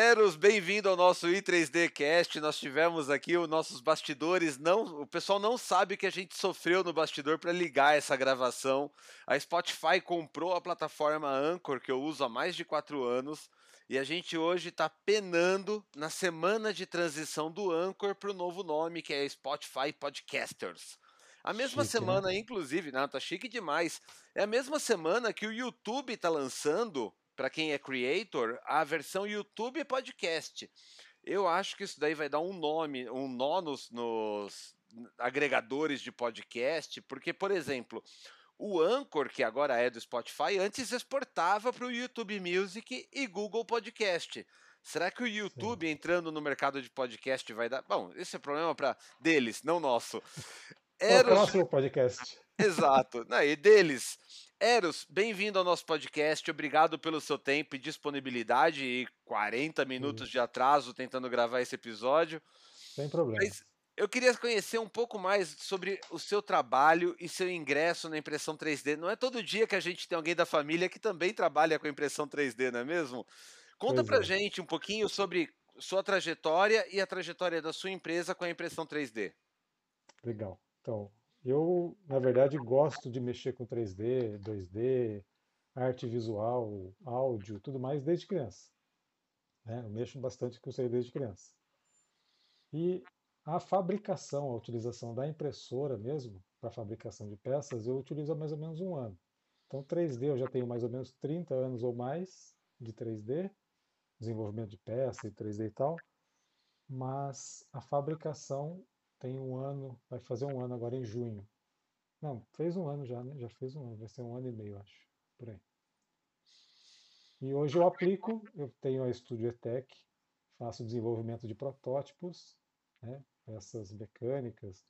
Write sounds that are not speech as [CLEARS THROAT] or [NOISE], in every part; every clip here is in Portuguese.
Eros, bem-vindo ao nosso i3D Cast. Nós tivemos aqui os nossos bastidores. Não, o pessoal não sabe que a gente sofreu no bastidor para ligar essa gravação. A Spotify comprou a plataforma Anchor, que eu uso há mais de quatro anos, e a gente hoje está penando na semana de transição do Anchor para o novo nome, que é Spotify Podcasters. A mesma chique, né? semana, né? inclusive, não, tá chique demais. É a mesma semana que o YouTube está lançando para quem é creator, a versão YouTube podcast. Eu acho que isso daí vai dar um nome, um nó nos, nos agregadores de podcast, porque, por exemplo, o Anchor, que agora é do Spotify, antes exportava para o YouTube Music e Google Podcast. Será que o YouTube Sim. entrando no mercado de podcast vai dar? Bom, esse é problema para deles, não nosso. Era o próximo podcast. Exato. Não, e deles. Eros, bem-vindo ao nosso podcast. Obrigado pelo seu tempo e disponibilidade e 40 minutos de atraso tentando gravar esse episódio. Sem problema. Mas eu queria conhecer um pouco mais sobre o seu trabalho e seu ingresso na impressão 3D. Não é todo dia que a gente tem alguém da família que também trabalha com impressão 3D, não é mesmo? Conta pois pra é. gente um pouquinho sobre sua trajetória e a trajetória da sua empresa com a impressão 3D. Legal. Então, eu, na verdade, gosto de mexer com 3D, 2D, arte visual, áudio, tudo mais desde criança. Né? Eu mexo bastante com isso aí desde criança. E a fabricação, a utilização da impressora mesmo, para fabricação de peças, eu utilizo há mais ou menos um ano. Então, 3D eu já tenho mais ou menos 30 anos ou mais de 3D, desenvolvimento de peça e 3D e tal, mas a fabricação tem um ano, vai fazer um ano agora em junho. Não, fez um ano já, né? Já fez um ano, vai ser um ano e meio, acho, por aí. E hoje eu aplico, eu tenho a Studio Etec, faço desenvolvimento de protótipos, né, peças mecânicas,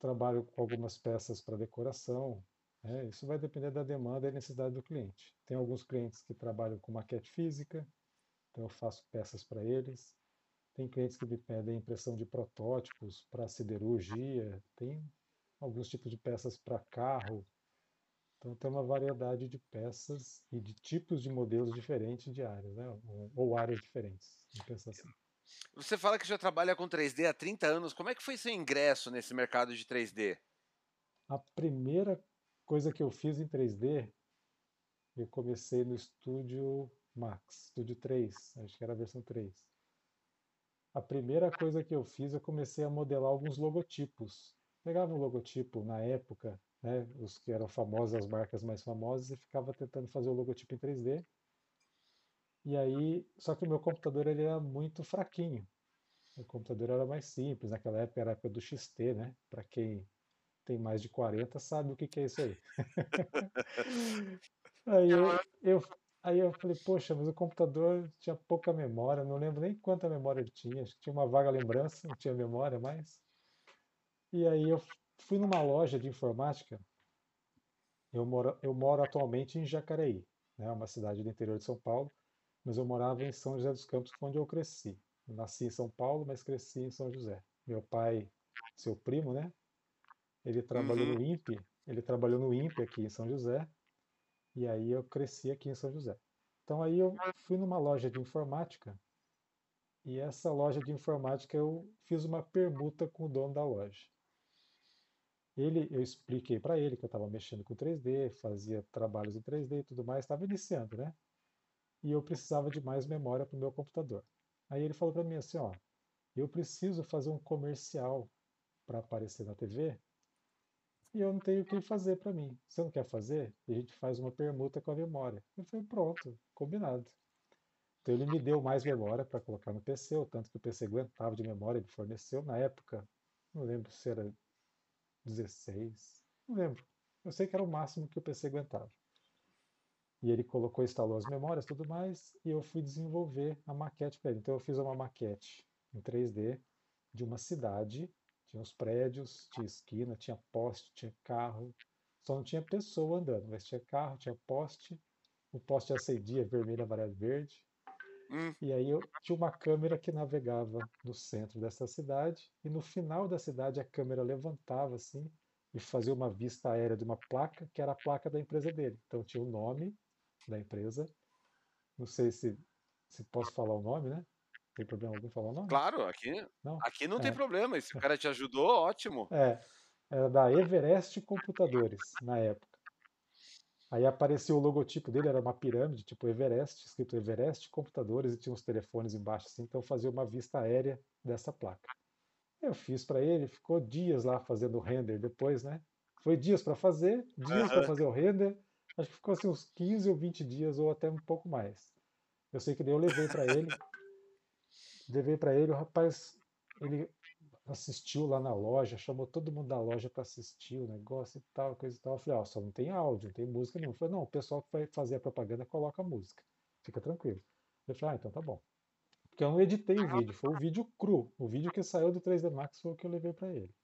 trabalho com algumas peças para decoração. Né, isso vai depender da demanda e necessidade do cliente. Tem alguns clientes que trabalham com maquete física, então eu faço peças para eles. Tem clientes que me pedem impressão de protótipos para siderurgia, tem alguns tipos de peças para carro. Então tem uma variedade de peças e de tipos de modelos diferentes de áreas, né? ou, áreas diferentes. Assim. Você fala que já trabalha com 3D há 30 anos. Como é que foi seu ingresso nesse mercado de 3D? A primeira coisa que eu fiz em 3D, eu comecei no estúdio Max, estúdio 3, acho que era a versão 3 a primeira coisa que eu fiz, eu comecei a modelar alguns logotipos. Pegava um logotipo na época, né, os que eram famosos, as marcas mais famosas, e ficava tentando fazer o logotipo em 3D. E aí, só que o meu computador ele era muito fraquinho. O computador era mais simples, naquela época era a época do XT, né? Para quem tem mais de 40 sabe o que, que é isso aí. [LAUGHS] aí eu, eu, Aí eu falei, poxa, mas o computador tinha pouca memória, não lembro nem quanta memória ele tinha, acho que tinha uma vaga lembrança, não tinha memória mais. E aí eu fui numa loja de informática, eu moro, eu moro atualmente em Jacareí, né, uma cidade do interior de São Paulo, mas eu morava em São José dos Campos, onde eu cresci. Eu nasci em São Paulo, mas cresci em São José. Meu pai, seu primo, né? Ele trabalhou uhum. no INPE, ele trabalhou no INPE aqui em São José, e aí eu cresci aqui em São José. Então aí eu fui numa loja de informática e essa loja de informática eu fiz uma permuta com o dono da loja. Ele, eu expliquei para ele que eu estava mexendo com 3D, fazia trabalhos em 3D e tudo mais, estava iniciando, né? E eu precisava de mais memória para o meu computador. Aí ele falou para mim assim, ó, eu preciso fazer um comercial para aparecer na TV e eu não tenho o que fazer para mim. Você não quer fazer? E a gente faz uma permuta com a memória. Eu falei, pronto, combinado. Então ele me deu mais memória para colocar no PC, o tanto que o PC aguentava de memória, ele forneceu. Na época, não lembro se era 16, não lembro. Eu sei que era o máximo que o PC aguentava. E ele colocou, instalou as memórias tudo mais, e eu fui desenvolver a maquete para ele. Então eu fiz uma maquete em 3D de uma cidade tinha os prédios, tinha esquina, tinha poste, tinha carro. Só não tinha pessoa andando, mas tinha carro, tinha poste. O poste acendia vermelho, amarelo, verde. Hum. E aí eu tinha uma câmera que navegava no centro dessa cidade e no final da cidade a câmera levantava assim e fazia uma vista aérea de uma placa que era a placa da empresa dele. Então tinha o nome da empresa. Não sei se se posso falar o nome, né? Tem problema algum falar o nome? Claro, aqui Não? aqui não É. tem problema, e se o cara te ajudou, ótimo. É, era da Everest Computadores, na época. Aí apareceu o logotipo dele, era uma pirâmide, tipo Everest, escrito Everest Computadores, e tinha uns telefones embaixo, assim, então fazia uma vista aérea dessa placa. Eu fiz para ele, ficou dias lá fazendo o render depois, né? Foi dias para fazer, dias para Aham. fazer o render, acho que ficou assim uns 15 ou 20 dias, ou até um pouco mais. Eu sei que daí eu levei para ele, levei para ele, o rapaz, ele assistiu lá na loja, chamou todo mundo da loja para assistir o negócio e tal, coisa e tal. Eu falei, ó, só não tem áudio, não tem música nenhuma. Falei, não, o pessoal que vai fazer a propaganda coloca música, fica tranquilo. Eu falei, ah, então tá bom. Porque eu não editei o vídeo, foi o vídeo cru. O vídeo que saiu do 3D Max foi o que eu levei para ele.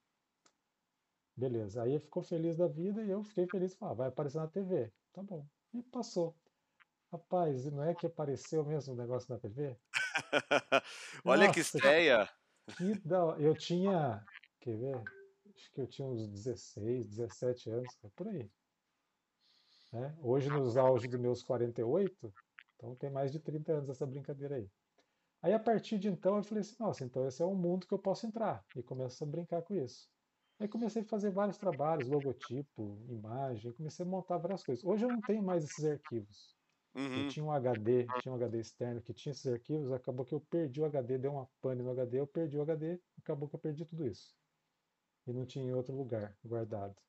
Beleza, aí ele ficou feliz da vida e eu fiquei feliz, ah, vai aparecer na TV. Tá bom. E passou. Rapaz, e não é que apareceu mesmo o negócio na TV? [LAUGHS] Olha que Nossa, estreia. Que da. Eu tinha, quer ver? Acho que eu tinha uns 16, 17 anos, por aí. né? Hoje, nos auge dos meus 48, então tem mais de 30 anos essa brincadeira aí. Aí, a partir de então, eu falei assim, nossa, então esse é um mundo que eu posso entrar. E começo a brincar com isso. Aí comecei a fazer vários trabalhos, logotipo, imagem, comecei a montar várias coisas. Hoje eu não tenho mais esses arquivos. Eu Uhum. tinha um HD, tinha um HD externo que tinha esses arquivos, acabou que eu perdi o HD, deu uma pane no HD, eu perdi o HD, acabou que eu perdi tudo isso. E não tinha em outro lugar guardado.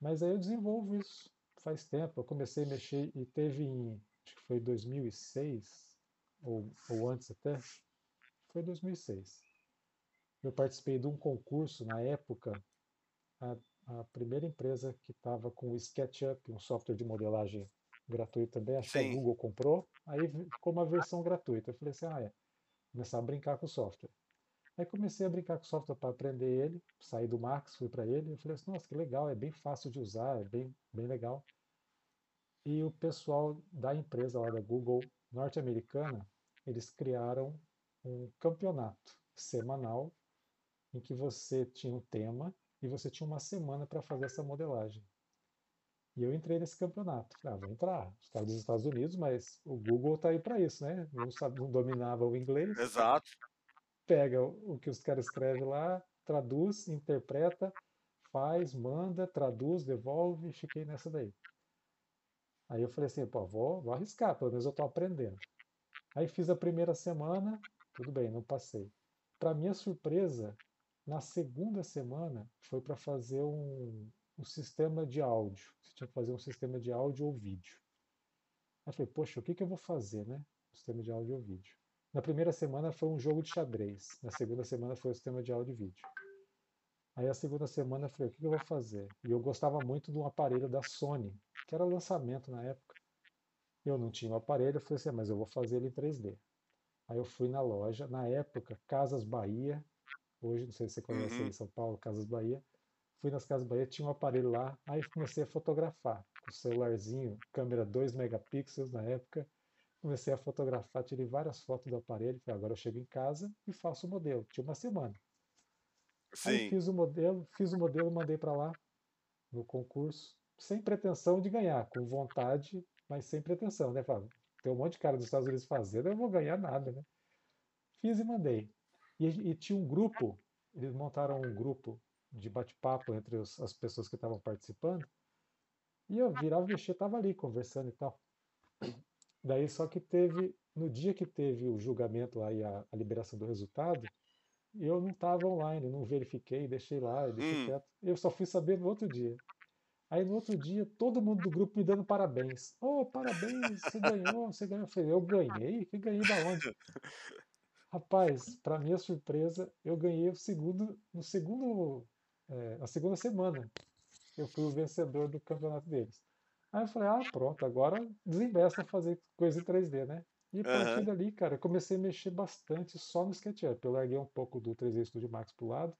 Mas aí eu desenvolvo isso faz tempo. Eu comecei a mexer e teve em, acho que foi 2006, ou, ou antes até, foi 2006. Eu participei de um concurso na época, a, a primeira empresa que estava com o SketchUp, um software de modelagem gratuito também, acho que a Sim. Google comprou, aí ficou uma versão gratuita. Eu falei assim, ah, é, começar a brincar com o software. Aí comecei a brincar com o software para aprender ele, saí do Max, fui para ele, eu falei assim, nossa, que legal, é bem fácil de usar, é bem, bem legal. E o pessoal da empresa lá da Google norte-americana, eles criaram um campeonato semanal em que você tinha um tema e você tinha uma semana para fazer essa modelagem. E eu entrei nesse campeonato. Ah, vou entrar. Os caras dos Estados Unidos, mas o Google tá aí para isso, né? Não, sabe, não dominava o inglês. Exato. Pega o o que os caras escrevem lá, traduz, interpreta, faz, manda, traduz, devolve, e fiquei nessa daí. Aí eu falei assim, pô, vou, vou arriscar, pelo menos eu tô aprendendo. Aí fiz a primeira semana, tudo bem, não passei. Para minha surpresa, na segunda semana foi para fazer um, um sistema de áudio. Você tinha que fazer um sistema de áudio ou vídeo. Aí eu falei, poxa, o que que eu vou fazer, né? Sistema de áudio ou vídeo. Na primeira semana foi um jogo de xadrez. Na segunda semana foi o sistema de áudio e vídeo. Aí a segunda semana eu falei, o que que eu vou fazer? E eu gostava muito de um aparelho da Sony, que era lançamento na época. Eu não tinha o aparelho, eu falei assim, "Ah, mas eu vou fazer ele em 3D. Aí eu fui na loja, na época, Casas Bahia, hoje não sei se você conhece aí Uhum. em São Paulo, Casas Bahia. Fui nas Casas Bahia, tinha um aparelho lá, aí comecei a fotografar com o celularzinho, câmera 2 megapixels na época. Comecei a fotografar, tirei várias fotos do aparelho, falei, agora eu chego em casa e faço o modelo. Tinha uma semana. Aí Sim. fiz o modelo, fiz o modelo, mandei para lá no concurso, sem pretensão de ganhar, com vontade, mas sem pretensão, né? Falei, tem um monte de cara dos Estados Unidos fazendo, eu não vou ganhar nada, né? Fiz e mandei. E, e tinha um grupo, eles montaram um grupo de bate-papo entre os- as pessoas que estavam participando, e eu virava e mexia, tava ali conversando e tal. Daí só que teve, no dia que teve o julgamento lá e a, a liberação do resultado, eu não estava online, não verifiquei, deixei lá, deixei Hum. quieto. Eu só fui saber no outro dia. Aí no outro dia, todo mundo do grupo me dando parabéns. Oh, parabéns, você ganhou, você ganhou. Eu falei, eu ganhei? Que ganhei da onde? [LAUGHS] Rapaz, para minha surpresa, eu ganhei o segundo, no segundo, é, a segunda semana. Eu fui o vencedor do campeonato deles. Aí eu falei, ah, pronto, agora desinvesta fazer coisa em 3D, né? E a partir Aham. dali, cara, eu comecei a mexer bastante só no SketchUp. Eu larguei um pouco do 3D Studio Max pro lado,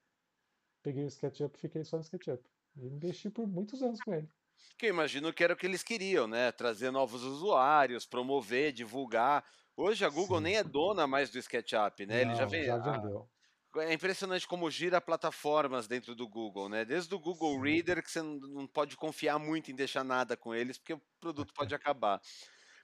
peguei o SketchUp e fiquei só no SketchUp. E mexi por muitos anos com ele. Que eu imagino que era o que eles queriam, né? Trazer novos usuários, promover, divulgar. Hoje a Google Sim. nem é dona mais do SketchUp, né? Ele já Não, vem. já vendeu. É impressionante como gira plataformas dentro do Google, né? Desde o Google. Reader, que você não pode confiar muito em deixar nada com eles, porque o produto pode [LAUGHS] acabar.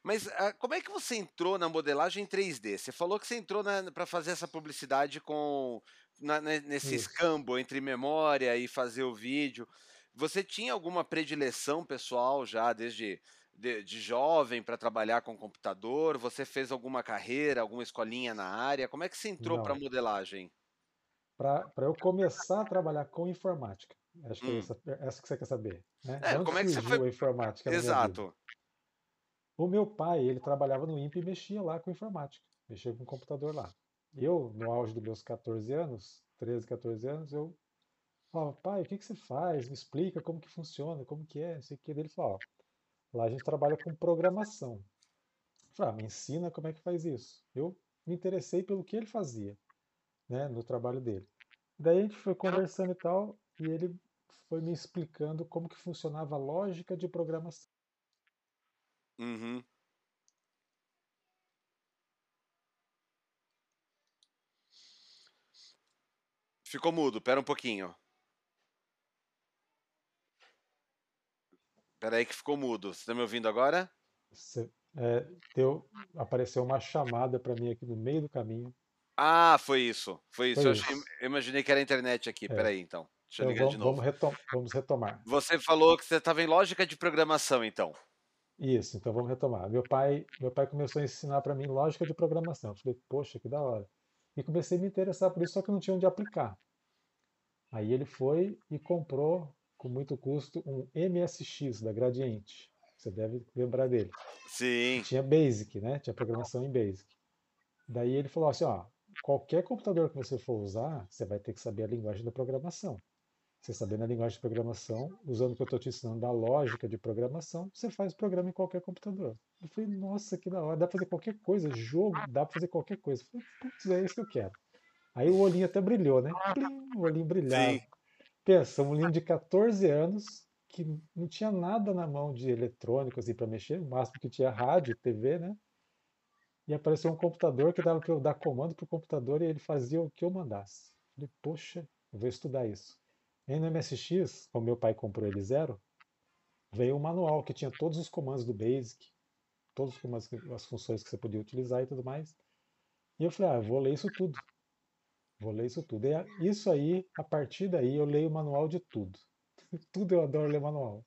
Mas ah, como é que você entrou na modelagem 3D? Você falou que você entrou para fazer essa publicidade com na, nesse Isso. escambo entre memória e fazer o vídeo. Você tinha alguma predileção pessoal já desde de, de jovem para trabalhar com computador? Você fez alguma carreira, alguma escolinha na área? Como é que você entrou para modelagem? Para eu começar a trabalhar com informática. Acho que é Hum. essa, essa que você quer saber, né? É, como é que você foi? a informática? Exato. O meu pai, ele trabalhava no INPE e mexia lá com informática, mexia com computador lá. Eu, no auge dos meus 14 anos, 13, 14 anos, eu falava, pai, o que que você faz? Me explica como que funciona, como que é, não sei o que. Ele falou, lá a gente trabalha com programação. Eu falei, ah, me ensina como é que faz isso. Eu me interessei pelo que ele fazia, né, no trabalho dele. Daí a gente foi conversando e tal, e ele foi me explicando como que funcionava a lógica de programação. Uhum. Ficou mudo, pera um pouquinho. Pera aí que ficou mudo. Você tá me ouvindo agora? Você- é, deu, apareceu uma chamada para mim aqui no meio do caminho. Ah, foi isso. Foi isso. Foi Eu, achei- isso. eu imaginei que era a internet aqui. É. Pera aí, então. Deixa eu Então ligar vamos, de novo. vamos, retom- vamos retomar. Você falou que você estava em lógica de programação, então. Isso, então vamos retomar. Meu pai, meu pai começou a ensinar para mim lógica de programação. Eu falei, poxa, que da hora. E comecei a me interessar por isso, só que não tinha onde aplicar. Aí ele foi e comprou, com muito custo, um MSX da Gradiente. Você deve lembrar dele. Sim. Tinha Basic, né? Tinha programação em Basic. Daí ele falou assim, ó, qualquer computador que você for usar, você vai ter que saber a linguagem da programação. Você sabendo a linguagem de programação, usando o que eu estou te ensinando da lógica de programação, você faz programa em qualquer computador. Eu falei, nossa, que da hora, dá para fazer qualquer coisa, jogo, dá para fazer qualquer coisa. Eu falei, putz, é isso que eu quero. Aí o olhinho até brilhou, né? O olhinho brilhava. Sim. Pensa, um menino de 14 anos que não tinha nada na mão de eletrônico assim para mexer, o máximo que tinha rádio, TV, né? E apareceu um computador que dava para eu dar comando pro computador e ele fazia o que eu mandasse. Falei, poxa, eu vou estudar isso. E no MSX, como meu pai comprou ele zero, veio um manual que tinha todos os comandos do Basic, que- as funções que você podia utilizar e tudo mais. E eu falei, ah, eu vou ler isso tudo. Vou ler isso tudo. E isso aí, a partir daí, eu leio o manual de tudo. [LAUGHS] Tudo eu adoro ler manual.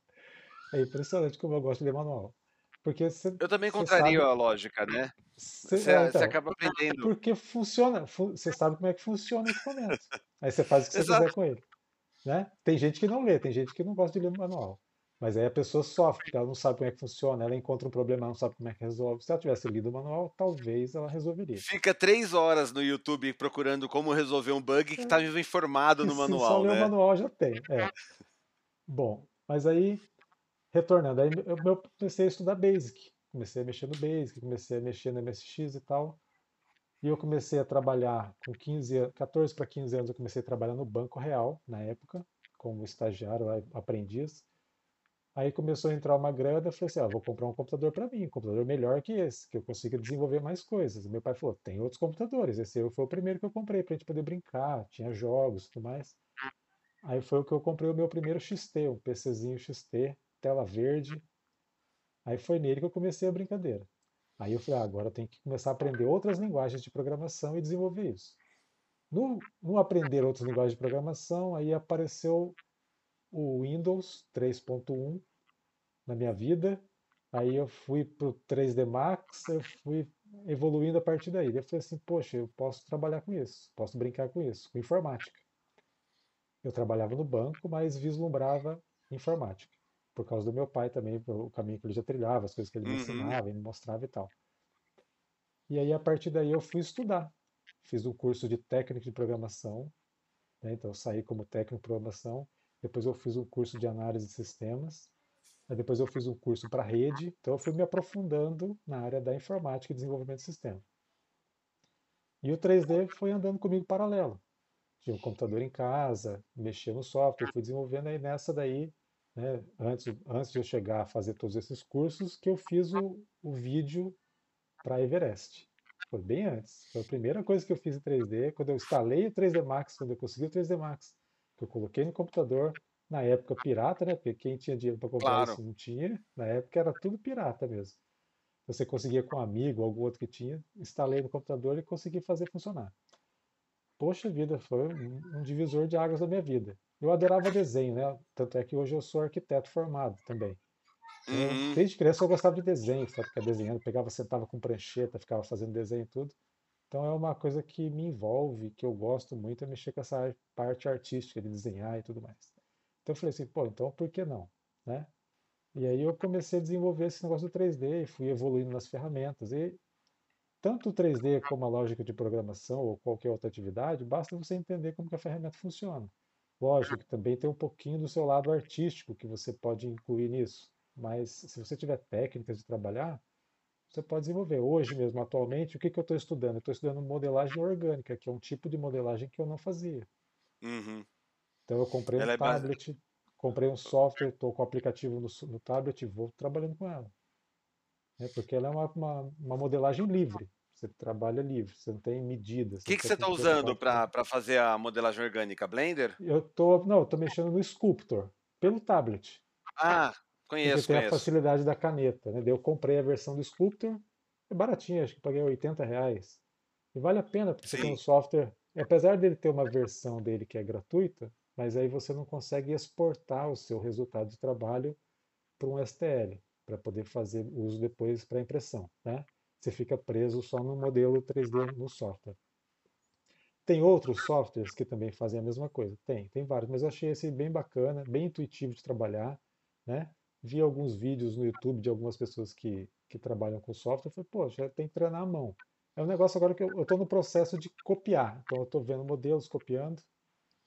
É impressionante como eu gosto de ler manual. Porque você Eu também você contrario sabe, a lógica, né? Você, é, então, acaba aprendendo. porque funciona, fu- você sabe como é que funciona o equipamento. Aí você faz o que você Exato. quiser com ele, né? Tem gente que não lê, tem gente que não gosta de ler manual. Mas aí a pessoa sofre, porque ela não sabe como é que funciona, ela encontra um problema, ela não sabe como é que resolve. Se ela tivesse lido o manual, talvez ela resolveria. Fica três horas no YouTube procurando como resolver um bug que É. estava informado E no [LAUGHS] se só manual, ler o né? manual já tem. É. Bom, mas aí, retornando, aí eu, eu comecei a estudar Basic. Comecei a mexer no Basic, comecei a mexer no MSX e tal. E eu comecei a trabalhar com 15, an- 14 para 15 anos, eu comecei a trabalhar no Banco Real, na época, como estagiário, aprendiz. Aí começou a entrar uma grana, eu falei assim, ah, vou comprar um computador para mim, um computador melhor que esse, que eu consiga desenvolver mais coisas. Meu pai falou, tem outros computadores, esse foi o primeiro que eu comprei para a gente poder brincar, tinha jogos e tudo mais. Aí foi o que eu comprei o meu primeiro XT, um PCzinho XT, tela verde. Aí foi nele que eu comecei a brincadeira. Aí eu falei, ah, agora eu tenho que começar a aprender outras linguagens de programação e desenvolver isso. No, no aprender outras linguagens de programação, aí apareceu o Windows 3.1 na minha vida. Aí eu fui para o 3D Max, eu fui evoluindo a partir daí. Daí Eu falei assim, poxa, eu posso trabalhar com isso, posso brincar com isso, com informática. Eu trabalhava no banco, mas vislumbrava informática. Por causa do meu pai também, o caminho que ele já trilhava, as coisas que ele me Uhum. ensinava, ele me mostrava e tal. E aí, a partir daí, eu fui estudar. Fiz um curso de técnico de programação, né? Então, eu saí como técnico de programação. Depois, eu fiz um curso de análise de sistemas. Aí, depois, eu fiz um curso para rede. Então, eu fui me aprofundando na área da informática e desenvolvimento de sistema. E o 3D foi andando comigo paralelo. Tinha um computador em casa, mexia no software, fui desenvolvendo aí nessa daí, né, antes, antes de eu chegar a fazer todos esses cursos, que eu fiz o, o vídeo para Everest. Foi bem antes. Foi a primeira coisa que eu fiz em 3D, quando eu instalei o 3D Max, quando eu consegui o 3D Max, que eu coloquei no computador, na época pirata, né? Porque quem tinha dinheiro para comprar Claro. isso não tinha. Na época era tudo pirata mesmo. Você conseguia com um amigo, algum outro que tinha, instalei no computador e consegui fazer funcionar. Poxa vida, foi um, um divisor de águas da minha vida. Eu adorava desenho, né? Tanto é que hoje eu sou arquiteto formado também. Então, Uhum. desde criança eu gostava de desenho, sabe? Ficar desenhando, pegava, sentava com prancheta, ficava fazendo desenho e tudo. Então é uma coisa que me envolve, que eu gosto muito, é mexer com essa ar- parte artística de desenhar e tudo mais. Então eu falei assim, pô, então por que não, né? E aí eu comecei a desenvolver esse negócio do 3D e fui evoluindo nas ferramentas. E tanto o 3D como a lógica de programação ou qualquer outra atividade, basta você entender como que a ferramenta funciona. Lógico que também tem um pouquinho do seu lado artístico que você pode incluir nisso, mas se você tiver técnicas de trabalhar, você pode desenvolver. Hoje mesmo, atualmente, o que que eu estou estudando? Eu estou estudando modelagem orgânica, que é um tipo de modelagem que eu não fazia. Uhum. Então eu comprei um Ela é base... tablet, comprei um software, estou com o aplicativo no, no tablet e vou trabalhando com ela. né? Porque ela é uma, uma, uma modelagem livre. Você trabalha livre, você não tem medidas, O que, que tem você está usando para fazer a modelagem orgânica? Blender? Eu tô, não, eu tô mexendo no Sculptor pelo tablet, Ah, porque conheço, tem a conheço. facilidade da caneta, né? Eu comprei a versão do Sculptor, é baratinho, acho que paguei 80 reais. E vale a pena, porque você tem um Sim. software, apesar dele ter uma versão dele que é gratuita, mas aí você não consegue exportar o seu resultado de trabalho para um STL, para poder fazer uso depois para impressão, né? Você fica preso só no modelo 3D no software. Tem outros softwares que também fazem a mesma coisa? Tem, tem vários, mas eu achei esse bem bacana, bem intuitivo de trabalhar, né? Vi alguns vídeos no YouTube de algumas pessoas que, que trabalham com software, falei, já tem que treinar a mão. É um negócio agora que eu estou no processo de copiar, então eu estou vendo modelos, copiando,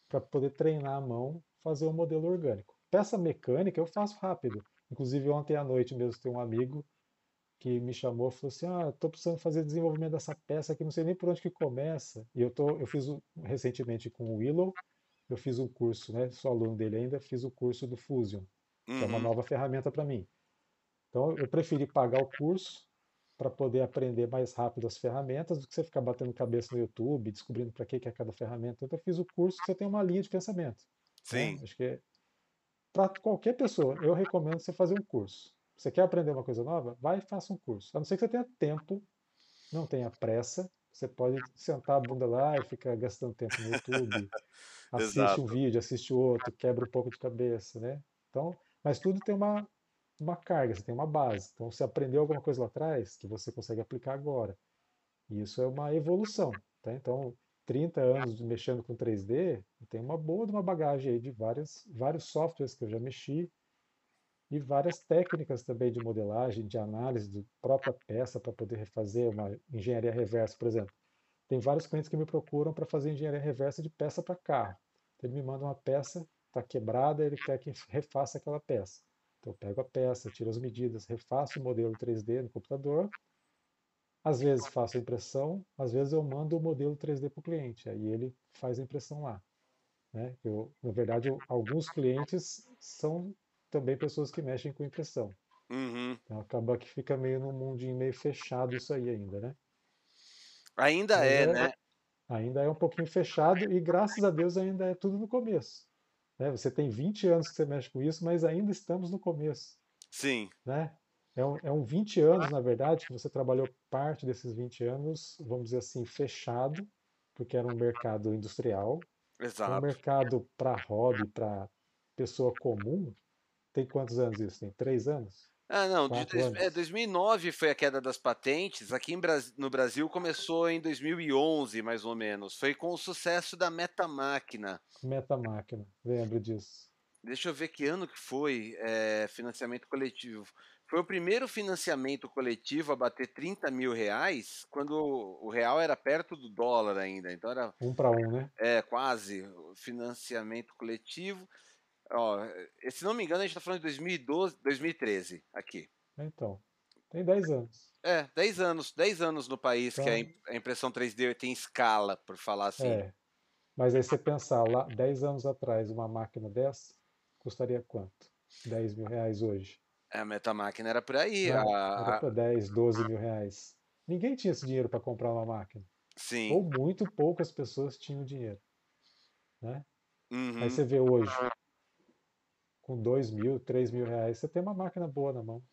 para poder treinar a mão, fazer um modelo orgânico. Peça mecânica eu faço rápido. Inclusive ontem à noite mesmo tem um amigo que me chamou e falou assim, ah, estou precisando fazer desenvolvimento dessa peça aqui, não sei nem por onde que começa. E eu tô, eu fiz recentemente com o Willow, eu fiz um curso, né? Sou aluno dele ainda, fiz o curso do Fusion, que é uma Uhum. nova ferramenta para mim. Então eu preferi pagar o curso para poder aprender mais rápido as ferramentas do que você ficar batendo cabeça no YouTube, descobrindo para que que é cada ferramenta. Então eu fiz o curso você tem uma linha de pensamento, né? Sim. Acho que para qualquer pessoa, eu recomendo você fazer um curso. Você quer aprender uma coisa nova? Vai e faça um curso. A não ser que você tenha tempo, não tenha pressa, você pode sentar a bunda lá e ficar gastando tempo no YouTube, [LAUGHS] assiste um vídeo, assiste outro, quebra um pouco de cabeça, né? Então, mas tudo tem uma, uma carga, você tem uma base. Então, você aprendeu alguma coisa lá atrás que você consegue aplicar agora. E isso é uma evolução, tá? Então, 30 anos mexendo com 3D, tem uma boa de uma bagagem aí de várias, vários softwares que eu já mexi e várias técnicas também de modelagem, de análise da própria peça para poder refazer uma engenharia reversa, por exemplo. Tem vários clientes que me procuram para fazer engenharia reversa de peça para carro. Então, ele me manda uma peça, está quebrada, ele quer que refaça aquela peça. Então, eu pego a peça, tiro as medidas, refaço o modelo 3D no computador. Às vezes faço a impressão, às vezes eu mando o modelo 3D para o cliente, aí ele faz a impressão lá. Né? Eu, na verdade, eu- alguns clientes são também pessoas que mexem com impressão. Uhum. Então acaba que fica meio num mundinho meio fechado isso aí ainda, né? Ainda é, é, né? ainda é um pouquinho fechado e graças a Deus ainda é tudo no começo. Né? Você tem 20 anos que você mexe com isso, mas ainda estamos no começo, Sim. né? É um, é um 20 anos, na verdade, que você trabalhou parte desses 20 anos, vamos dizer assim, fechado, porque era um mercado industrial, um Exato. mercado para hobby, para pessoa comum. Tem quantos anos isso? Tem três anos? Ah, não, de dois, é, anos? 2009 foi a queda das patentes. Aqui em no Brasil começou em 2011, mais ou menos. Foi com o sucesso da Metamáquina. Metamáquina, lembro disso. Deixa eu ver que ano que foi é, financiamento coletivo. Foi o primeiro financiamento coletivo a bater 30 mil reais, quando o real era perto do dólar ainda. Então era Um para um, né? é, quase financiamento coletivo. Ó, eh, se não me engano, a gente está falando de 2012, 2013 aqui. Então, tem 10 anos. É, 10 anos, 10 anos no país que a Então, a impressão 3D tem escala, por falar assim. é. Mas aí você pensar lá, 10 anos atrás, uma máquina dessa custaria quanto? 10 mil reais hoje, A Metamáquina era por aí. Era A, a- para 10, 12 mil reais. Ninguém tinha esse dinheiro para comprar uma máquina. sim. Ou muito poucas pessoas tinham dinheiro, né? Aí Uhum. você vê hoje, com 2 mil, 3 mil reais, você tem uma máquina boa na mão.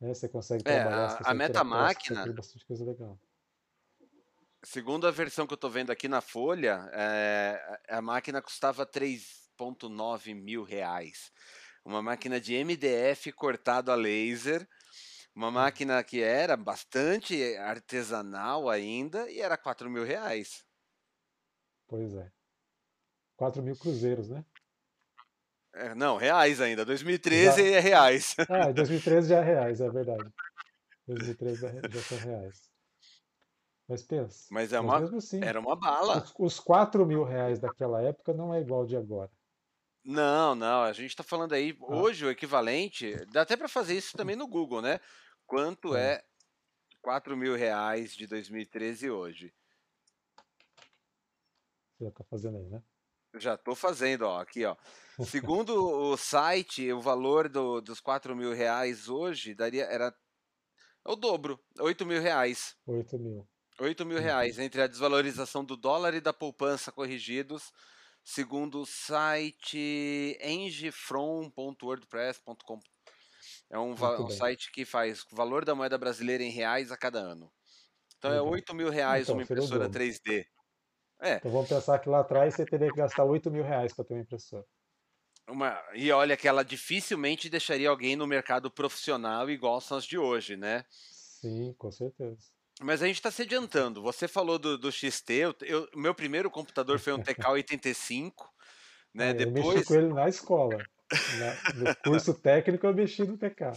né? Você consegue É, trabalhar, a, você a MetaMáquina, cria bastante coisa legal. segundo a versão que eu tô vendo aqui na Folha, é, a máquina custava 3,9 mil reais. Uma máquina de MDF cortado a laser, uma Hum. máquina que era bastante artesanal ainda e era 4 mil reais. Pois é. 4 mil cruzeiros, né? É, não, reais ainda. Já. 2013 é reais. Ah, em 2013 já é reais, é verdade. 2013 já já são reais. Mas pensa, Mas é mas uma, mesmo assim, era uma bala. os, os 4 mil reais daquela época não é igual de agora. Não, não, a gente tá falando aí, Ah, hoje o equivalente, dá até para fazer isso também no Google, né? Quanto é, é 4 mil reais de 2013 hoje? você já tá fazendo aí, né? Já tô fazendo, ó, aqui, ó. [LAUGHS] Segundo o site, o valor do- dos 4 mil reais hoje daria, era o dobro, 8 mil reais. 8 mil. 8 mil Uhum. reais, entre a desvalorização do dólar e da poupança corrigidos, segundo o site engefrom.wordpress.com. É um, um site que faz o valor da moeda brasileira em reais a cada ano. Então é Legal. 8 mil reais Então, uma impressora dobro. 3D. É, Então vamos pensar que lá atrás você teria que gastar 8 mil reais para ter uma impressora. uma, e olha que ela dificilmente deixaria alguém no mercado profissional igual são as de hoje, né? Sim, com certeza. Mas a gente está se adiantando. Você falou do, do XT, eu, eu- o meu primeiro computador foi um TK-85, né? Ah, eu mexi Depois, com ele na escola. Na- no curso técnico eu mexi no TK.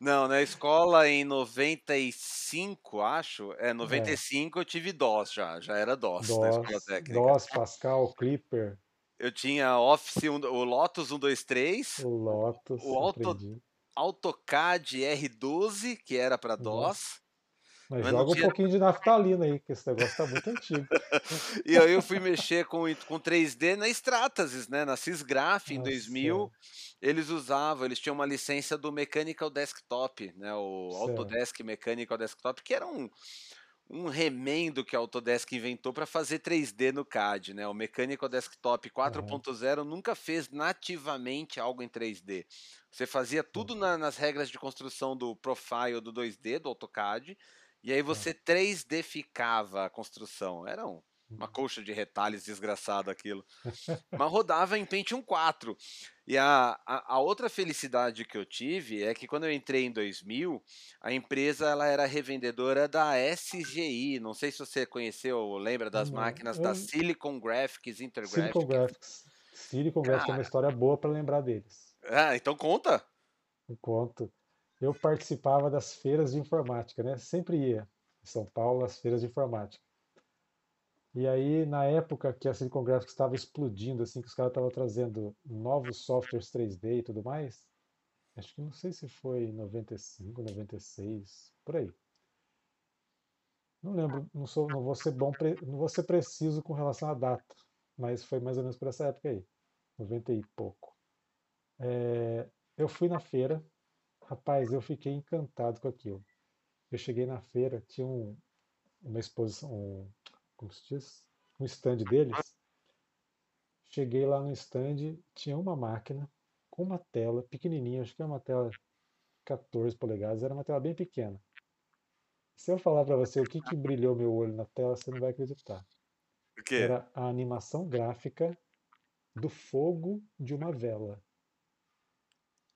não, na escola em 95, acho, é, É, 95 eu tive DOS já, já era DOS na escola DOS, técnica. DOS, Pascal, Clipper, Eu tinha Office, um- o Lotus 123, o Lotus, o Auto. AutoCAD R12, que era para. DOS, Mas mas joga um pouquinho de naftalina aí, que esse negócio tá muito antigo. [LAUGHS] E aí eu fui mexer com, com 3D na Stratasys, né? Na Sysgraph em Nossa 2000, Senhora. eles usavam, eles tinham uma licença do Mechanical Desktop, né? O Certo. Autodesk Mechanical Desktop, que era um, um remendo que a Autodesk inventou para fazer 3D no CAD, né? O Mechanical Desktop Aham. 4.0 nunca fez nativamente algo em 3D. Você fazia tudo na- nas regras de construção do Profile do 2D, do AutoCAD, e aí É. você 3D-ficava a construção. Era um- uma Uhum. colcha de retalhos desgraçado aquilo. [LAUGHS] Mas rodava em Pentium 4. E a, a, a outra felicidade que eu tive é que quando eu entrei em 2000, a empresa ela era revendedora da SGI. Não sei se você conheceu ou lembra das Não, máquinas da eu Silicon Graphics, Silicon Intergraphics. Graphics. Silicon Graphics é uma história boa para lembrar deles. ah, então conta. Um conto. Eu participava das feiras de informática, né? Sempre ia em São Paulo às feiras de informática. E aí, na época que a Silicon Graphics estava explodindo, assim, que os caras estavam trazendo novos softwares 3D e tudo mais, acho que não sei se foi em 95, 96, por aí. Não lembro, não sou, não vou ser bom, não vou ser preciso com relação à data, mas foi mais ou menos por essa época aí, 90 e pouco. É, eu fui na feira, rapaz, eu fiquei encantado com aquilo. Eu cheguei na feira, tinha um, uma exposição, um, como se diz? Um stand deles. Cheguei lá no stand, tinha uma máquina com uma tela pequenininha, acho que era uma tela 14 polegadas, era uma tela bem pequena. Se eu falar para você o que que brilhou meu olho na tela, você não vai acreditar. O quê? Era a animação gráfica do fogo de uma vela.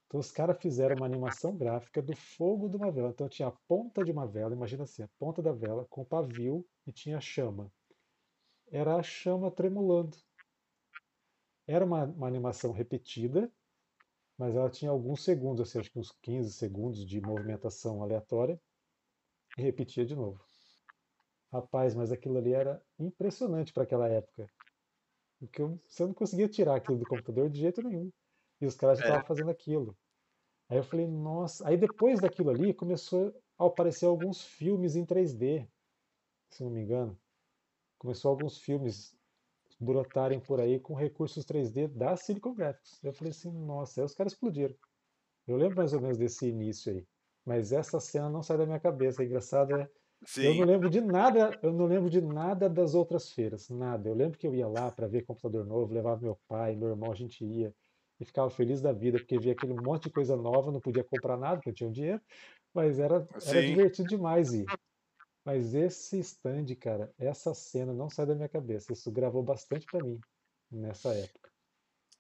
Então os caras fizeram uma animação gráfica do fogo de uma vela. Então tinha a ponta de uma vela, imagina assim, a ponta da vela com o pavio e tinha a chama. Era a chama tremulando. Era uma, uma animação repetida, mas ela tinha alguns segundos, assim, acho que uns 15 segundos de movimentação aleatória e repetia de novo. Rapaz, mas aquilo ali era impressionante para aquela época. Porque eu, você não conseguia tirar aquilo do computador de jeito nenhum. E os caras É. estavam fazendo aquilo. Aí eu falei, nossa. Aí depois daquilo ali começou a aparecer alguns filmes em 3D, se não me engano. Começou alguns filmes brotarem por aí com recursos 3D da Silicon Graphics. Eu falei assim, nossa, aí os caras explodiram. Eu lembro mais ou menos desse início aí. Mas essa cena não sai da minha cabeça. É engraçado, é eu Sim. não lembro de nada, eu não lembro de nada das outras feiras, nada. Eu lembro que eu ia lá para ver computador novo, levava meu pai, meu irmão, a gente ia e ficava feliz da vida porque via aquele monte de coisa nova, não podia comprar nada, porque não tinha dinheiro, Mas era, era divertido demais ir. Mas esse stand, cara, essa cena não sai da minha cabeça. Isso gravou bastante pra mim nessa época.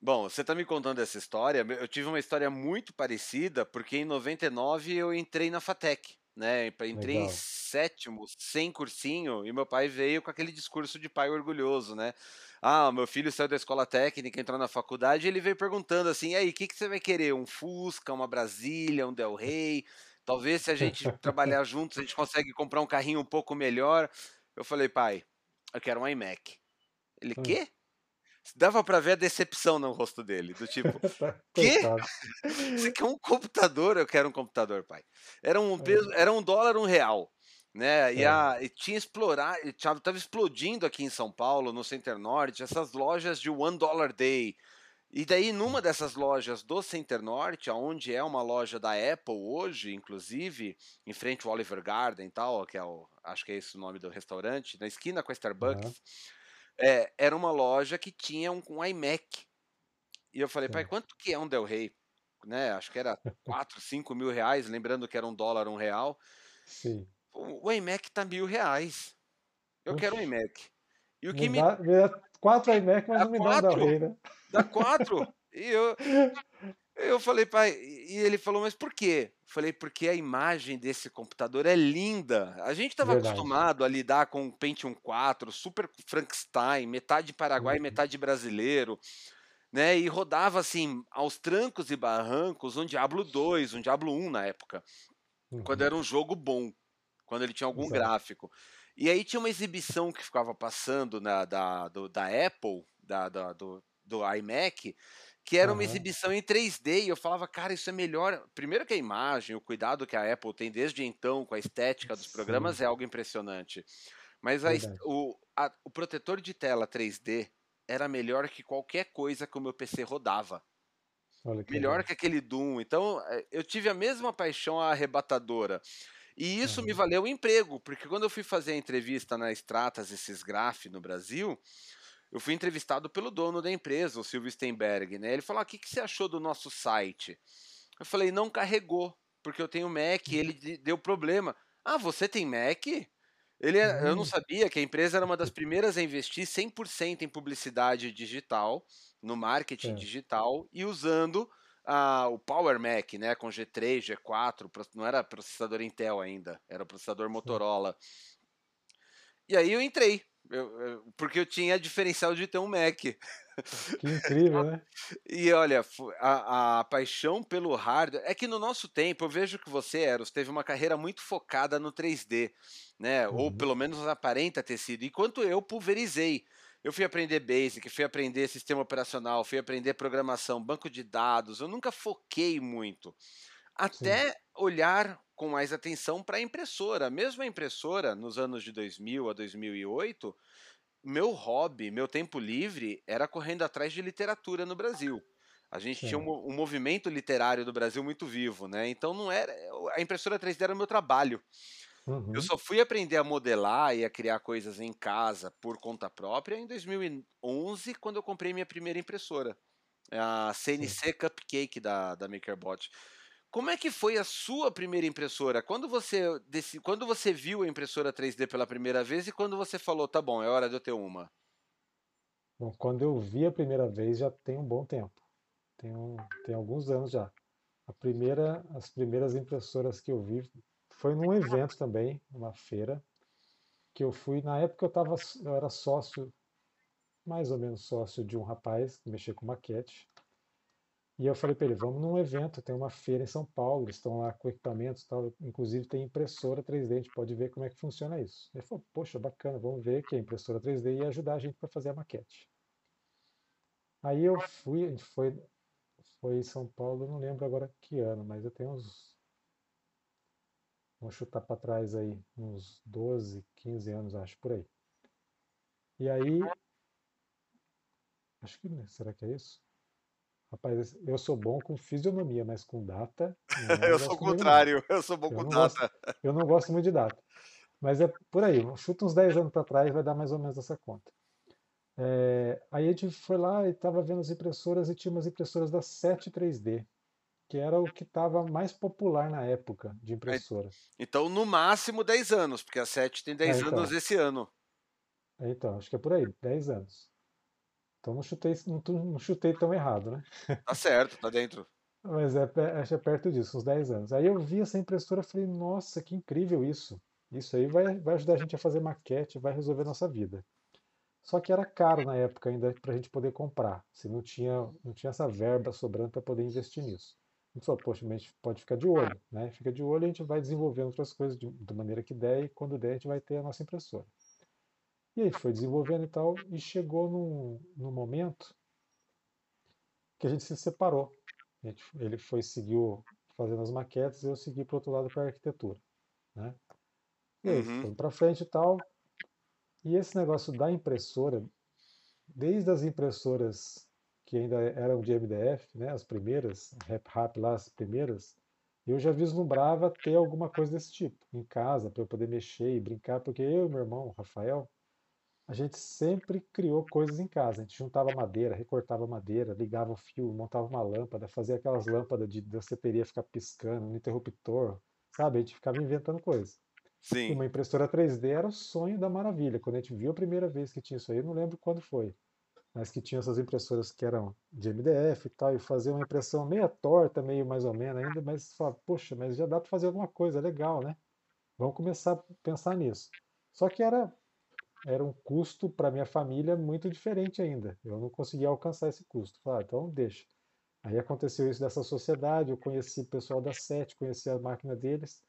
Bom, você tá me contando essa história. Eu tive uma história muito parecida, porque em 99 eu entrei na FATEC, né? Entrei em Legal. sétimo, sem cursinho, e meu pai veio com aquele discurso de pai orgulhoso, né? Ah, meu filho saiu da escola técnica, entrou na faculdade, e ele veio perguntando assim: e aí, o que, que você vai querer? Um Fusca, uma Brasília, um Del Rey? Talvez se a gente trabalhar [LAUGHS] juntos, a gente consegue comprar um carrinho um pouco melhor. Eu falei, pai, eu quero um iMac. Ele, Hum. quê? Dava pra ver a decepção no rosto dele, do tipo, [LAUGHS] Tá? Coitado. Você quer um computador? Eu quero um computador, pai. Era um É. peso, era um dólar, um real, né? E, É. a, e tinha explorar, e tava, tava explodindo aqui em São Paulo, no Center Norte, essas lojas de One Dollar Day. E daí, numa dessas lojas do Center Norte, onde é uma loja da Apple hoje, inclusive, em frente ao Oliver Garden e tal, que é o, acho que é esse o nome do restaurante, na esquina com a Starbucks, Aham. É, era uma loja que tinha um, um iMac. E eu falei, pai, Sim. quanto que é um Del Rey? Né? Acho que era 4, 5 mil reais, lembrando que era um dólar, um real. Sim. O, o iMac tá mil reais. Eu quero um iMac. E o que me dá, me dá quatro iMac, mas dá não me dá um Del quatro? Rey, né? Dá quatro. E eu, [LAUGHS] eu falei, pai, e ele falou, mas por quê? Eu Falei, porque a imagem desse computador é linda. A gente estava acostumado a lidar com o Pentium 4, Super Frankenstein, metade Paraguai, Uhum. metade brasileiro, né? E rodava assim, aos trancos e barrancos, um Diablo 2, um Diablo 1 na época, quando Uhum. era um jogo bom, quando ele tinha algum Exato. gráfico. E aí tinha uma exibição que ficava passando na, da, do- da Apple, da, da- do, do iMac, que era uma exibição em 3D, e eu falava, cara, isso é melhor. Primeiro que a imagem, o cuidado que a Apple tem desde então com a estética dos programas Sim. é algo impressionante. Mas a o, a- o protetor de tela 3D era melhor que qualquer coisa que o meu PC rodava. Que Melhor que aquele Doom. Então, eh, eu tive a mesma paixão arrebatadora. E isso me Aham. valeu o emprego, porque quando eu fui fazer a entrevista na Stratas e Sysgraph no Brasil, eu fui entrevistado pelo dono da empresa, o Silvio Steinberg, né? Ele falou: ah, o que, que você achou do nosso site? Eu falei: não carregou, porque eu tenho Mac e ele de- deu problema. Ah, você tem Mac? Ele, é- eu não Hum. sabia que a empresa era uma das primeiras a investir 100% em publicidade digital, no marketing Certo. digital e usando ah, o Power Mac, né, com G3, G4, pro- não era processador Intel ainda, era o processador. Motorola. E aí eu entrei, eu- eu- porque eu tinha diferencial de ter um Mac. [LAUGHS] Que incrível, né? E olha, a, a paixão pelo hardware. É que no nosso tempo, eu vejo que você, Eros, teve uma carreira muito focada no 3D, né? Ou Uhum. pelo menos aparenta ter sido. Enquanto eu pulverizei. Eu fui aprender Basic, fui aprender sistema operacional, fui aprender programação, banco de dados. Eu nunca foquei muito. Sim. Olhar com mais atenção para a impressora. Mesmo a impressora, nos anos de 2000 a 2008, meu hobby, meu tempo livre era correndo atrás de literatura no Brasil. A gente tinha um, um movimento literário do Brasil muito vivo, né? Então não era a impressora 3D era o meu trabalho. Eu Uhum. só fui aprender a modelar e a criar coisas em casa por conta própria em 2011, quando eu comprei minha primeira impressora, a Sim. CNC Cupcake da, da MakerBot. Como é que foi a sua primeira impressora? Quando você, quando você viu a impressora 3D pela primeira vez e quando você falou, tá bom, é hora de eu ter uma? Bom, quando eu vi a primeira vez já tem um bom tempo. Tem, um, tem alguns anos já. A primeira, as primeiras impressoras que eu vi foi num evento também, uma feira, que eu fui. Na época eu tava, eu era sócio, mais ou menos sócio de um rapaz que mexia com maquete. E eu falei para ele, vamos num evento, tem uma feira em São Paulo, eles estão lá com equipamentos tal, inclusive tem impressora 3D, a gente pode ver como é que funciona isso. Ele falou, poxa, bacana, vamos ver que a impressora 3D ia ajudar a gente para fazer a maquete. Aí eu fui, a gente foi, foi em São Paulo, não lembro agora que ano, mas eu tenho uns, vamos chutar para trás aí, uns 12, 15 anos, acho, por aí. E aí, acho que, né, será que é isso? Rapaz, eu sou bom com fisionomia, mas com data é um Eu sou o contrário, eu sou bom Eu com não gosto, data. eu não gosto muito de data. Mas é por aí, chuta uns 10 anos para trás, vai dar mais ou menos essa conta. É, aí a gente foi lá e estava vendo as impressoras e tinha umas impressoras da 7 3D. que era o que estava mais popular na época de impressora. Então, no máximo 10 anos, porque a 7 tem 10 É, então. anos esse ano. Então, acho que é por aí, 10 anos. Então não chutei, não, não chutei tão errado, né? Tá certo, tá dentro. Mas é, acho que é perto disso, uns 10 anos. Aí eu vi essa impressora e falei, nossa, que incrível isso. Isso aí vai, vai ajudar a gente a fazer maquete, vai resolver nossa vida. Só que era caro na época ainda para a gente poder comprar. Se não tinha, não tinha essa verba sobrando para poder investir nisso. A gente falou, poxa, a gente pode ficar de olho, né? Fica de olho e a gente vai desenvolvendo outras coisas de, da maneira que der e quando der a gente vai ter a nossa impressora. E aí foi desenvolvendo e tal, e chegou num, num momento que a gente se separou. Gente- ele foi seguiu fazendo as maquetes e eu segui para outro lado para a arquitetura, né? E aí Uhum. foi para frente e tal. E esse negócio da impressora, desde as impressoras que ainda eram de MDF, né, as primeiras, RepRap lá, as primeiras, eu já vislumbrava ter alguma coisa desse tipo em casa para eu poder mexer e brincar, porque eu e meu irmão, Rafael, a gente sempre criou coisas em casa. A gente juntava madeira, recortava madeira, ligava o fio, montava uma lâmpada, fazia aquelas lâmpadas de danceteria ficar piscando, no interruptor, sabe? A gente ficava inventando coisas. Sim. uma impressora 3D era o sonho da maravilha. Quando a gente viu a primeira vez que tinha isso aí, eu não lembro quando foi, mas que tinha essas impressoras que eram de MDF e tal, e fazer uma impressão meia torta, meio mais ou menos ainda, mas fala, poxa, mas já dá para fazer alguma coisa legal, né? Vamos começar a pensar nisso. Só que era era um custo para minha família muito diferente ainda. Eu não conseguia alcançar esse custo. Falei, ah, então deixa. Aí aconteceu isso dessa sociedade, eu conheci o pessoal da SET, conheci a máquina deles.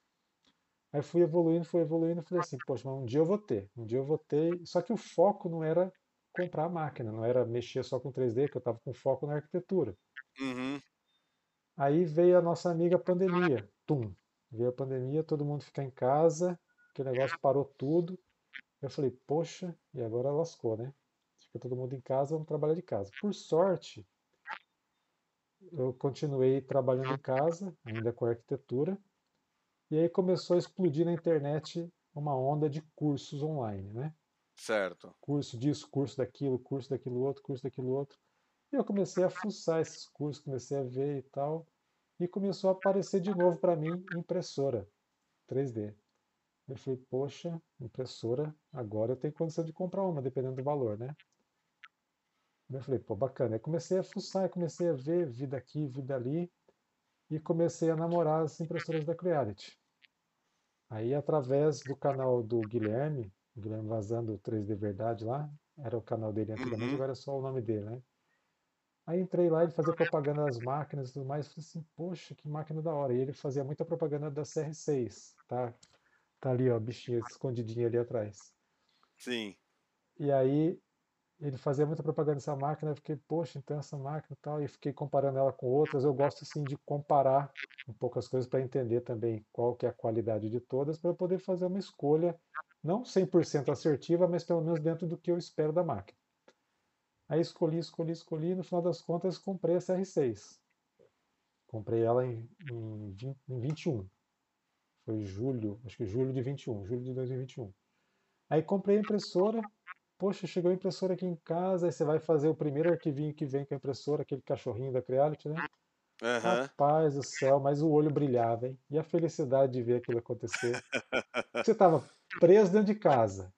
Aí fui evoluindo, fui evoluindo, falei assim, poxa, mas um dia eu vou ter, um dia eu vou ter. Só que o foco não era comprar a máquina, não era mexer só com 3D, que eu estava com foco na arquitetura. Uhum. Aí veio a nossa amiga pandemia, tum. Veio a pandemia, todo mundo ficar em casa, aquele negócio parou tudo. Eu falei, poxa, e agora lascou, né? Fica todo mundo em casa, vamos trabalhar de casa. Por sorte, eu continuei trabalhando em casa, ainda com arquitetura, e aí começou a explodir na internet uma onda de cursos online, né? Certo. Curso disso, curso daquilo, curso daquilo outro, curso daquilo outro. E eu comecei a fuçar esses cursos, comecei a ver e tal, e começou a aparecer de novo para mim impressora 3D. Eu falei, poxa, impressora, agora eu tenho condição de comprar uma, dependendo do valor, né? Eu falei, pô, bacana. Aí comecei a fuçar, comecei a ver vida aqui, vida ali, e comecei a namorar as impressoras da Creality. Aí, através do canal do Guilherme, o Guilherme Vazando 3D Verdade lá, era o canal dele antigamente, Uhum. agora é só o nome dele, né? Aí entrei lá, ele fazia propaganda das máquinas e tudo mais, falei assim, poxa, que máquina da hora. E ele fazia muita propaganda da CR6, tá? Tá ali, ó, bichinho escondidinho ali atrás. Sim. E aí ele fazia muita propaganda dessa máquina, eu fiquei, poxa, então essa máquina e tal, e fiquei comparando ela com outras. Eu gosto assim de comparar um pouco as coisas para entender também qual que é a qualidade de todas, para eu poder fazer uma escolha não 100% assertiva, mas pelo menos dentro do que eu espero da máquina. Aí escolhi, escolhi, escolhi, e no final das contas comprei a CR6. Comprei ela em, em, 20, em 21. Foi julho, acho que julho de 21, julho de 2021. Aí comprei a impressora, poxa, chegou a impressora aqui em casa, aí você vai fazer o primeiro arquivinho que vem com a impressora, aquele cachorrinho da Creality, né? Aham. Rapaz do céu, mas o olho brilhava, hein? E a felicidade de ver aquilo acontecer. [LAUGHS] Você estava preso dentro de casa,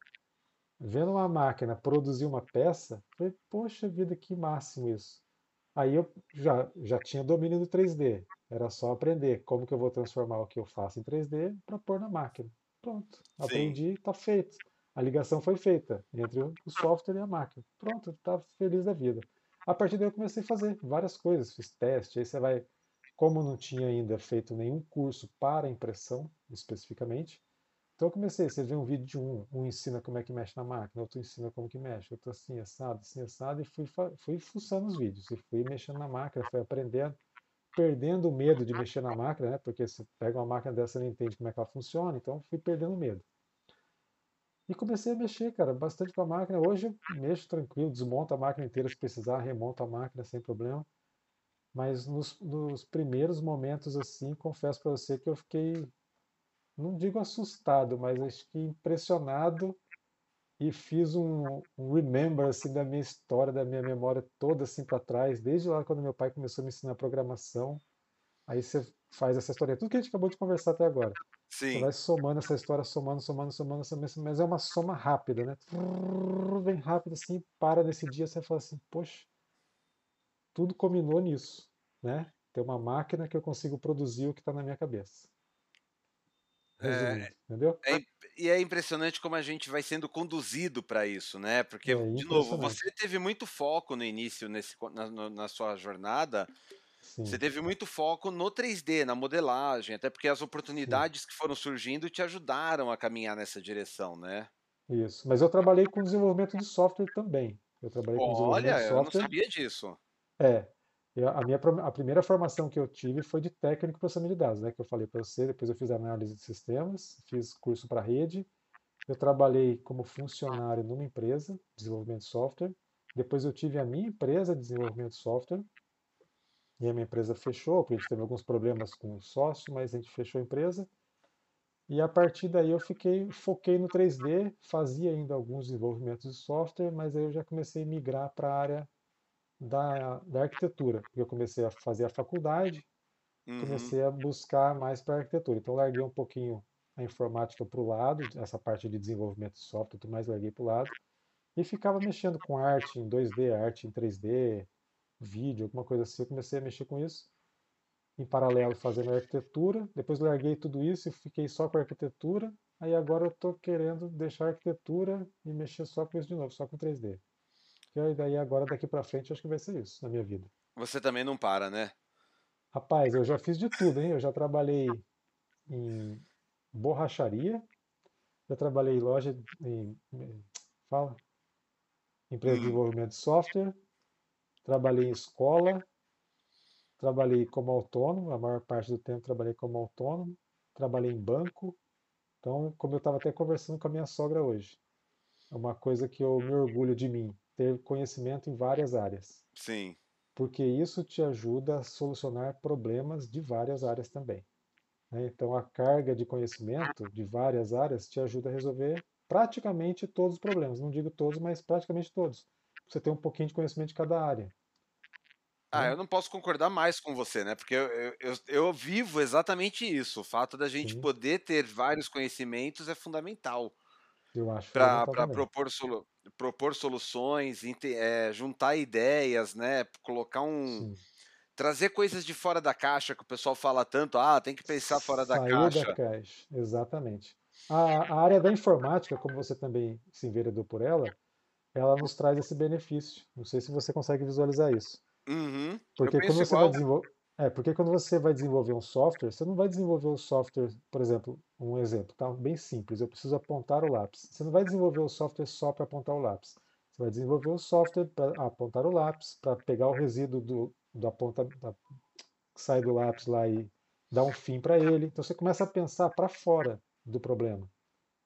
vendo uma máquina produzir uma peça, falei, poxa vida, que máximo isso. Aí eu já, já tinha domínio do 3D, era só aprender como que eu vou transformar o que eu faço em 3D para pôr na máquina. Pronto, Sim. aprendi, está feito. A ligação foi feita entre o software e a máquina. Pronto, estava feliz da vida. A partir daí eu comecei a fazer várias coisas, fiz teste, aí você vai, como não tinha ainda feito nenhum curso para impressão especificamente, então eu comecei, você vê um vídeo de um, um ensina como é que mexe na máquina, outro ensina como que mexe, outro assim, assado, assim, assado, e fui, fui fuçando os vídeos, e fui mexendo na máquina, fui aprendendo, perdendo o medo de mexer na máquina, né? Porque você pega uma máquina dessa e não entende como é que ela funciona, então fui perdendo o medo. E comecei a mexer, cara, bastante com a máquina. Hoje eu mexo tranquilo, desmonto a máquina inteira se precisar, remonto a máquina sem problema. Mas nos, nos primeiros momentos, assim, confesso para você que eu fiquei, não digo assustado, mas acho que impressionado e fiz um, um remember, assim, da minha história, da minha memória toda, assim, para trás, desde lá quando meu pai começou a me ensinar programação, Aí você faz essa história, tudo que a gente acabou de conversar até agora. Você Sim. vai somando essa história, somando, somando, somando, somando, mas é uma soma rápida, né? Bem rápido assim, para nesse dia, você fala assim, poxa, tudo combinou nisso, né? Ter uma máquina que eu consigo produzir o que está na minha cabeça. É, entendeu? é, e é impressionante como a gente vai sendo conduzido para isso, né? Porque, É de novo, você teve muito foco no início nesse, na, na sua jornada. Você Sim, teve muito foco no 3D, na modelagem, até porque as sim, oportunidades que foram surgindo te ajudaram a caminhar nessa direção, né? isso. Mas eu trabalhei com desenvolvimento de software também. Eu trabalhei com desenvolvimento Olha, de eu não software. sabia disso. É, eu- a minha a primeira formação que eu tive foi de técnico processamento de dados, né? Que eu falei para você. Depois eu fiz análise de sistemas, fiz curso para rede. Eu trabalhei como funcionário numa empresa de desenvolvimento de software. Depois eu tive a minha empresa de desenvolvimento de software. E a minha empresa fechou, porque a gente teve alguns problemas com o sócio, mas a gente fechou a empresa. E a partir daí eu fiquei, foquei no 3D, fazia ainda alguns desenvolvimentos de software, mas aí eu já comecei a migrar para a área da, da arquitetura, porque eu comecei a fazer a faculdade, Uhum. comecei a buscar mais para arquitetura. Então larguei um pouquinho a informática para o lado, essa parte de desenvolvimento de software, tudo mais larguei para o lado, e ficava mexendo com arte em 2D, arte em 3D, vídeo, alguma coisa assim. Eu comecei a mexer com isso em paralelo fazendo arquitetura, depois larguei tudo isso e fiquei só com arquitetura, aí agora eu estou querendo deixar a arquitetura e mexer só com isso de novo, só com 3D. E aí daí agora daqui para frente acho que vai ser isso na minha vida. Você também não para, né? Rapaz, eu já fiz de tudo, hein? Eu já trabalhei em borracharia, já trabalhei em loja em, fala, empresa de Hum. desenvolvimento de software, trabalhei em escola, trabalhei como autônomo, a maior parte do tempo trabalhei como autônomo, trabalhei em banco, Então, como eu estava até conversando com a minha sogra hoje, é uma coisa que eu me orgulho de mim, ter conhecimento em várias áreas, Sim, porque isso te ajuda a solucionar problemas de várias áreas também. né? Então, a carga de conhecimento de várias áreas te ajuda a resolver praticamente todos os problemas. Não digo todos, mas praticamente todos. Você tem um pouquinho de conhecimento de cada área, Ah, né? eu não posso concordar mais com você, né? Porque eu, eu, eu, vivo exatamente isso. O fato da gente Sim, poder ter vários conhecimentos é fundamental para propor, solu propor soluções, eh, juntar ideias, né? Colocar um. Sim. Trazer coisas de fora da caixa que o pessoal fala tanto, ah, tem que pensar fora da Sair da caixa. caixa, exatamente. A, a área da informática, como você também se enveredou por ela, ela nos traz esse benefício. Não sei se você consegue visualizar isso. Uhum, Porque quando você vai igual. desenvolver, é, porque quando você vai desenvolver um software, você não vai desenvolver o software, por exemplo, um exemplo, tá? Bem simples. Eu preciso apontar o lápis. Você não vai desenvolver o software só para apontar o lápis. Você vai desenvolver o software para apontar o lápis, para pegar o resíduo do, do aponta, da, que sai do lápis lá e dar um fim para ele. Então você começa a pensar para fora do problema,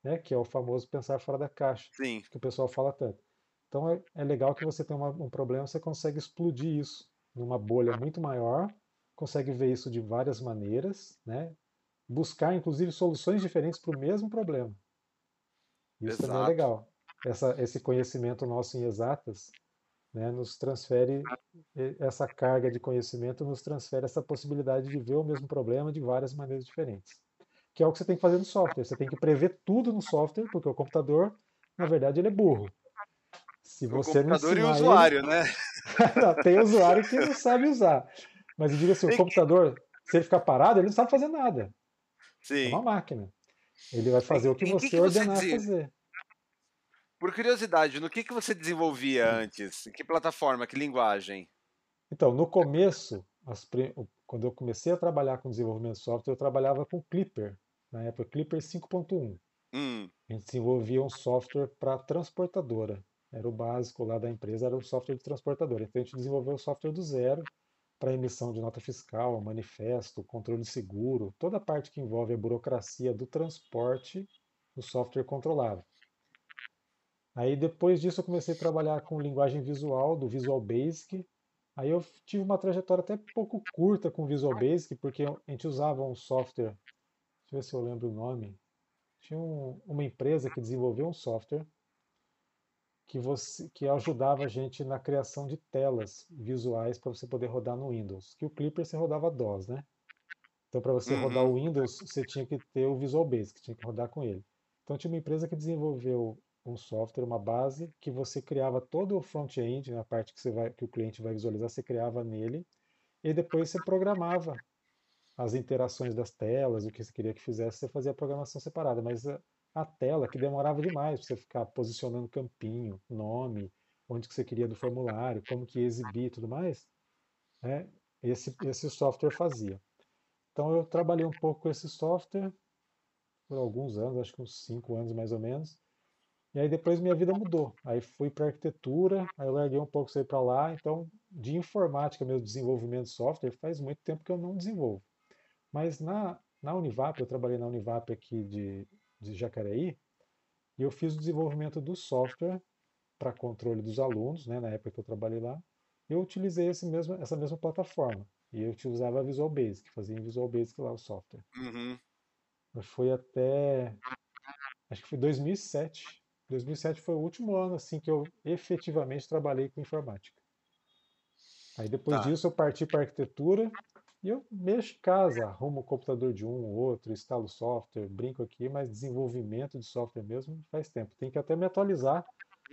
né? Que é o famoso pensar fora da caixa, Sim, que o pessoal fala tanto. Então é, é legal que você tem uma, um problema, você consegue explodir isso numa bolha muito maior, consegue ver isso de várias maneiras, né? Buscar inclusive soluções diferentes para o mesmo problema. Isso também é exato. legal. Essa, esse conhecimento nosso em exatas, né, nos transfere essa carga de conhecimento, nos transfere essa possibilidade de ver o mesmo problema de várias maneiras diferentes. Que é o que você tem que fazer no software. Você tem que prever tudo no software, porque o computador, na verdade, ele é burro. Se O você não computador e o ensinar ele, usuário, né? [LAUGHS] não, tem usuário que não sabe usar. Mas eu digo assim, o computador, se ele ficar parado, ele não sabe fazer nada. É Sim. uma máquina. Ele vai fazer o que você que você ordenar dese- fazer. Por curiosidade, no que, que você desenvolvia antes? Em que plataforma, que linguagem? Então, no começo, quando eu comecei a trabalhar com desenvolvimento de software, eu trabalhava com Clipper, na época Clipper 5.1. Hum, A gente desenvolvia um software para transportadora. Era o básico lá da empresa, era o software de transportadora. Então a gente desenvolveu o software do zero para emissão de nota fiscal, manifesto, controle seguro, toda a parte que envolve a burocracia do transporte, o software controlava. Aí depois disso eu comecei a trabalhar com linguagem visual, do Visual Basic. Aí eu tive uma trajetória até pouco curta com o Visual Basic, porque a gente usava um software, deixa eu ver se eu lembro o nome. Tinha um- uma empresa que desenvolveu um software que, você, que ajudava a gente na criação de telas visuais para você poder rodar no Windows. Que o Clipper você rodava DOS, né? Então, para você rodar o Uhum. Windows, você tinha que ter o Visual Basic, tinha que rodar com ele. Então, tinha uma empresa que desenvolveu um software, uma base, que você criava todo o front-end, né, a parte que, você vai, que o cliente vai visualizar, você criava nele, e depois você programava as interações das telas, o que você queria que fizesse, você fazia a programação separada. Mas a, tela, que demorava demais para você ficar posicionando campinho, nome, onde que você queria do formulário, como que exibir e tudo mais, né, esse, esse software fazia. Então eu trabalhei um pouco com esse software por alguns anos, acho que uns cinco anos mais ou menos. E aí depois minha vida mudou. Aí fui para arquitetura, aí eu larguei um pouco isso aí para lá. Então, de informática, meu desenvolvimento de software, faz muito tempo que eu não desenvolvo. Mas na, na Univap, eu trabalhei na Univap aqui de, de Jacareí, e eu fiz o desenvolvimento do software para controle dos alunos, né, na época que eu trabalhei lá. Eu utilizei esse mesmo, essa mesma plataforma. E eu utilizava a Visual Basic, fazia em Visual Basic lá o software. Uhum. Mas foi até, acho que foi 2007. 2007 foi o último ano assim que eu efetivamente trabalhei com informática. Aí depois Tá. disso eu parti para arquitetura e eu mexo em casa, arrumo o computador de um ou outro, instalo software, brinco aqui, mas desenvolvimento de software mesmo faz tempo. Tem que até me atualizar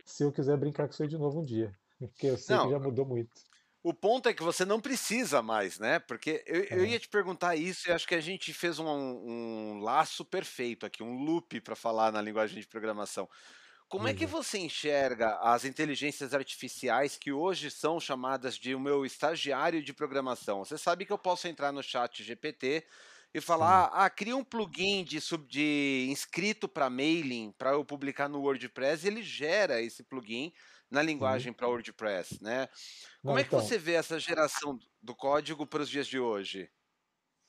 se eu quiser brincar com isso aí de novo um dia, [LAUGHS] porque eu sei que Não, já mudou muito. o ponto é que você não precisa mais, né? Porque eu, eu É, ia te perguntar isso e acho que a gente fez um, um laço perfeito aqui, um loop para falar na linguagem de programação. Como é que diga. você enxerga as inteligências artificiais que hoje são chamadas de o meu estagiário de programação? Você sabe que eu posso entrar no chat GPT e Sim. falar, ah, cria um plugin de, sub, de inscrito para mailing para eu publicar no WordPress, e ele gera esse plugin na Sim. linguagem para WordPress, né? Como Não, é que então, você vê essa geração do código para os dias de hoje?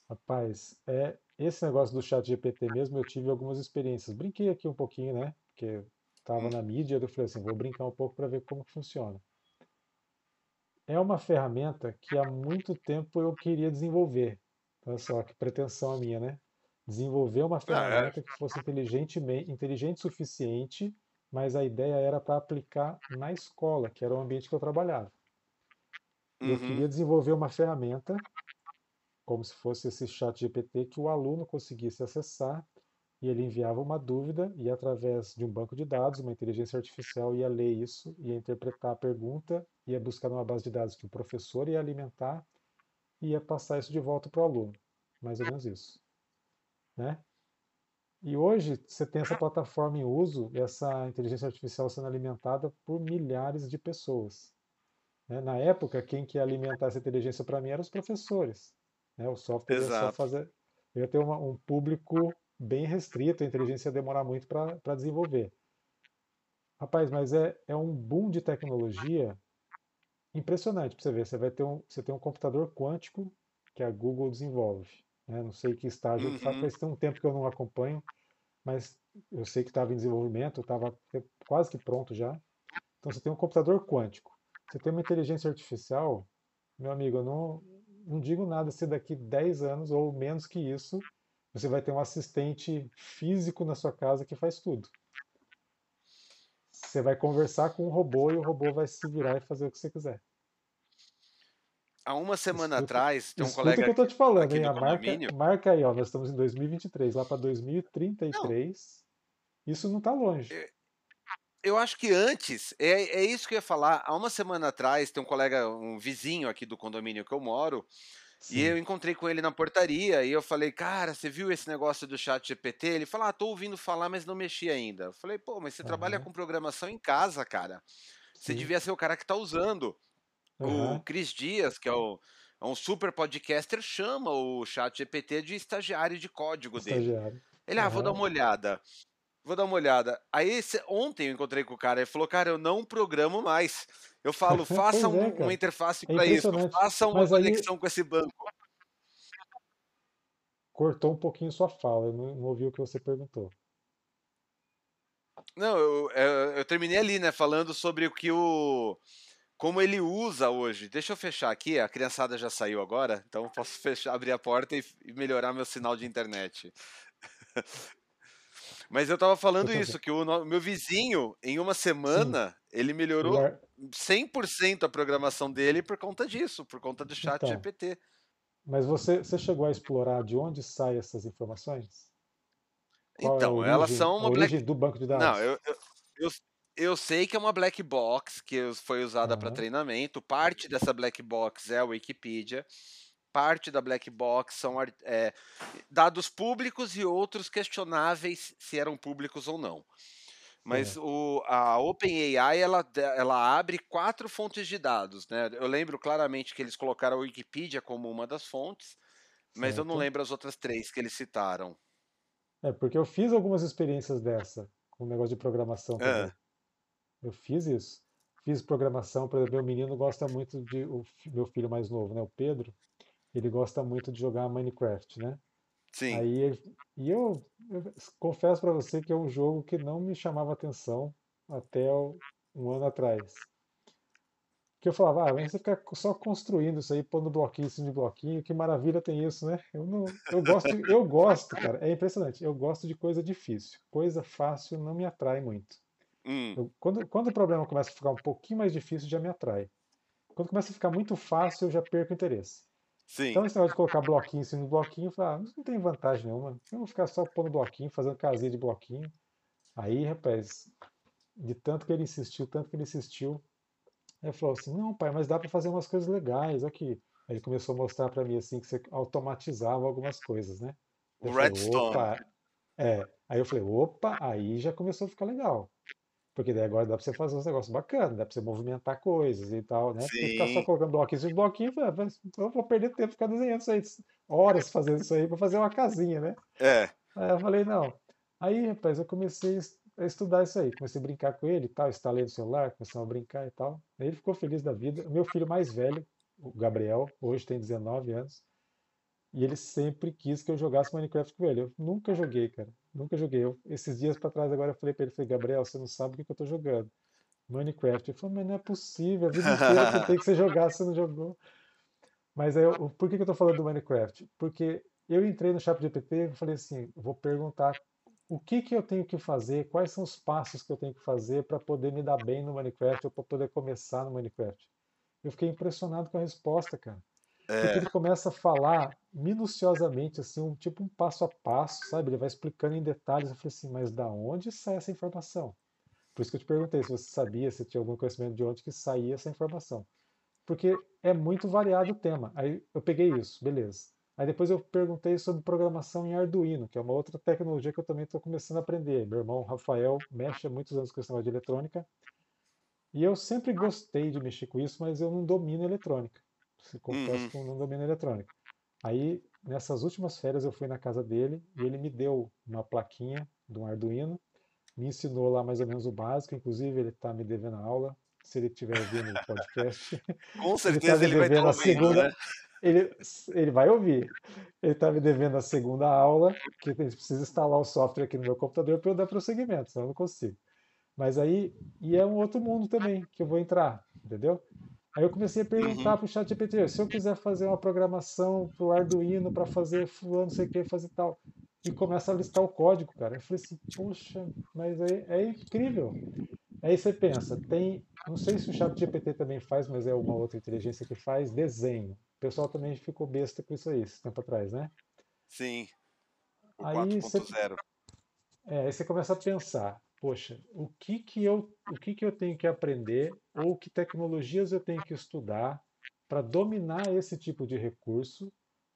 rapaz, é esse negócio do chat GPT mesmo, eu tive algumas experiências. Brinquei aqui um pouquinho, né? Porque estava Hum, na mídia, eu falei assim, vou brincar um pouco para ver como que funciona. É uma ferramenta que há muito tempo eu queria desenvolver. Olha só que pretensão a minha, né? Desenvolver uma Ah, é. ferramenta que fosse inteligente, inteligente o suficiente, mas a ideia era para aplicar na escola, que era o ambiente que eu trabalhava. E eu Uhum, queria desenvolver uma ferramenta como se fosse esse chat GPT que o aluno conseguisse acessar e ele enviava uma dúvida e através de um banco de dados, uma inteligência artificial ia ler isso, ia interpretar a pergunta, ia buscar numa base de dados que o professor ia alimentar e ia passar isso de volta para o aluno. Mais ou menos isso, né? E hoje você tem essa plataforma em uso, essa inteligência artificial sendo alimentada por milhares de pessoas. né? Na época, quem que ia alimentar essa inteligência para mim eram os professores. né? O software ia só exato. fazer, ia ter uma- um público bem restrito, a inteligência ia demorar muito para desenvolver. Rapaz, mas é, é um boom de tecnologia impressionante para você ver. Você vai ter um, você tem um computador quântico que a Google desenvolve. né? Não sei que estágio, Uhum, faz um tempo que eu não acompanho, mas eu sei que estava em desenvolvimento, estava quase que pronto já. Então você tem um computador quântico. Você tem uma inteligência artificial, meu amigo, eu não, não digo nada se daqui 10 anos ou menos que isso, você vai ter um assistente físico na sua casa que faz tudo. Você vai conversar com o robô e o robô vai se virar e fazer o que você quiser. Há uma semana Escuta, atrás, tem um escuta o que colega eu tô te falando, hein? marca, marca aí, ó, nós estamos em 2023, lá para Não, 2033, isso não está longe. eu, eu acho que antes, é, é isso que eu ia falar. Há uma semana atrás, tem um colega, um vizinho aqui do condomínio que eu moro, e eu Sim. encontrei com ele na portaria, e eu falei, cara, você viu esse negócio do chat GPT? Ele falou, ah, tô ouvindo falar, mas não mexi ainda. Eu falei, pô, mas você trabalha Aham. com programação em casa, cara. Você Sim. devia ser o cara que tá usando. O Aham. Cris Dias, que é, o, é um super podcaster, chama o chat GPT de estagiário de código dele. Estagiário. Ele, ah, vou dar uma olhada. Vou dar uma olhada. Aí ontem eu encontrei com o cara, ele falou, cara, eu não programo mais. Eu falo, [LAUGHS] faça é, um- uma cara. interface É para isso, faça uma Mas aí conexão com esse banco. cortou um pouquinho sua fala, eu não, não ouvi o que você perguntou. Não, eu, eu, eu terminei ali, né, falando sobre o que o. Como ele usa hoje. Deixa eu fechar aqui, a criançada já saiu agora, então posso [LAUGHS] fechar, abrir a porta e, e melhorar meu sinal de internet. [LAUGHS] Mas eu tava falando bom. isso, que o meu vizinho, em uma Sim, semana, ele ele melhorou ar- 100% a programação dele por conta disso, por conta do chat então, GPT. Mas você, você chegou a explorar de onde saem essas informações? Qual é Então, elas origem, são a uma black. origem do banco de Não, dados? eu, eu, eu, eu sei que é uma black box que foi usada para Aham, treinamento. Parte dessa black box é a Wikipedia. Parte da black box são é, dados públicos e outros questionáveis se eram públicos ou não. Mas certo. o, a OpenAI ela, ela abre quatro fontes de dados, né? Eu lembro claramente que eles colocaram a Wikipedia como uma das fontes, mas eu não Certo. lembro as outras três que eles citaram. É, porque eu fiz algumas experiências dessa, com o negócio de programação também. Ah, Eu fiz isso. Fiz programação, por exemplo, meu menino gosta muito de, o meu filho mais novo, né, o Pedro, ele gosta muito de jogar Minecraft, né? sim. Aí, e eu, eu confesso para você que é um jogo que não me chamava atenção até um ano atrás. Que eu falava, ah, mas você fica só construindo isso aí, pondo bloquinho em cima de bloquinho, que maravilha tem isso, né? Eu não, eu gosto, eu gosto, cara, é impressionante. Eu gosto de coisa difícil. Coisa fácil não me atrai muito. Hum, Eu- quando, quando o problema começa a ficar um pouquinho mais difícil, já me atrai. Quando começa a ficar muito fácil, eu já perco o interesse. Sim. Então, esse negócio de colocar bloquinho em cima de bloquinho, eu falo, ah, não tem vantagem nenhuma. Eu vou ficar só pondo bloquinho, fazendo casinha de bloquinho. Aí, rapaz, de tanto que ele insistiu, tanto que ele insistiu, ele falou assim, não, pai, mas dá para fazer umas coisas legais aqui. Aí ele começou a mostrar para mim assim que você automatizava algumas coisas, né? O Eu falei, Redstone. opa, é. Aí eu falei, opa, aí já começou a ficar legal. Porque daí agora dá pra você fazer uns negócios bacanas, dá pra você movimentar coisas e tal, né? Porque ficar só Sim. colocando bloquinho de bloquinho, eu falei, "Ah, mas eu vou perder tempo ficar desenhando isso aí, horas fazendo isso aí pra fazer uma casinha, né? É. Aí eu falei, não. Aí, rapaz, eu comecei a es- a estudar isso aí, comecei a brincar com ele e tal, instalei no celular, começamos a brincar e tal. Aí ele ficou feliz da vida. O meu filho mais velho, o Gabriel, hoje tem 19 anos, e ele sempre quis que eu jogasse Minecraft com ele. Eu nunca joguei, cara. Nunca joguei. Eu- esses dias pra trás agora eu falei pra ele, falei, Gabriel, você não sabe o que que eu tô jogando. Minecraft. Ele falou, mas não é possível, a vida inteira tentei que você jogasse, você não jogou. Mas aí, eu- por que que eu tô falando do Minecraft? Porque eu entrei no ChatGPT e falei assim, vou perguntar o que que eu tenho que fazer, quais são os passos que eu tenho que fazer para poder me dar bem no Minecraft ou para poder começar no Minecraft. Eu fiquei impressionado com a resposta, cara. Porque É. ele começa a falar minuciosamente, assim, um, tipo um passo a passo, sabe? Ele vai explicando em detalhes. Eu falei assim, mas da onde sai essa informação? Por isso que eu te perguntei se você sabia, se tinha algum conhecimento de onde que saía essa informação. Porque é muito variado o tema. Aí eu peguei isso, beleza. Aí depois eu perguntei sobre programação em Arduino, que é uma outra tecnologia que eu também estou começando a aprender. Meu irmão Rafael mexe há muitos anos com esse negócio de eletrônica. E eu sempre gostei de mexer com isso, mas eu não domino eletrônica. Se confesso Uhum. que eu não domino eletrônica. Aí, nessas últimas férias, eu fui na casa dele e ele me deu uma plaquinha de um Arduino, me ensinou lá mais ou menos o básico, inclusive ele está me devendo a aula, se ele estiver ouvindo o podcast, [LAUGHS] Com ele certeza me ele vai estar a ouvindo, segunda, né? ele, ele vai ouvir. Ele está me devendo a segunda aula, que ele precisa instalar o software aqui no meu computador para eu dar prosseguimento, senão eu não consigo. Mas aí, e é um outro mundo também que eu vou entrar, entendeu? Aí eu comecei a perguntar Uhum. para o chat GPT, se eu quiser fazer uma programação para o Arduino, para fazer fulano, não sei o que, fazer tal. E começa a listar o código, cara. Eu falei assim, poxa, mas é, é incrível. Aí você pensa, tem, não sei se o chat GPT também faz, mas é uma outra inteligência que faz, desenho. O pessoal também ficou besta com isso aí, esse tempo atrás, né? Sim. O Aí você 4.0. É, aí você começa a pensar, poxa, o que que eu, o que que eu tenho que aprender ou que tecnologias eu tenho que estudar para dominar esse tipo de recurso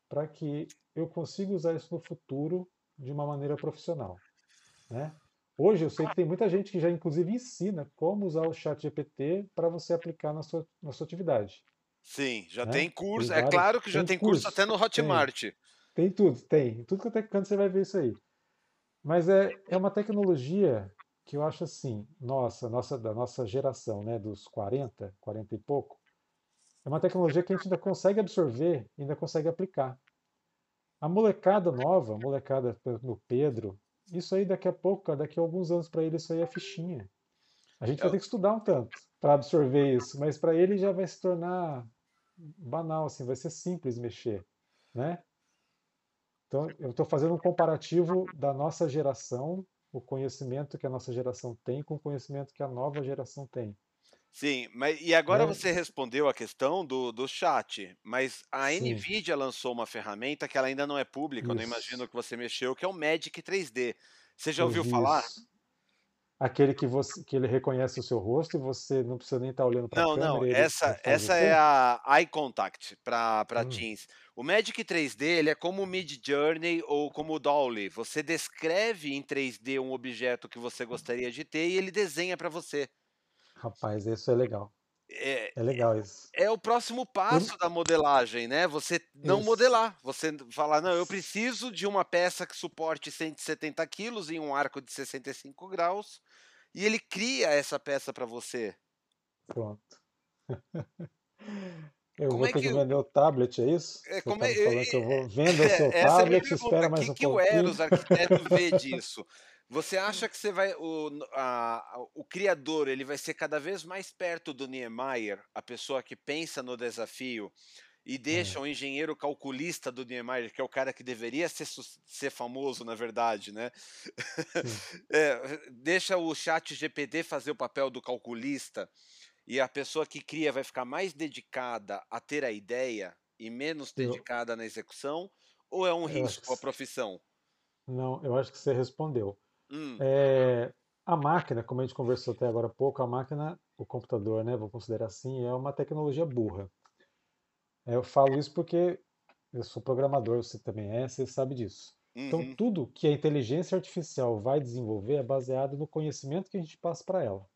para que eu consiga usar isso no futuro de uma maneira profissional, né? Hoje eu sei que tem muita gente que já inclusive ensina como usar o chat GPT para você aplicar na sua, na sua atividade, Sim, já né? tem Tem curso. É claro que já tem tem curso até curso, no tem, Hotmart. tem tudo, tem. Tudo que eu tenho canto você vai ver isso aí. Mas é, é uma tecnologia que eu acho assim, nossa, nossa, da nossa geração, né, dos 40, 40 e pouco, é uma tecnologia que a gente ainda consegue absorver, ainda consegue aplicar. A molecada nova, a molecada no Pedro, isso aí daqui a pouco, daqui a alguns anos para ele isso aí é fichinha. A gente vai ter que estudar um tanto para absorver isso, mas para ele já vai se tornar banal, assim, vai ser simples mexer, né? Então, eu estou fazendo um comparativo da nossa geração, o conhecimento que a nossa geração tem com o conhecimento que a nova geração tem. Sim, mas e agora né? você respondeu a questão do, do chat, mas a Sim, Nvidia lançou uma ferramenta que ela ainda não é pública, eu não imagino isso. que você mexeu, que é o Magic 3D. Você já ouviu vi falar? isso. Aquele que você, que ele reconhece o seu rosto e você não precisa nem estar olhando para a Não, não, câmera, ele essa, essa é a Eye Contact para para Hum, Teams. O Magic 3D ele é como o Mid Journey ou como o Dolly. Você descreve em 3D um objeto que você gostaria de ter e ele desenha para você. rapaz, isso é legal. É, É legal isso. é o próximo passo da modelagem, né? Você não Isso. modelar, você falar, não, eu preciso de uma peça que suporte 170 quilos em um arco de 65 graus, e ele cria essa peça para você. Pronto. [LAUGHS] Eu Como vou é ter que que o- vender o tablet, é isso? É, como tá é, falando que eu vou venda o seu essa é minha tablet, pergunta. espera O mais que, um que o pouquinho. Eros, arquiteto, vê [LAUGHS] disso? Você acha que você vai o, a- o criador ele vai ser cada vez mais perto do Niemeyer, a pessoa que pensa no desafio e deixa É. o engenheiro calculista do Niemeyer, que é o cara que deveria ser, ser famoso, na verdade, né? [LAUGHS] É, deixa o chat GPT fazer o papel do calculista e a pessoa que cria vai ficar mais dedicada a ter a ideia e menos dedicada na execução? Ou é um eu risco a profissão? não, eu acho que você respondeu. Hum, É, a máquina, como a gente conversou até agora há pouco, a máquina, o computador, né, vou considerar assim, é uma tecnologia burra. É, Eu falo isso porque eu sou programador, você também é, você sabe disso. Então, uhum, tudo que a inteligência artificial vai desenvolver é baseado no conhecimento que a gente passa para ela.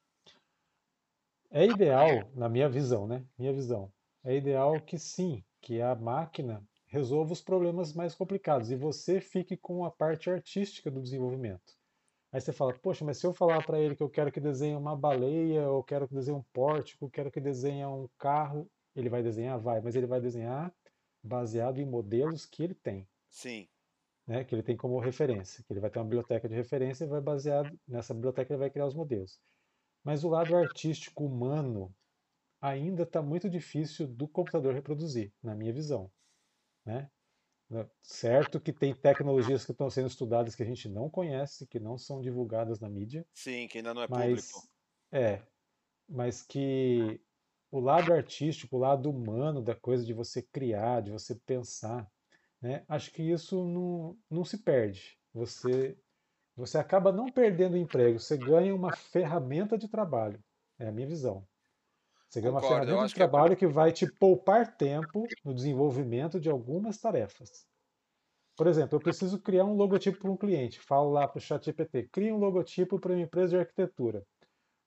É ideal, na minha visão, né? Minha visão, é ideal que sim, que a máquina resolva os problemas mais complicados e você fique com a parte artística do desenvolvimento. Aí você fala, poxa, mas se eu falar para ele que eu quero que desenhe uma baleia, ou quero que desenhe um pórtico, eu quero que desenhe um carro, ele vai desenhar? Vai, mas ele vai desenhar baseado em modelos que ele tem, sim, né? Que ele tem como referência, que ele vai ter uma biblioteca de referência e vai baseado nessa biblioteca ele vai criar os modelos. Mas o lado artístico humano ainda está muito difícil do computador reproduzir, na minha visão, né? Né, Certo que tem tecnologias que estão sendo estudadas que a gente não conhece, que não são divulgadas na mídia, sim, que ainda não é mas público. é, mas que o lado artístico, o lado humano da coisa de você criar, de você pensar, né? Acho que isso não, não se perde. Você você acaba não perdendo o emprego, você ganha uma ferramenta de trabalho. É a minha visão. Você ganha uma Concordo, eu ferramenta de que é trabalho que vai te poupar tempo no desenvolvimento de algumas tarefas. Por exemplo, eu preciso criar um logotipo para um cliente. Falo lá para o ChatGPT, cria um logotipo para uma empresa de arquitetura.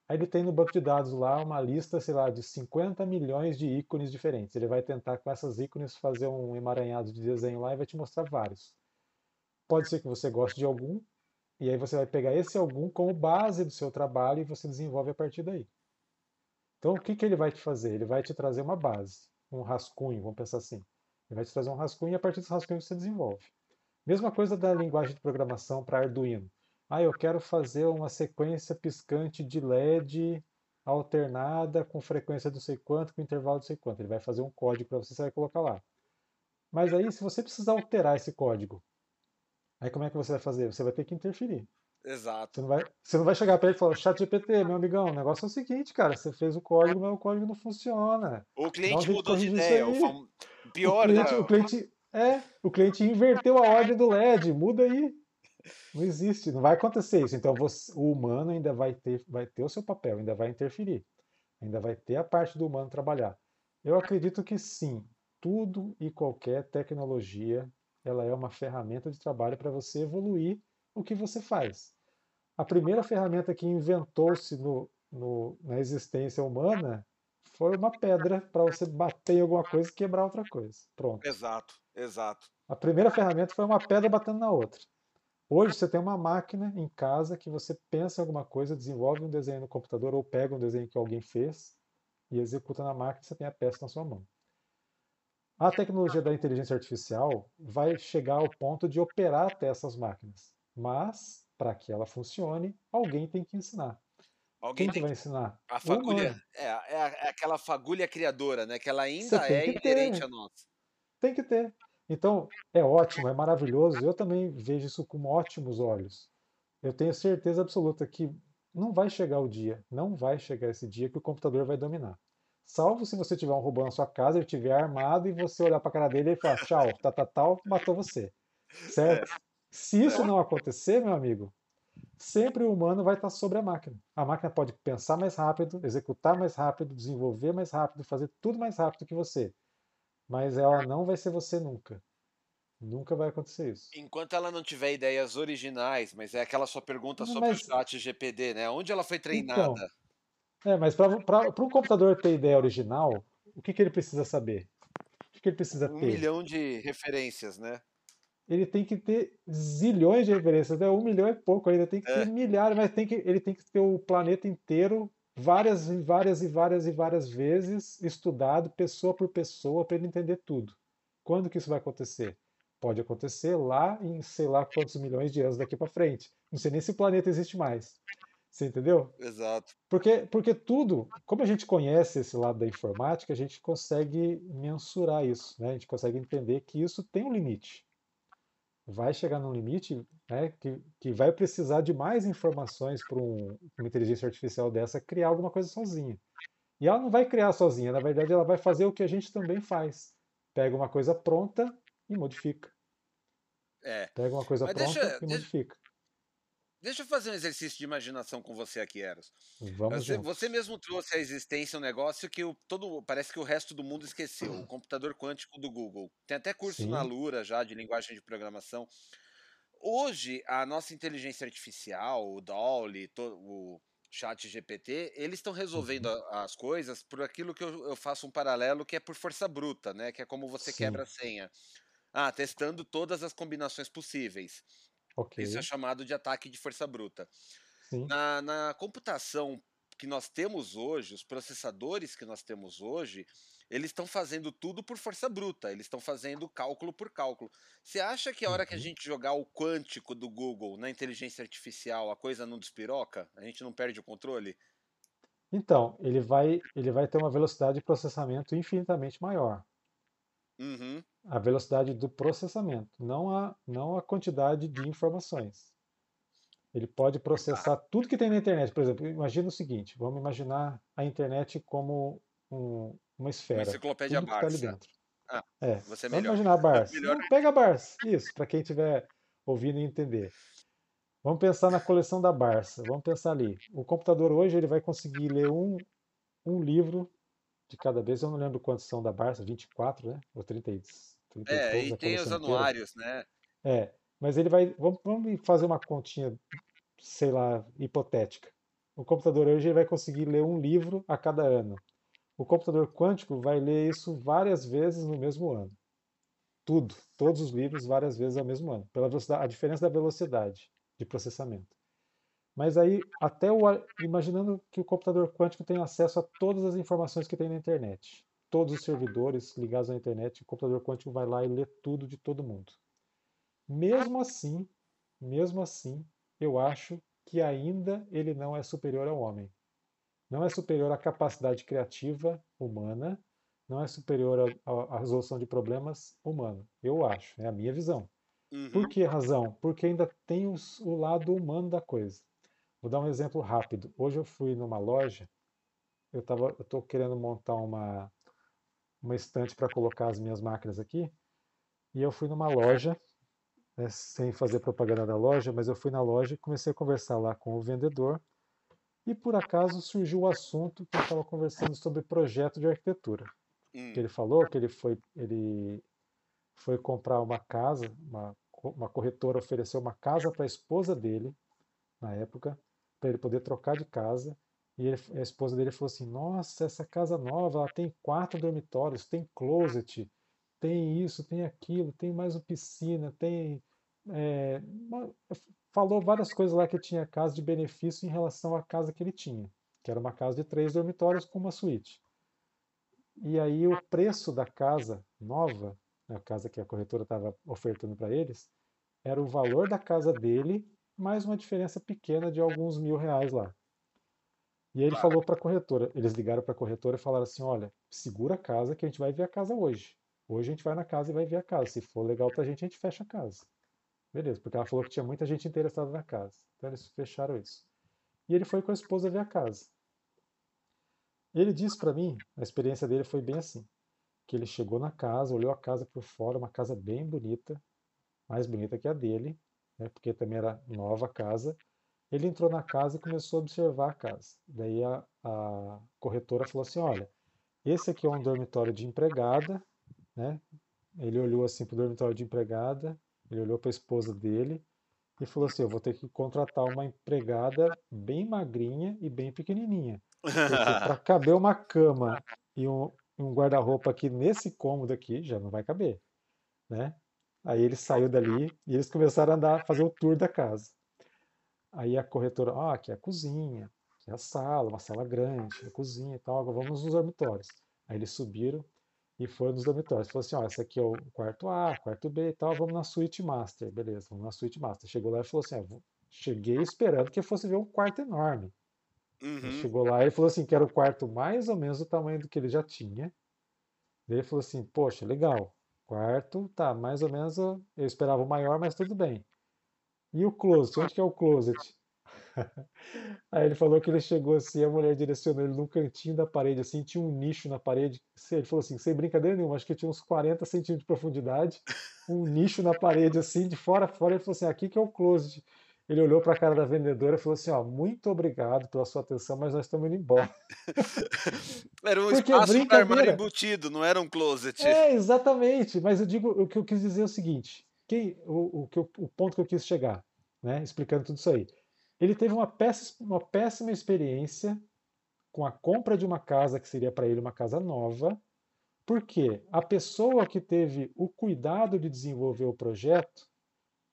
Aí ele tem no banco de dados lá uma lista, sei lá, de 50 milhões de ícones diferentes. Ele vai tentar com essas ícones fazer um emaranhado de desenho lá e vai te mostrar vários. Pode ser que você goste de algum, e aí você vai pegar esse algum como base do seu trabalho e você desenvolve a partir daí. Então, o que, que ele vai te fazer? Ele vai te trazer uma base, um rascunho, vamos pensar assim. Ele vai te trazer um rascunho e a partir desse rascunho você desenvolve. Mesma coisa da linguagem de programação para Arduino. Ah, eu quero fazer uma sequência piscante de LED alternada com frequência não sei quanto, com intervalo não sei quanto. Ele vai fazer um código para você, você vai colocar lá. Mas aí, se você precisar alterar esse código, aí como é que você vai fazer? Você vai ter que interferir. Exato. Você não vai, você não vai chegar para ele e falar, chat GPT, meu amigão, o negócio é o seguinte, cara, você fez o código, mas o código não funciona. O cliente de mudou de ideia. O fam... O Pior, né? cliente, o cliente, é, o cliente inverteu a ordem do LED, muda aí. Não existe, não vai acontecer isso. Então você, o humano ainda vai ter, vai ter o seu papel, ainda vai interferir, ainda vai ter a parte do humano trabalhar. Eu acredito que sim, tudo e qualquer tecnologia, ela é uma ferramenta de trabalho para você evoluir o que você faz. A primeira ferramenta que inventou-se no, no, na existência humana foi uma pedra para você bater em alguma coisa e quebrar outra coisa. Pronto. Exato, exato. A primeira ferramenta foi uma pedra batendo na outra. Hoje você tem uma máquina em casa que você pensa em alguma coisa, desenvolve um desenho no computador ou pega um desenho que alguém fez e executa na máquina e você tem a peça na sua mão. A tecnologia da inteligência artificial vai chegar ao ponto de operar até essas máquinas, mas para que ela funcione, alguém tem que ensinar. Alguém Quem que tem vai que. ensinar? A fagulha. É, é, é aquela fagulha criadora, né? Que ela ainda é inerente a nós. tem que ter. Então, é ótimo, é maravilhoso. Eu também vejo isso com ótimos olhos. Eu tenho certeza absoluta que não vai chegar o dia, não vai chegar esse dia que o computador vai dominar. Salvo se você tiver um robô na sua casa, ele estiver armado e você olhar para a cara dele e falar, tchau, tal, tal, tal, matou você. Certo? Se isso não acontecer, meu amigo, sempre o humano vai estar sobre a máquina. A máquina pode pensar mais rápido, executar mais rápido, desenvolver mais rápido, fazer tudo mais rápido que você. Mas ela não vai ser você nunca. Nunca vai acontecer isso. Enquanto ela não tiver ideias originais, mas é aquela sua pergunta sobre Mas, o chat GPD, né? Onde ela foi então, treinada? É, mas para um computador ter ideia original, o que, que ele precisa saber? O que, que ele precisa Um ter? milhão de referências, né? Ele tem que ter zilhões de referências, né? Um milhão é pouco ainda, tem que ter É, milhares, mas tem que, ele tem que ter o planeta inteiro várias e várias e várias e várias vezes estudado, pessoa por pessoa, para ele entender tudo. Quando que isso vai acontecer? Pode acontecer lá em sei lá quantos milhões de anos daqui para frente. Não sei nem se o planeta existe mais. Você entendeu? exato. Porque, porque tudo, como a gente conhece esse lado da informática, a gente consegue mensurar isso, né? A gente consegue entender que isso tem um limite. Vai chegar num limite, né, que, que vai precisar de mais informações para um, uma inteligência artificial dessa criar alguma coisa sozinha. E ela não vai criar sozinha, na verdade ela vai fazer o que a gente também faz. Pega uma coisa pronta e modifica. É. Pega uma coisa Mas pronta deixa, e deixa, modifica. Deixa eu fazer um exercício de imaginação com você aqui, Eros. Vamos Você, você mesmo trouxe à existência um negócio que o, todo, parece que o resto do mundo esqueceu, o computador quântico do Google. Tem até curso na Sim. Lura já de linguagem de programação. Hoje, a nossa inteligência artificial, o DALL-E, o chat GPT, eles estão resolvendo Uhum. as coisas por aquilo que eu, eu faço um paralelo que é por força bruta, né? Que é como você quebra Sim. a senha. Ah, testando todas as combinações possíveis. Ok. Isso é chamado de ataque de força bruta. Na, na computação que nós temos hoje, os processadores que nós temos hoje, eles estão fazendo tudo por força bruta, eles estão fazendo cálculo por cálculo. Você acha que a hora que a Uhum. gente jogar o quântico do Google na inteligência artificial, a coisa não despiroca? A gente não perde o controle? Então, ele vai, ele vai ter uma velocidade de processamento infinitamente maior. Uhum. A velocidade do processamento, não a, não a quantidade de informações. Ele pode processar tudo que tem na internet. Por exemplo, imagina o seguinte: vamos imaginar a internet como um- uma Uma esfera, enciclopédia tudo que está ali Barça. dentro. Ah, É, você é vamos imaginar a Barça. Melhor. Não, pega a Barça, isso, para quem estiver ouvindo e entender. Vamos pensar na coleção da Barça. Vamos pensar ali. O computador hoje ele vai conseguir ler um, um livro de cada vez. Eu não lembro quantos são da Barça, 24, né? Ou 30, e- 30 e É, e tem os coleção inteira. anuários, né? É, mas ele vai. Vamos, vamos fazer uma continha, sei lá, hipotética. O computador hoje ele vai conseguir ler um livro a cada ano. O computador quântico vai ler isso várias vezes no mesmo ano. Tudo, todos os livros várias vezes ao mesmo ano, pela velocidade, a diferença da velocidade de processamento. Mas aí, até o, imaginando que o computador quântico tem acesso a todas as informações que tem na internet, todos os servidores ligados à internet, o computador quântico vai lá e lê tudo de todo mundo. Mesmo assim, mesmo assim, eu acho que ainda ele não é superior ao homem. Não é superior à capacidade criativa humana, não é superior à à- resolução de problemas humano. Eu acho, é a minha visão. Por Uhum. que razão? Porque ainda tem os- o lado humano da coisa. Vou dar um exemplo rápido. Hoje eu fui numa loja, eu estou querendo montar uma, uma estante para colocar as minhas máquinas aqui, e eu fui numa loja, né, sem fazer propaganda da loja, mas eu fui na loja e comecei a conversar lá com o vendedor, e por acaso surgiu o assunto que eu estava conversando sobre projeto de arquitetura. Que Hum. ele falou que ele foi, ele foi comprar uma casa, uma, uma corretora ofereceu uma casa para a esposa dele, na época, para ele poder trocar de casa. E ele- a esposa dele falou assim: Nossa, essa casa nova, ela tem quatro dormitórios, tem closet, tem isso, tem aquilo, tem mais uma piscina, tem. é, falou várias coisas lá que tinha casa de benefício em relação à casa que ele tinha, que era uma casa de três dormitórios com uma suíte. E aí o preço da casa nova, a casa que a corretora estava ofertando para eles, era o valor da casa dele, mais uma diferença pequena de alguns mil reais lá. E aí ele falou para a corretora, eles ligaram para a corretora e falaram assim, olha, segura a casa que a gente vai ver a casa hoje. Hoje a gente vai na casa e vai ver a casa. Se for legal para a gente, a gente fecha a casa. Beleza, porque ela falou que tinha muita gente interessada na casa. Então eles fecharam isso. e ele foi com a esposa ver a casa. Ele disse para mim, a experiência dele foi bem assim, que ele chegou na casa, olhou a casa por fora, uma casa bem bonita, mais bonita que a dele, né, porque também era nova a casa. Ele entrou na casa e começou a observar a casa. Daí a, a corretora falou assim, olha, esse aqui é um dormitório de empregada, né? Ele olhou assim para o dormitório de empregada, ele olhou para a esposa dele e falou assim: Eu vou ter que contratar uma empregada bem magrinha e bem pequenininha. Para [LAUGHS] caber uma cama e um, um guarda-roupa aqui nesse cômodo aqui, já não vai caber, né? Aí ele saiu dali e eles começaram a andar, fazer o tour da casa. Aí a corretora, ah, aqui é a cozinha, aqui é a sala, uma sala grande, a cozinha e tal, agora vamos nos dormitórios. Aí eles subiram e foram nos dormitórios. Falou assim, ó, esse aqui é o quarto A, quarto B e tal, vamos na suíte master. Beleza, vamos na suíte master. Chegou lá e falou assim, ó, cheguei esperando que fosse ver um quarto enorme. Uhum. Chegou lá e falou assim, que era o quarto mais ou menos do tamanho do que ele já tinha. Daí ele falou assim, poxa, legal, quarto, tá, mais ou menos eu esperava o maior, mas tudo bem. E o closet, onde que é o closet? [LAUGHS] Aí ele falou que ele chegou assim, a mulher direcionou ele num cantinho da parede, assim, tinha um nicho na parede. Ele falou assim, sem brincadeira nenhuma, acho que tinha uns 40 centímetros de profundidade, um nicho na parede, assim, de fora a fora. Ele falou assim, aqui que é o closet. Ele olhou para a cara da vendedora e falou assim: ó, muito obrigado pela sua atenção, mas nós estamos indo embora. [LAUGHS] era um Porque espaço para armário embutido, não era um closet. É, exatamente. Mas eu digo, o que eu quis dizer é o seguinte: quem, o, o, o ponto que eu quis chegar, né, explicando tudo isso aí. Ele teve uma péssima, uma péssima experiência com a compra de uma casa que seria para ele uma casa nova, porque a pessoa que teve o cuidado de desenvolver o projeto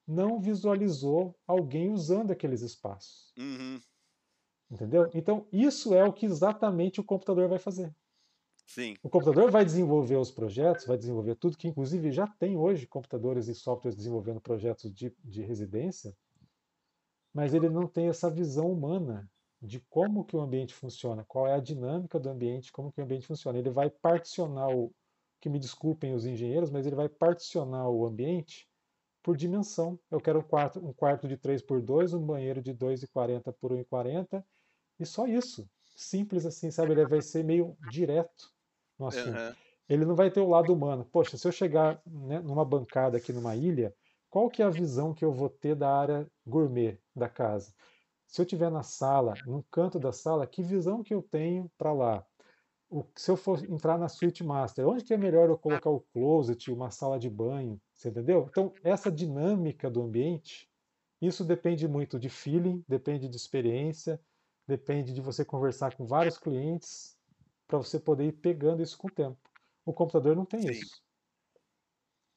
não visualizou alguém usando aqueles espaços. Uhum. Entendeu? Então, isso é o que exatamente o computador vai fazer. Sim. O computador vai desenvolver os projetos, vai desenvolver tudo, que inclusive já tem hoje computadores e softwares desenvolvendo projetos de, de residência, mas ele não tem essa visão humana de como que o ambiente funciona, qual é a dinâmica do ambiente, como que o ambiente funciona. Ele vai particionar o que me desculpem os engenheiros, mas ele vai particionar o ambiente por dimensão. Eu quero um quarto, um quarto de 3 por 2, um banheiro de 2,40 por 1,40 e só isso. Simples assim, sabe? Ele vai ser meio direto no assunto. Uhum. Ele não vai ter o lado humano. Poxa, se eu chegar né, numa bancada aqui numa ilha, qual que é a visão que eu vou ter da área gourmet da casa? Se eu estiver na sala, no canto da sala, que visão que eu tenho para lá? O, se eu for entrar na suite master, onde que é melhor eu colocar o closet, uma sala de banho, você entendeu? Então, essa dinâmica do ambiente, isso depende muito de feeling, depende de experiência, depende de você conversar com vários clientes para você poder ir pegando isso com o tempo. O computador não tem Sim. isso.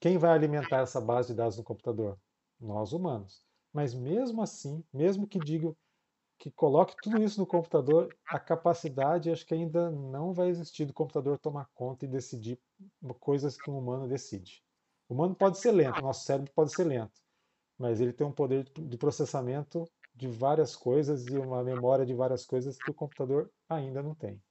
Quem vai alimentar essa base de dados no computador? Nós humanos. Mas mesmo assim, mesmo que diga que coloque tudo isso no computador, a capacidade acho que ainda não vai existir do computador tomar conta e decidir coisas que um humano decide. O humano pode ser lento, nosso cérebro pode ser lento, mas ele tem um poder de processamento de várias coisas e uma memória de várias coisas que o computador ainda não tem.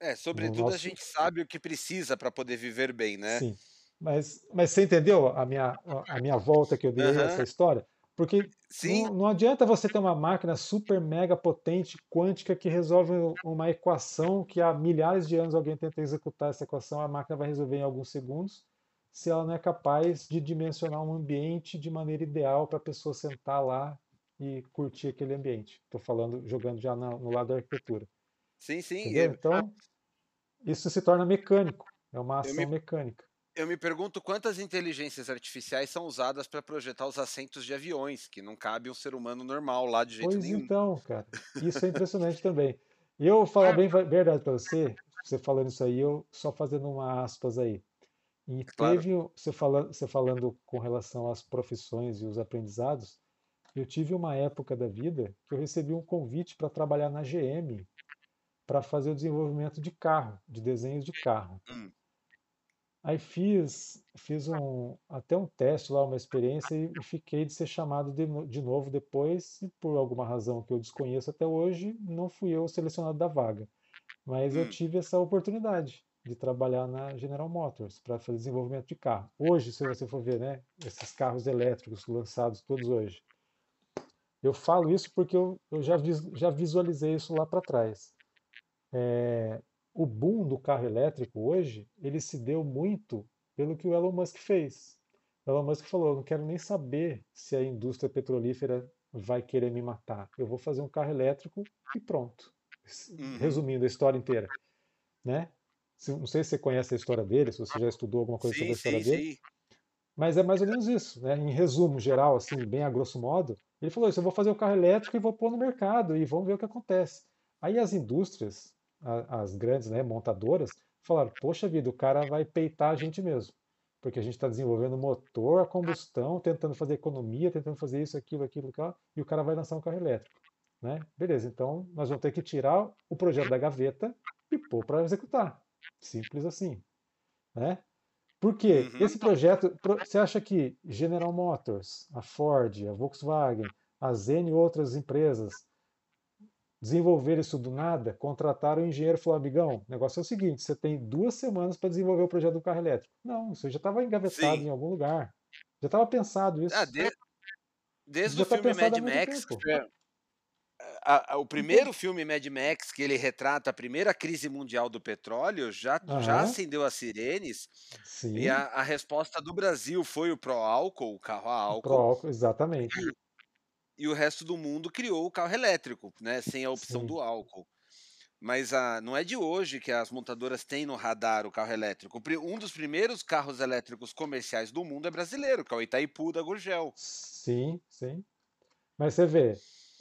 É, sobretudo nosso... a gente sabe o que precisa para poder viver bem, né? Sim. Mas, mas você entendeu a minha, a minha volta que eu dei uhum. a essa história? Porque não, não, adianta você ter uma máquina super mega potente, quântica, que resolve uma equação que há milhares de anos alguém tenta executar essa equação, a máquina vai resolver em alguns segundos, se ela não é capaz de dimensionar um ambiente de maneira ideal para a pessoa sentar lá e curtir aquele ambiente. Estou falando, jogando já no, no, lado da arquitetura. Sim, sim. Então, isso se torna mecânico, é uma ação me... mecânica. Eu me pergunto quantas inteligências artificiais são usadas para projetar os assentos de aviões, que não cabe um ser humano normal lá de jeito pois nenhum. então, cara. Isso é impressionante também. Eu falar bem [LAUGHS] verdade para você, você falando isso aí, eu só fazendo uma aspas aí. E claro. teve, você falando, você falando com relação às profissões e os aprendizados, eu tive uma época da vida que eu recebi um convite para trabalhar na GM para fazer o desenvolvimento de carro, de desenhos de carro. Hum. Aí fiz, fiz um, até um teste lá, uma experiência, e fiquei de ser chamado de, de novo depois, e por alguma razão que eu desconheço até hoje, não fui eu selecionado da vaga. Mas eu hum. tive essa oportunidade de trabalhar na General Motors para fazer desenvolvimento de carro. Hoje, se você for ver, né, esses carros elétricos lançados todos hoje. Eu falo isso porque eu, eu já, já visualizei isso lá para trás. É, o boom do carro elétrico hoje, ele se deu muito pelo que o Elon Musk fez. O Elon Musk falou: eu não quero nem saber se a indústria petrolífera vai querer me matar. Eu vou fazer um carro elétrico e pronto. Uhum. Resumindo a história inteira, né? Não sei se você conhece a história dele, se você já estudou alguma coisa sim, sobre a história sim, dele. Sim. Mas é mais ou menos isso, né? Em resumo geral, assim, bem a grosso modo, ele falou isso: eu vou fazer o carro elétrico e vou pôr no mercado e vamos ver o que acontece. Aí as indústrias, as grandes né, montadoras, falaram: poxa vida, o cara vai peitar a gente mesmo porque a gente está desenvolvendo motor a combustão, tentando fazer economia, tentando fazer isso, aquilo, aquilo, aquilo, e o cara vai lançar um carro elétrico. Né? Beleza, então nós vamos ter que tirar o projeto da gaveta e pôr para executar. Simples assim. Né? Por quê? Uhum. Esse projeto, você acha que General Motors, a Ford, a Volkswagen, a Zen e outras empresas desenvolver isso do nada, contrataram o engenheiro e falou, amigão, o negócio é o seguinte, você tem duas semanas para desenvolver o projeto do carro elétrico. Não, isso já estava engavetado Sim. em algum lugar. Já estava pensado isso. Ah, de... Desde o tá filme Mad Max, a, a, o primeiro filme Mad Max, que ele retrata a primeira crise mundial do petróleo, já, uhum. já acendeu as sirenes. Sim. E a, a, resposta do Brasil foi o pró-álcool, o carro a álcool. Pró-álcool, exatamente e o resto do mundo criou o carro elétrico, né, sem a opção Sim. do álcool. Mas a, não é de hoje que as montadoras têm no radar o carro elétrico. Um dos primeiros carros elétricos comerciais do mundo é brasileiro, que é o Itaipu da Gurgel. Sim, sim. Mas você vê,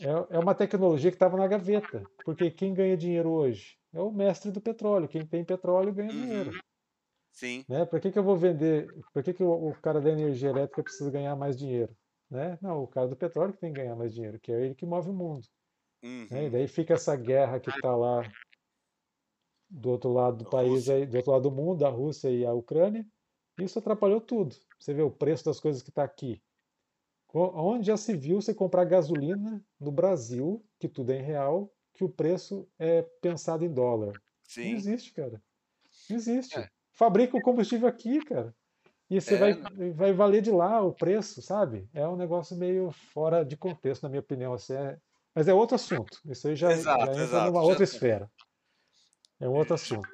é, é uma tecnologia que estava na gaveta. Porque quem ganha dinheiro hoje é o mestre do petróleo. Quem tem petróleo ganha uhum. dinheiro. Sim. Né? Por que, que eu vou vender? Por que, que o, o cara da energia elétrica precisa ganhar mais dinheiro? Né? Não, o cara do petróleo que tem que ganhar mais dinheiro, que é ele que move o mundo. Uhum. Né? E daí fica essa guerra que está lá do outro lado do país, aí, do outro lado do mundo, a Rússia e a Ucrânia. Isso atrapalhou tudo. Você vê o preço das coisas que está aqui. Onde já se viu você comprar gasolina no Brasil, que tudo é em real, que o preço é pensado em dólar? Sim. Não existe, cara. Não existe. É. Fabrica o combustível aqui, cara. E você é... vai, vai valer de lá o preço, sabe? É um negócio meio fora de contexto, na minha opinião. Assim, é... Mas é outro assunto. Isso aí já, exato, já entra exato. numa já... outra esfera. É um outro assunto.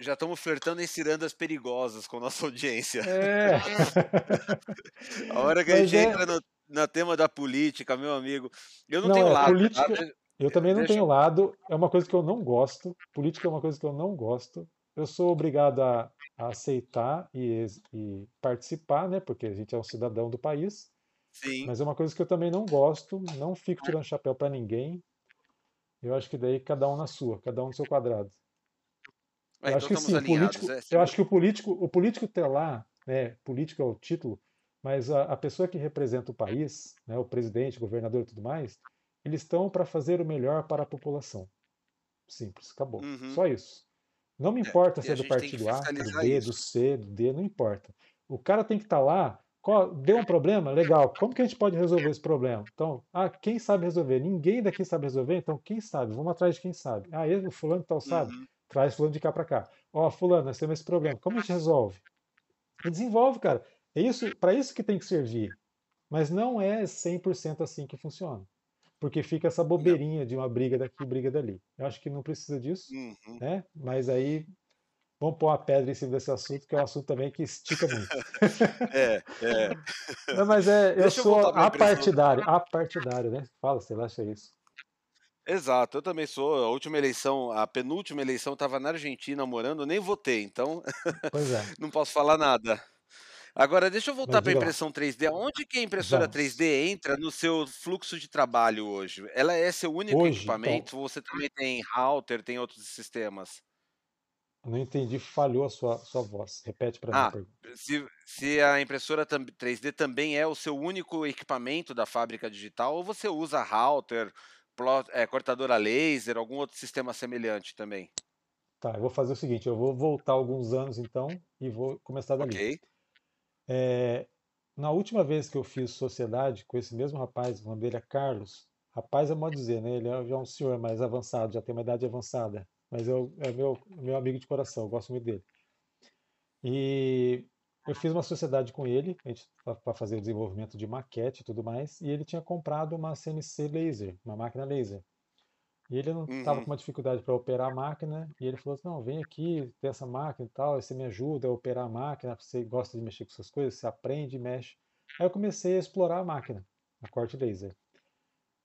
Já estamos flertando em cirandas perigosas com nossa audiência. É. [LAUGHS] a hora que Mas a gente é... entra no, no tema da política, meu amigo. Eu não, não tenho é, lado. Política... Tá? Eu também não Deixa... tenho lado. É uma coisa que eu não gosto. Política é uma coisa que eu não gosto. Eu sou obrigado a a aceitar e, e, participar, né? Porque a gente é um cidadão do país. Sim. Mas é uma coisa que eu também não gosto, não fico tirando chapéu para ninguém. Eu acho que daí cada um na sua, cada um no seu quadrado. É, eu então acho que sim, político, é, eu acho que o político, o político ter lá, né, político é o título, mas a, a pessoa que representa o país, né, o presidente, o governador e tudo mais, eles estão para fazer o melhor para a população. Simples, acabou. Uhum. Só isso. Não me é, importa é, se é do partido A, do B, isso. do C, do D, não importa. O cara tem que estar tá lá. Qual, deu um problema? Legal. Como que a gente pode resolver esse problema? Então, ah, quem sabe resolver? Ninguém daqui sabe resolver, então quem sabe? Vamos atrás de quem sabe. Ah, ele, o fulano tal sabe? Uhum. Traz fulano de cá para cá. Ó, oh, fulano, nós temos esse problema. Como a gente resolve? E desenvolve, cara. É isso, para isso que tem que servir. Mas não é 100% assim que funciona porque fica essa bobeirinha de uma briga daqui, briga dali. Eu acho que não precisa disso, uhum. né? Mas aí vamos pôr a pedra em cima desse assunto, que é um assunto também que estica muito. [LAUGHS] é, é. Não, mas é, eu Deixa sou eu apartidário, apartidário, né? Fala, você acha isso? Exato, eu também sou. A última eleição, a penúltima eleição, estava na Argentina morando, nem votei, então é. [LAUGHS] não posso falar nada. Agora, deixa eu voltar para a impressão 3D. Onde que a impressora Vamos. 3D entra no seu fluxo de trabalho hoje? Ela é seu único hoje, então equipamento? Então... Ou você também tem router, tem outros sistemas? Não entendi, falhou a sua, sua voz. Repete para ah, mim. Se, se a impressora 3D também é o seu único equipamento da fábrica digital, ou você usa router, plot, é, cortadora laser, algum outro sistema semelhante também? Tá, eu vou fazer o seguinte, eu vou voltar alguns anos então e vou começar dali. Ok. É, na última vez que eu fiz sociedade com esse mesmo rapaz, o nome dele é Carlos. Rapaz é modo dizer, né? Ele é, é um senhor mais avançado, já tem uma idade avançada. Mas eu, é meu, meu amigo de coração, eu gosto muito dele. E eu fiz uma sociedade com ele, para fazer o desenvolvimento de maquete e tudo mais, e ele tinha comprado uma CNC laser, uma máquina laser. E ele não estava Uhum. com uma dificuldade para operar a máquina, e ele falou assim, não, vem aqui, tem essa máquina e tal, você me ajuda a operar a máquina, você gosta de mexer com essas coisas, você aprende, mexe. Aí eu comecei a explorar a máquina, a corte laser.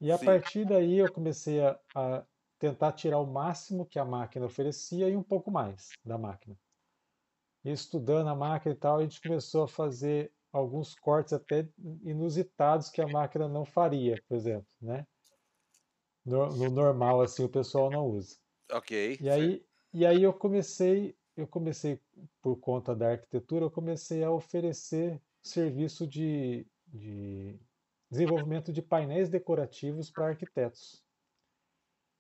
E a Sim, partir daí eu comecei a, a tentar tirar o máximo que a máquina oferecia e um pouco mais da máquina. E estudando a máquina e tal, a gente começou a fazer alguns cortes até inusitados que a máquina não faria, por exemplo, né? No, no normal, assim, o pessoal não usa. ok. E aí, e aí eu comecei, eu comecei, por conta da arquitetura, eu comecei a oferecer serviço de, de desenvolvimento de painéis decorativos para arquitetos.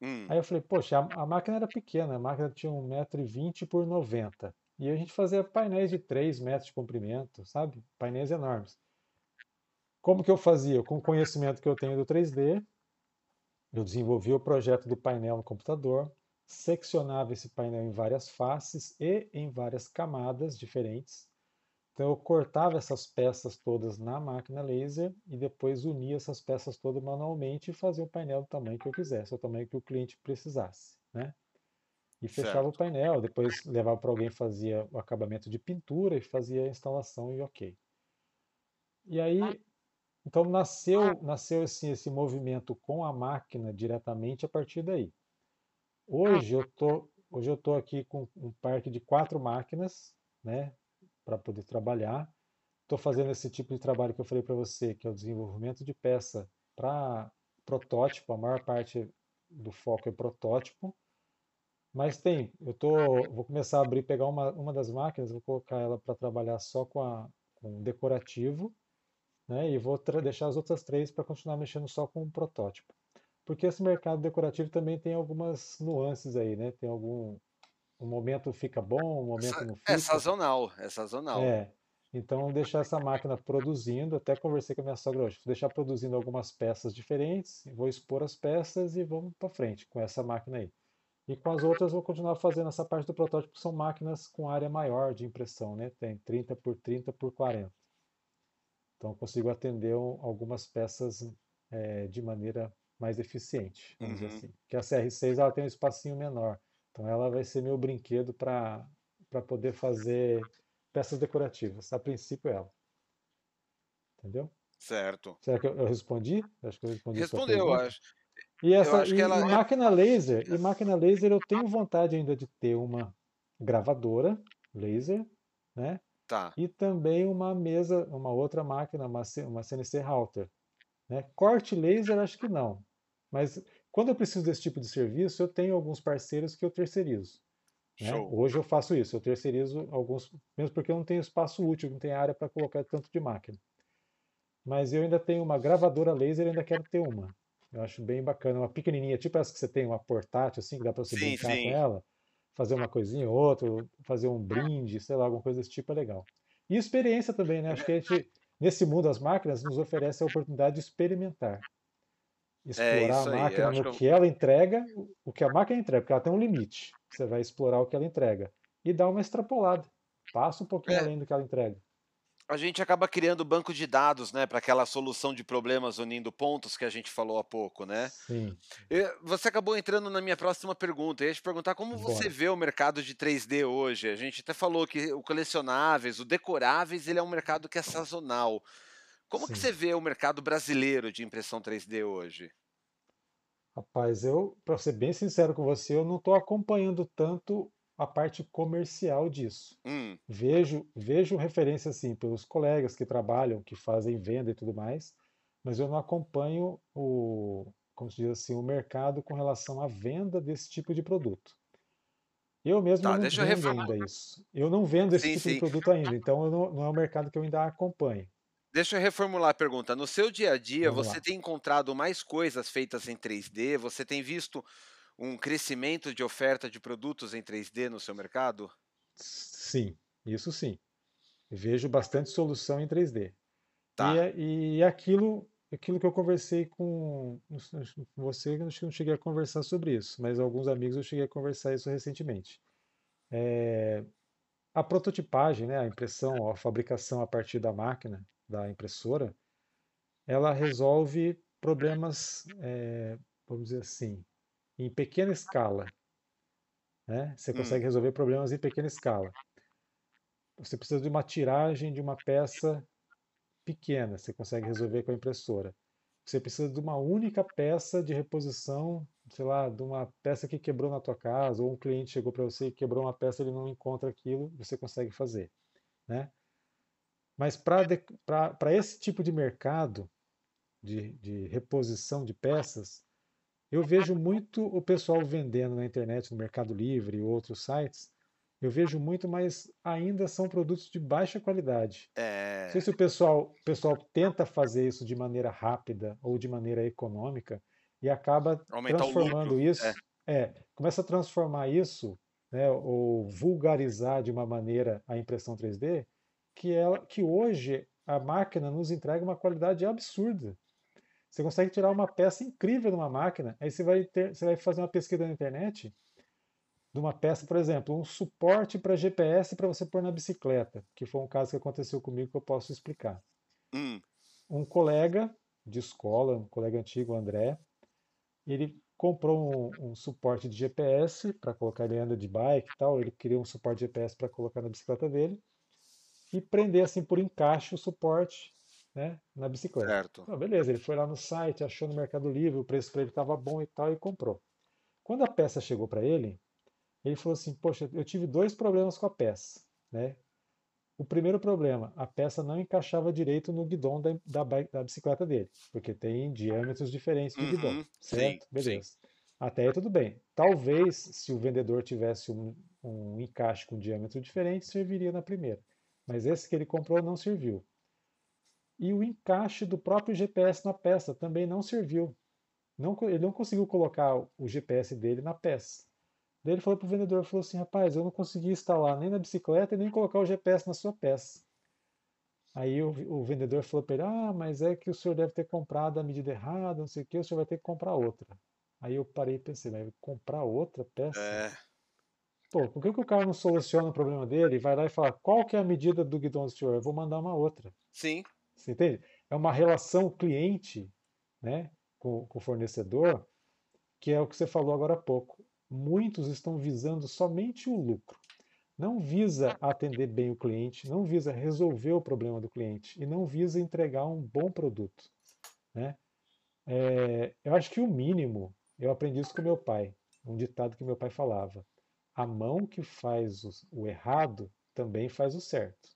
Hum, Aí eu falei, poxa, a, a máquina era pequena, a máquina tinha um metro e vinte por 90. E a gente fazia painéis de 3 metros de comprimento, sabe? Painéis enormes. Como que eu fazia? Com o conhecimento que eu tenho do 3D, eu desenvolvia o projeto do painel no computador, seccionava esse painel em várias faces e em várias camadas diferentes. Então eu cortava essas peças todas na máquina laser e depois unia essas peças todas manualmente e fazia o painel do tamanho que eu quisesse, o tamanho que o cliente precisasse, né? E fechava o certo. painel, depois levava para alguém, fazia o acabamento de pintura e fazia a instalação e ok. E aí, então nasceu, nasceu assim, esse movimento com a máquina diretamente a partir daí. Hoje eu tô, hoje eu tô aqui com um parque de quatro máquinas, né, para poder trabalhar. Estou fazendo esse tipo de trabalho que eu falei para você, que é o desenvolvimento de peça para protótipo. A maior parte do foco é protótipo. Mas tem, eu tô, vou começar a abrir, pegar uma, uma das máquinas, vou colocar ela para trabalhar só com, a, com decorativo, né? E vou deixar as outras três para continuar mexendo só com o protótipo. Porque esse mercado decorativo também tem algumas nuances aí, né? Tem algum, um momento fica bom, um momento não É fica. sazonal, é sazonal. É, então deixar essa máquina produzindo, até conversei com a minha sogra hoje, vou deixar produzindo algumas peças diferentes, vou expor as peças e vamos para frente com essa máquina aí. E com as outras vou continuar fazendo essa parte do protótipo, que são máquinas com área maior de impressão, né? Tem 30 por 30 por 40. Então eu consigo atender um- algumas peças eh, de maneira mais eficiente, vamos dizer Uhum, assim. Que a CR6 ela tem um espacinho menor, então ela vai ser meu brinquedo para poder fazer peças decorativas. A princípio ela, entendeu? certo. Será que eu, eu respondi? Acho que eu respondi Respondeu, acho. E essa acho que e, ela é. máquina laser, e máquina laser eu tenho vontade ainda de ter uma gravadora laser, né? Tá. E também uma mesa, uma outra máquina, uma, CNC router, né? Corte laser acho que não. Mas quando eu preciso desse tipo de serviço, eu tenho alguns parceiros que eu terceirizo, né? Hoje eu faço isso, eu terceirizo alguns, mesmo porque eu não tenho espaço útil, não tenho área para colocar tanto de máquina. Mas eu ainda tenho uma gravadora laser, ainda quero ter uma. Eu acho bem bacana, uma pequenininha, tipo essa que você tem, uma portátil assim, que dá para você Sim, brincar com sim. ela, fazer uma coisinha ou outra, fazer um brinde, sei lá, alguma coisa desse tipo é legal. E experiência também, né? Acho que a gente, nesse mundo das máquinas, nos oferece a oportunidade de experimentar, É explorar a aí. Eu máquina no que eu- que ela entrega, o que a máquina entrega, porque ela tem um limite. Você vai explorar o que ela entrega e dar uma extrapolada. Passa um pouquinho é, além do que ela entrega. A gente acaba criando banco de dados, né, para aquela solução de problemas unindo pontos que a gente falou há pouco, né? Sim, Você acabou entrando na minha próxima pergunta. Eu ia te perguntar como você bora. vê o mercado de 3D hoje. A gente até falou que o colecionáveis, o decoráveis, ele é um mercado que é sazonal. Como que Sim. você vê o mercado brasileiro de impressão 3D hoje? Rapaz, eu, para ser bem sincero com você, eu não estou acompanhando tanto a parte comercial disso. Hum, Vejo, vejo referência assim pelos colegas que trabalham, que fazem venda e tudo mais, mas eu não acompanho o, como se diz assim, o mercado com relação à venda desse tipo de produto. Eu mesmo tá, não vendo reformular. ainda isso. Eu não vendo esse Sim, tipo de sim. produto ainda, então não, não é um mercado que eu ainda acompanho. Deixa eu reformular a pergunta. No seu dia a dia, Vamos você lá. tem encontrado mais coisas feitas em 3D? Você tem visto um crescimento de oferta de produtos em 3D no seu mercado? Sim, isso sim. Vejo bastante solução em 3D. E, Tá. é- e aquilo, aquilo que eu conversei com você, eu não cheguei a conversar sobre isso, mas alguns amigos eu cheguei a conversar isso recentemente. a prototipagem, né, a impressão, a fabricação a partir da máquina, da impressora, ela resolve problemas, é, vamos dizer assim, em pequena escala. Né? Você consegue hum. resolver problemas em pequena escala. Você precisa de uma tiragem de uma peça pequena, você consegue resolver com a impressora. Você precisa de uma única peça de reposição, sei lá, de uma peça que quebrou na tua casa, ou um cliente chegou para você e quebrou uma peça, ele não encontra aquilo, você consegue fazer, né? Mas para esse tipo de mercado de, de reposição de peças, eu vejo muito o pessoal vendendo na internet, no Mercado Livre e outros sites, eu vejo muito, mas ainda são produtos de baixa qualidade. É... Não sei se o pessoal, o pessoal tenta fazer isso de maneira rápida ou de maneira econômica e acaba Aumentar transformando isso. É. é. começa a transformar isso, né, ou vulgarizar de uma maneira a impressão 3D, que, ela, que hoje a máquina nos entrega uma qualidade absurda. Você consegue tirar uma peça incrível numa máquina, aí você vai, ter, você vai fazer uma pesquisa na internet de uma peça, por exemplo, um suporte para GPS para você pôr na bicicleta, que foi um caso que aconteceu comigo que eu posso explicar. Hum. Um colega de escola, um colega antigo, o André, ele comprou um, um suporte de GPS para colocar, ele anda de bike e tal, ele queria um suporte de GPS para colocar na bicicleta dele e prender assim por encaixe o suporte né, na bicicleta. Certo. Então, beleza, ele foi lá no site, achou no Mercado Livre, o preço para ele estava bom e tal, e comprou. Quando a peça chegou para ele, ele falou assim: Poxa, eu tive dois problemas com a peça. Né? O primeiro problema, a peça não encaixava direito no guidão da, da, da bicicleta dele, porque tem diâmetros diferentes do uhum, guidão, certo? Sim, Beleza. Sim. Até aí tudo bem. Talvez, se o vendedor tivesse um, um encaixe com diâmetro diferente, serviria na primeira. Mas esse que ele comprou não serviu. E o encaixe do próprio GPS na peça também não serviu. Não, ele não conseguiu colocar o GPS dele na peça. Daí ele falou pro vendedor, falou assim, rapaz, eu não consegui instalar nem na bicicleta e nem colocar o GPS na sua peça. Aí o, o vendedor falou para ele, ah, mas é que o senhor deve ter comprado a medida errada, não sei o que, o senhor vai ter que comprar outra. Aí eu parei e pensei, vai comprar outra peça? É. Pô, por que, que o cara não soluciona o problema dele e vai lá e fala, qual que é a medida do guidão do senhor? Eu vou mandar uma outra. Sim. Você entende? É uma relação cliente né, com, com o fornecedor, que é o que você falou agora há pouco muitos estão visando somente o lucro. Não visa atender bem o cliente, não visa resolver o problema do cliente e não visa entregar um bom produto. Né? É, eu acho que o mínimo, eu aprendi isso com meu pai, um ditado que meu pai falava: a mão que faz o, o errado também faz o certo.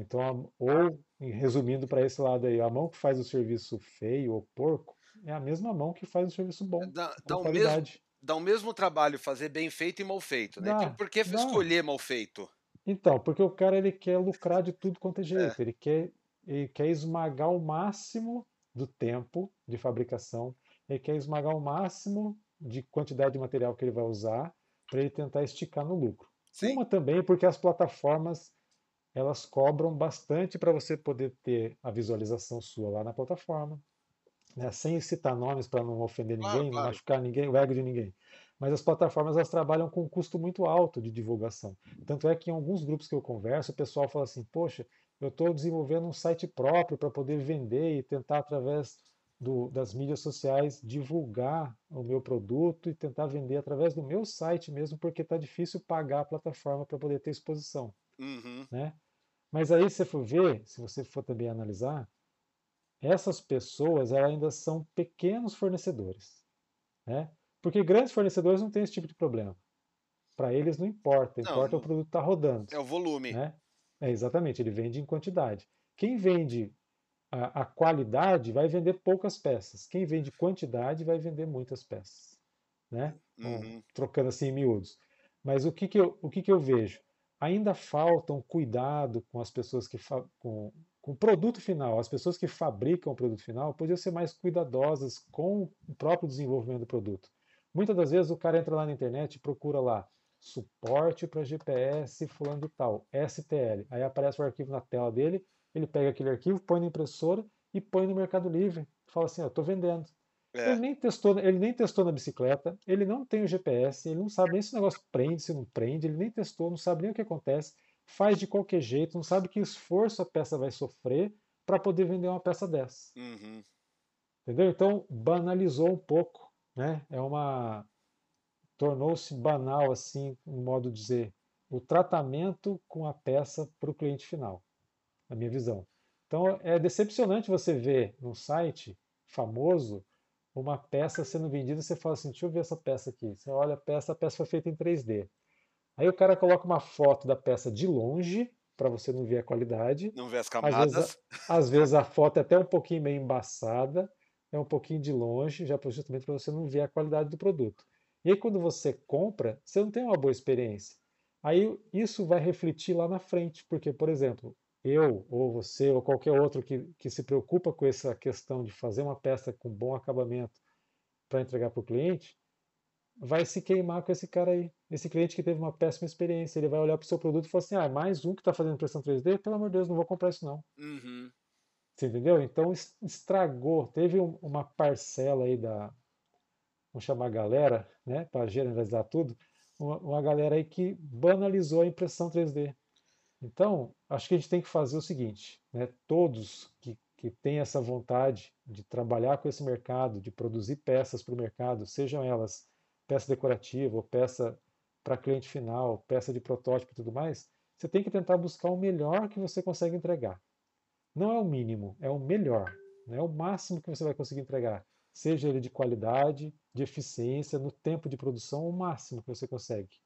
Então, ou resumindo para esse lado aí, a mão que faz o serviço feio ou porco é a mesma mão que faz o serviço bom. Dá, dá, o, mesmo, dá o mesmo trabalho fazer bem feito e mal feito, né? Dá, então, por que dá. escolher mal feito? Então, porque o cara ele quer lucrar de tudo quanto é, é. jeito. É. Ele, quer, ele quer esmagar o máximo do tempo de fabricação, ele quer esmagar o máximo de quantidade de material que ele vai usar para ele tentar esticar no lucro. Sim. Uma também porque as plataformas elas cobram bastante para você poder ter a visualização sua lá na plataforma né, sem citar nomes para não ofender ninguém, claro, claro. não machucar ninguém, o ego de ninguém. Mas as plataformas elas trabalham com um custo muito alto de divulgação. Tanto é que em alguns grupos que eu converso, o pessoal fala assim: Poxa, eu estou desenvolvendo um site próprio para poder vender e tentar, através do, das mídias sociais, divulgar o meu produto e tentar vender através do meu site mesmo, porque está difícil pagar a plataforma para poder ter exposição. Uhum. Né? Mas aí, se você for ver, se você for também analisar, essas pessoas ainda são pequenos fornecedores. Né? Porque grandes fornecedores não têm esse tipo de problema. Para eles não importa, não, importa o produto estar tá rodando. É o volume. Né? É, exatamente, ele vende em quantidade. Quem vende a, a, qualidade vai vender poucas peças. Quem vende quantidade vai vender muitas peças. Né? Uhum. trocando assim em miúdos. Mas o que, que, eu, o que, que eu vejo? Ainda falta um cuidado com as pessoas que com, com o produto final. As pessoas que fabricam o produto final podiam ser mais cuidadosas com o próprio desenvolvimento do produto. Muitas das vezes o cara entra lá na internet e procura lá suporte para GPS fulano de tal, STL. Aí aparece o arquivo na tela dele, ele pega aquele arquivo, põe na impressora e põe no Mercado Livre. Fala assim, eu estou vendendo. É. Ele, nem testou, ele nem testou na bicicleta, ele não tem o GPS, ele não sabe nem se o negócio prende, se não prende, ele nem testou, não sabe nem o que acontece. faz de qualquer jeito, não sabe que esforço a peça vai sofrer para poder vender uma peça dessa. Uhum. Entendeu? Então, banalizou um pouco, né? É uma tornou-se banal assim, um modo de dizer, o tratamento com a peça para o cliente final, na minha visão. Então, é decepcionante você ver num site famoso uma peça sendo vendida, você fala assim, deixa eu ver essa peça aqui. Você olha a peça, a peça foi feita em 3D. Aí o cara coloca uma foto da peça de longe, para você não ver a qualidade. Não ver as camadas. Às vezes, às vezes a foto é até um pouquinho meio embaçada é um pouquinho de longe, já justamente para você não ver a qualidade do produto. E aí quando você compra, você não tem uma boa experiência. Aí isso vai refletir lá na frente, porque, por exemplo, eu ou você ou qualquer outro que, que se preocupa com essa questão de fazer uma peça com bom acabamento para entregar para o cliente, vai se queimar com esse cara aí. Esse cliente que teve uma péssima experiência, ele vai olhar para o seu produto e falar assim: ah, mais um que está fazendo impressão 3D, pelo amor de Deus, não vou comprar isso não. Uhum. Você entendeu? Então estragou. Teve uma parcela aí da. Vamos chamar a galera, né? Para generalizar tudo. Uma, uma galera aí que banalizou a impressão 3D. Então, acho que a gente tem que fazer o seguinte: né? todos que, que têm essa vontade de trabalhar com esse mercado, de produzir peças para o mercado, sejam elas peça decorativa ou peça para cliente final, peça de protótipo e tudo mais, você tem que tentar buscar o melhor que você consegue entregar. Não é o mínimo, é o melhor, né? é o máximo que você vai conseguir entregar. Seja ele de qualidade, de eficiência, no tempo de produção, o máximo que você consegue.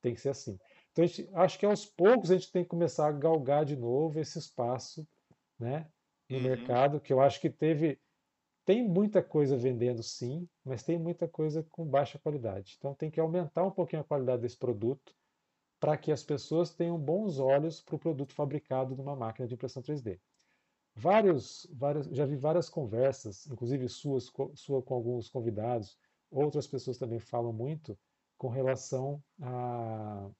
Tem que ser assim. Então, gente, acho que aos poucos a gente tem que começar a galgar de novo esse espaço né, no uhum. mercado, que eu acho que teve. Tem muita coisa vendendo sim, mas tem muita coisa com baixa qualidade. Então tem que aumentar um pouquinho a qualidade desse produto para que as pessoas tenham bons olhos para o produto fabricado numa máquina de impressão 3D vários, várias, já vi várias conversas, inclusive suas, sua com alguns convidados, outras pessoas também falam muito com relação a.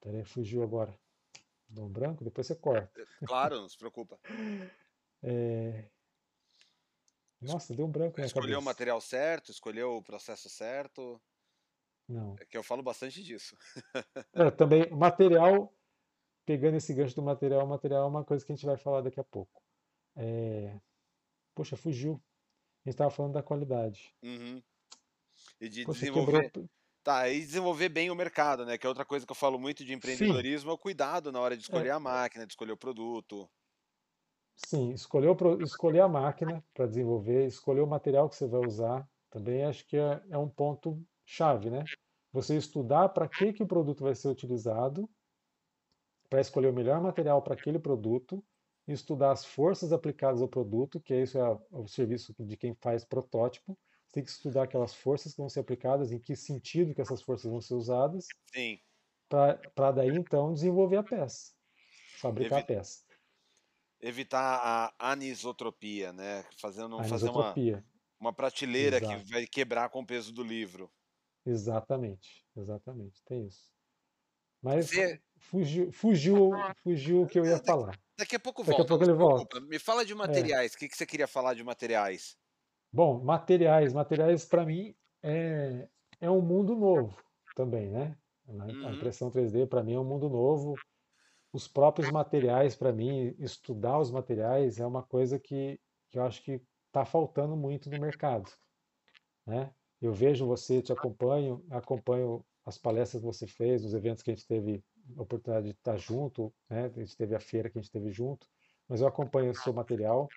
Peraí, fugiu agora. Dá um branco, depois você corta. Claro, não se preocupa. [LAUGHS] É... Nossa, deu um branco Escolheu o material certo, escolheu o processo certo. Não. É que eu falo bastante disso. [LAUGHS] é, também, material pegando esse gancho do material, material é uma coisa que a gente vai falar daqui a pouco. É... Poxa, fugiu. A gente estava falando da qualidade. Uhum. E de Poxa, desenvolver. Quebrou... Tá, e desenvolver bem o mercado, né? Que é outra coisa que eu falo muito de empreendedorismo, Sim. é o cuidado na hora de escolher é. a máquina, de escolher o produto. Sim, escolher, o, escolher a máquina para desenvolver, escolher o material que você vai usar, também acho que é, é um ponto chave, né? Você estudar para que, que o produto vai ser utilizado para escolher o melhor material para aquele produto, estudar as forças aplicadas ao produto, que isso é o serviço de quem faz protótipo. Você tem que estudar aquelas forças que vão ser aplicadas, em que sentido que essas forças vão ser usadas, para daí então desenvolver a peça, fabricar Evi a peça. Evitar a anisotropia, né? Fazendo, anisotropia. fazer uma, uma prateleira Exato. que vai quebrar com o peso do livro. Exatamente, exatamente, tem isso. Mas Você... fugiu, fugiu, fugiu o que eu ia falar. Daqui a pouco volta. Daqui a pouco ele volta. Me fala de é. materiais. O é. que, que você queria falar de materiais? Bom, materiais. Materiais, para mim, é, é um mundo novo também, né? Uhum. A impressão 3D, para mim, é um mundo novo. Os próprios materiais, para mim, estudar os materiais é uma coisa que, que eu acho que está faltando muito no mercado. Né? Eu vejo você, te acompanho, acompanho as palestras que você fez, os eventos que a gente teve a oportunidade de estar junto, né? A gente teve a feira que a gente teve junto, mas eu acompanho o seu material,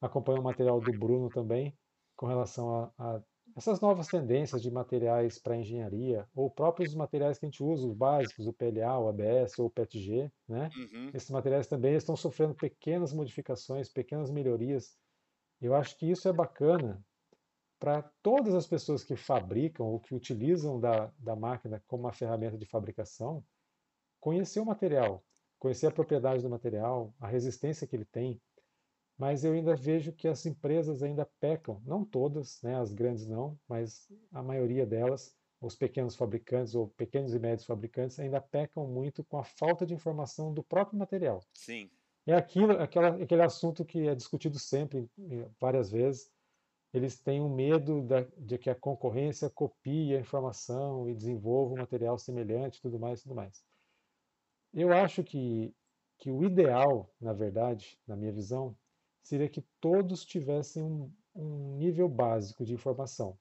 acompanho o material do Bruno também, com relação a, a essas novas tendências de materiais para engenharia, ou próprios materiais que a gente usa, os básicos, o PLA, o ABS ou o PETG, né? Uhum. Esses materiais também estão sofrendo pequenas modificações, pequenas melhorias. Eu acho que isso é bacana, para todas as pessoas que fabricam ou que utilizam da, da máquina como uma ferramenta de fabricação, conhecer o material, conhecer a propriedade do material, a resistência que ele tem. Mas eu ainda vejo que as empresas ainda pecam, não todas, né, as grandes não, mas a maioria delas, os pequenos fabricantes ou pequenos e médios fabricantes ainda pecam muito com a falta de informação do próprio material. Sim. É aquilo, aquela, aquele assunto que é discutido sempre, várias vezes, eles têm um medo da, de que a concorrência copie a informação e desenvolva um material semelhante, tudo mais, tudo mais. Eu acho que, que o ideal, na verdade, na minha visão, seria que todos tivessem um, um nível básico de informação.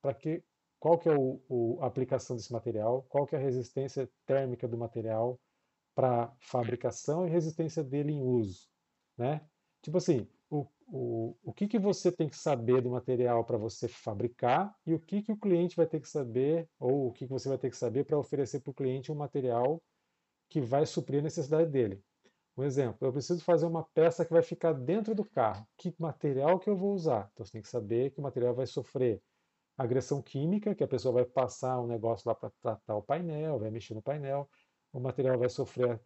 Para que qual que é o, o, a aplicação desse material, qual que é a resistência térmica do material para fabricação e resistência dele em uso, né? Tipo assim, o, o, o que, que você tem que saber do material para você fabricar e o que, que o cliente vai ter que saber, ou o que, que você vai ter que saber para oferecer para o cliente um material que vai suprir a necessidade dele. Um exemplo, eu preciso fazer uma peça que vai ficar dentro do carro. Que material que eu vou usar? Então você tem que saber que o material vai sofrer agressão química, que a pessoa vai passar um negócio lá para tratar o painel, vai mexer no painel. O material vai sofrer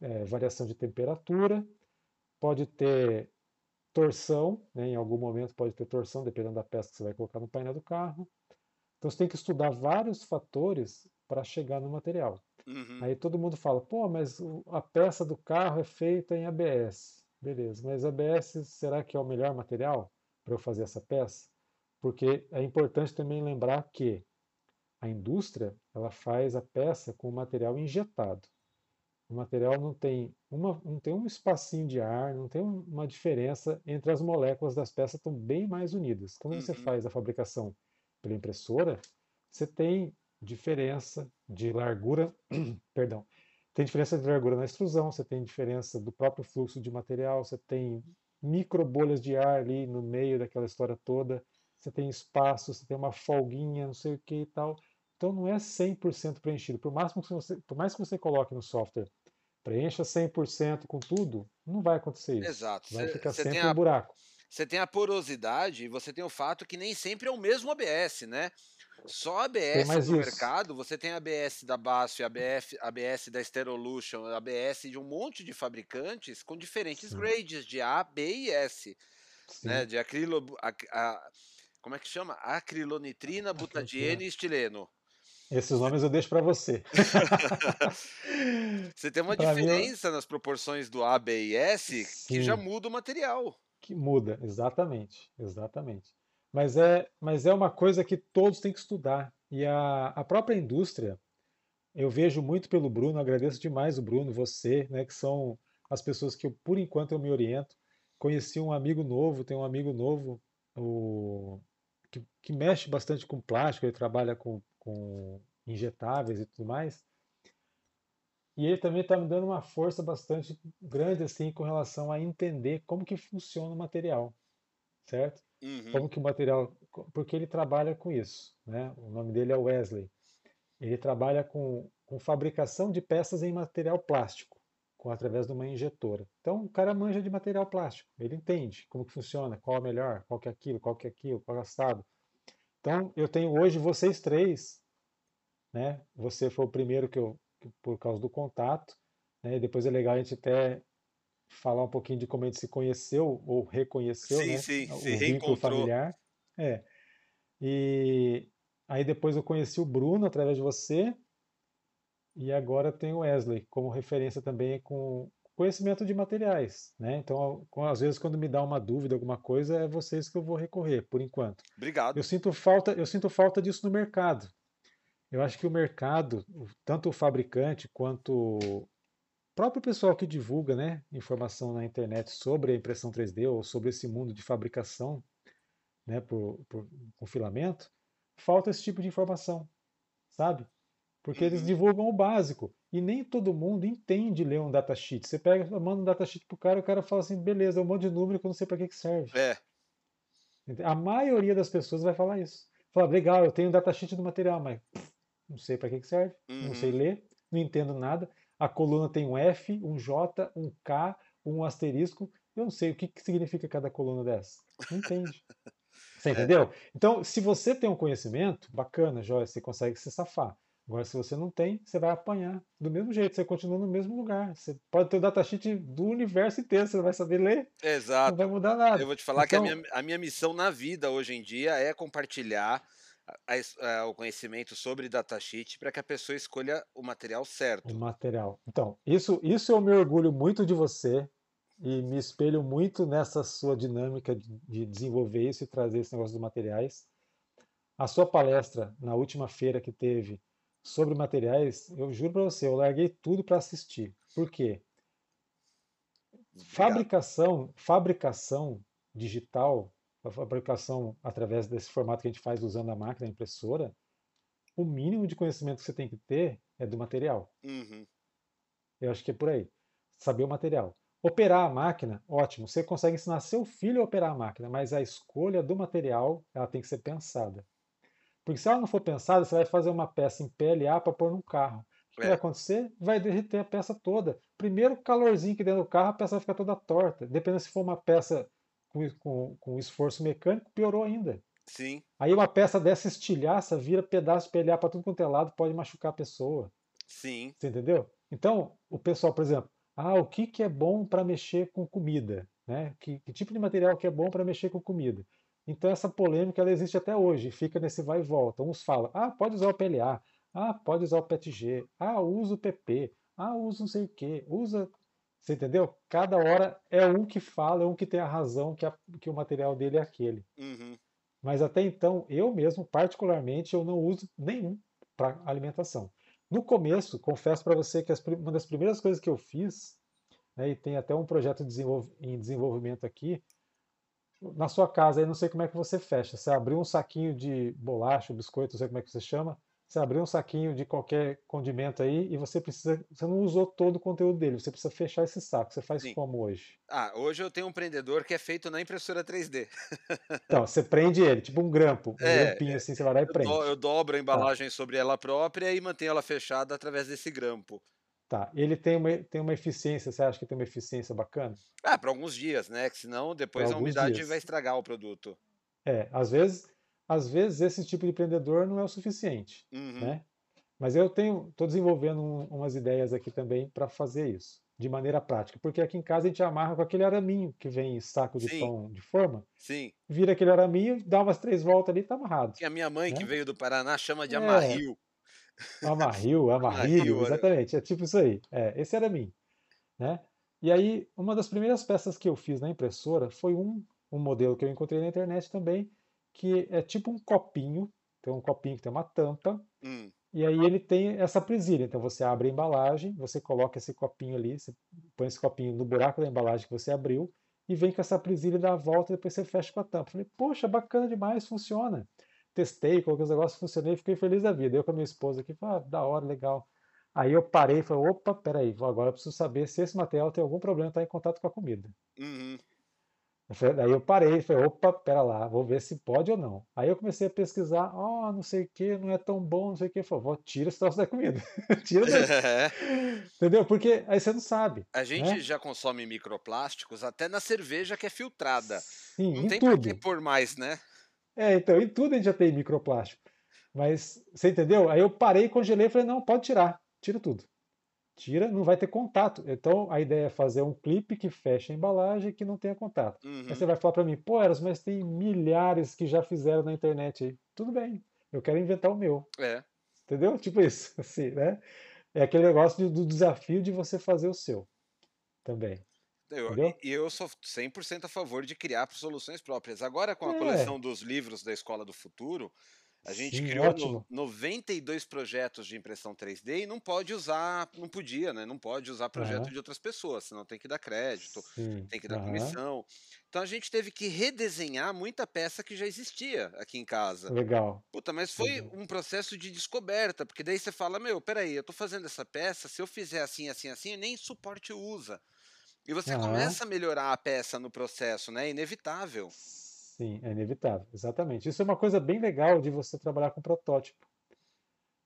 é, variação de temperatura, pode ter torção, né, em algum momento pode ter torção, dependendo da peça que você vai colocar no painel do carro. Então você tem que estudar vários fatores para chegar no material. Uhum. Aí todo mundo fala, pô, mas a peça do carro é feita em ABS. Beleza, mas ABS será que é o melhor material para eu fazer essa peça? Porque é importante também lembrar que a indústria ela faz a peça com o material injetado. O material não tem, uma, não tem um espacinho de ar, não tem uma diferença entre as moléculas das peças, estão bem mais unidas. Quando uhum. você faz a fabricação pela impressora, você tem diferença de largura, [CLEARS THROAT] perdão, tem diferença de largura na extrusão, você tem diferença do próprio fluxo de material, você tem micro bolhas de ar ali no meio daquela história toda, você tem espaço, você tem uma folguinha, não sei o que e tal. Então não é 100% preenchido. Por, máximo que você, por mais que você coloque no software, preencha 100% com tudo, não vai acontecer isso. Exato. Vai cê, ficar sempre a, um buraco. Você tem a porosidade e você tem o fato que nem sempre é o mesmo ABS, né? Só ABS no mercado, você tem ABS da Basso, ABS, ABS da Sterolution, ABS de um monte de fabricantes com diferentes Sim. grades de A, B e S. Né? De acrilo, a, a, como é que chama? Acrilonitrina, [LAUGHS] butadiene e estileno. Esses nomes eu deixo para você. [LAUGHS] você tem uma pra diferença mim... nas proporções do A, B e S Sim. que já muda o material. Que muda, exatamente, exatamente. Mas é, mas é uma coisa que todos têm que estudar. E a, a própria indústria, eu vejo muito pelo Bruno, agradeço demais o Bruno, você, né, que são as pessoas que eu, por enquanto eu me oriento. Conheci um amigo novo, tem um amigo novo, o, que, que mexe bastante com plástico, ele trabalha com, com injetáveis e tudo mais. E ele também está me dando uma força bastante grande assim com relação a entender como que funciona o material, certo? Uhum. Como que o material, porque ele trabalha com isso, né? O nome dele é Wesley. Ele trabalha com, com fabricação de peças em material plástico, com através de uma injetora. Então, o cara manja de material plástico, ele entende como que funciona, qual é melhor, qual que é aquilo, qual que é aquilo, qual é assado. Então, eu tenho hoje vocês três, né? Você foi o primeiro que eu, por causa do contato, né? E depois é legal a gente até falar um pouquinho de como a gente se conheceu ou reconheceu, sim, né? Sim, o se vínculo familiar. É. E aí depois eu conheci o Bruno através de você e agora tenho o Wesley como referência também com conhecimento de materiais, né? Então, às vezes quando me dá uma dúvida, alguma coisa, é vocês que eu vou recorrer, por enquanto. Obrigado. Eu sinto falta, eu sinto falta disso no mercado. Eu acho que o mercado, tanto o fabricante quanto próprio pessoal que divulga né, informação na internet sobre a impressão 3D ou sobre esse mundo de fabricação né, por, por, com filamento, falta esse tipo de informação, sabe? Porque eles uhum. divulgam o básico e nem todo mundo entende ler um datasheet. Você pega, manda um datasheet pro cara, o cara fala assim, beleza, é um monte de número que eu não sei para que, que serve. É. A maioria das pessoas vai falar isso. Fala, legal, eu tenho um datasheet do material, mas pff, não sei para que, que serve, uhum. não sei uhum. ler, não entendo nada a coluna tem um F, um J, um K, um asterisco. Eu não sei o que, que significa cada coluna dessa. Não entende. Você [LAUGHS] é. entendeu? Então, se você tem um conhecimento, bacana, Joia, você consegue se safar. Agora, se você não tem, você vai apanhar. Do mesmo jeito, você continua no mesmo lugar. Você pode ter o datasheet do universo inteiro, você não vai saber ler. Exato. Não vai mudar nada. Eu vou te falar então, que a então minha, a minha missão na vida hoje em dia é compartilhar a, a, o conhecimento sobre datasheet para que a pessoa escolha o material certo. O material. Então, isso, isso eu me orgulho muito de você e me espelho muito nessa sua dinâmica de, de desenvolver isso e trazer esse negócio dos materiais. A sua palestra na última feira que teve sobre materiais, eu juro para você, eu larguei tudo para assistir. Por quê? Obrigado. Fabricação, fabricação digital, a fabricação através desse formato que a gente faz usando a máquina a impressora, o mínimo de conhecimento que você tem que ter é do material. Uhum. Eu acho que é por aí. Saber o material. Operar a máquina, ótimo. Você consegue ensinar seu filho a operar a máquina, mas a escolha do material ela tem que ser pensada. Porque se ela não for pensada, você vai fazer uma peça em PLA para pôr num carro. O que É. vai acontecer? Vai derreter a peça toda. Primeiro calorzinho que dentro do carro, a peça vai ficar toda torta. Dependendo se for uma peça com, com, com esforço mecânico, piorou ainda. Sim, Aí uma peça dessa estilhaça vira pedaço de PLA para tudo quanto é lado, pode machucar a pessoa. sim. Você entendeu? Então, o pessoal, por exemplo, ah, o que, que é bom para mexer com comida? Né? Que, que tipo de material que é bom para mexer com comida? Então, essa polêmica ela existe até hoje, fica nesse vai e volta. Uns falam, ah, pode usar o PLA, ah, pode usar o PETG, ah, usa o PP, ah, usa não sei o quê, usa. Você entendeu? Cada hora é um que fala, é um que tem a razão que, a- que o material dele é aquele. Uhum. Mas até então, eu mesmo, particularmente, eu não uso nenhum para alimentação. No começo, confesso para você que as uma das primeiras coisas que eu fiz, né, e tem até um projeto desenvolv- em desenvolvimento aqui, na sua casa, aí não sei como é que você fecha. Você abriu um saquinho de bolacha, biscoito, não sei como é que você chama. Você abriu um saquinho de qualquer condimento aí e você precisa, você não usou todo o conteúdo dele, você precisa fechar esse saco. Você faz Sim. como hoje? Ah, hoje eu tenho um prendedor que é feito na impressora 3D. Então, você prende ele, tipo um grampo, um É, grampinho assim, você vai lá e prende. do- eu dobro a Tá. embalagem sobre ela própria e mantenho ela fechada através desse grampo. Tá, ele tem uma, tem uma eficiência, você acha que tem uma eficiência bacana? Ah, para alguns dias, né? Que senão depois a alguns umidade dias. vai estragar o produto. É, às vezes, às vezes esse tipo de empreendedor não é o suficiente, Uhum. né? Mas eu tenho, estou desenvolvendo um- umas ideias aqui também para fazer isso, de maneira prática, porque aqui em casa a gente amarra com aquele araminho que vem em saco de Sim. pão de forma, Sim. vira aquele araminho, dá umas três voltas ali e tá amarrado, Que a minha mãe, que né? veio do Paraná, chama de É, amarril. amarril, [LAUGHS] Amarril, era- exatamente, é tipo isso aí. É, esse araminho, né? E aí, uma das primeiras peças que eu fiz na impressora foi um, um modelo que eu encontrei na internet também, que é tipo um copinho, tem um copinho que tem uma tampa, Hum, e aí ele tem essa presilha. Então você abre a embalagem, você coloca esse copinho ali, você põe esse copinho no buraco da embalagem que você abriu, e vem com essa presilha e dá a volta, e depois você fecha com a tampa. Falei, poxa, bacana demais, funciona. Testei, coloquei os negócios, funcionei, fiquei feliz da vida. Eu com a minha esposa aqui, ah, da hora, legal. Aí eu parei e falei, opa, peraí, agora eu preciso saber se esse material tem algum problema estar em contato com a comida. uhum. Daí eu parei e falei, opa, pera lá, vou ver se pode ou não. Aí eu comecei a pesquisar, ó, não sei o que, não é tão bom, não sei o que. Falei, vou, tira esse troço da comida. [LAUGHS] tira. [LAUGHS] Entendeu? Porque aí você não sabe, A gente né? já consome microplásticos até na cerveja que é filtrada. Sim, Não em tem por que tudo. pôr mais, né? É, então, em tudo a gente já tem microplástico. Mas, você entendeu? Aí eu parei, congelei e falei, não, pode tirar. Tira tudo. Tira, não vai ter contato. Então, a ideia é fazer um clipe que feche a embalagem que não tenha contato. Aí você Uhum. vai falar para mim, pô, Eras, mas tem milhares que já fizeram na internet aí. Tudo bem, eu quero inventar o meu. É. Entendeu? [LAUGHS] Tipo isso, assim, né? É aquele negócio do desafio de você fazer o seu também. Eu, e eu sou 100% a favor de criar soluções próprias. Agora, com a É. coleção dos livros da Escola do Futuro, a gente Sim, criou no- ótimo. 92 projetos de impressão 3D e não pode usar, não podia, né? Não pode usar projeto Aham. de outras pessoas, senão tem que dar crédito, Sim. tem que dar aham. comissão. Então a gente teve que redesenhar muita peça que já existia aqui em casa. Legal. Puta, mas foi um processo de descoberta, porque daí você fala, meu, peraí, eu tô fazendo essa peça, se eu fizer assim, assim, assim, nem suporte usa. E você Aham. começa a melhorar a peça no processo, né? É inevitável. Sim, é inevitável, exatamente. Isso é uma coisa bem legal de você trabalhar com protótipo,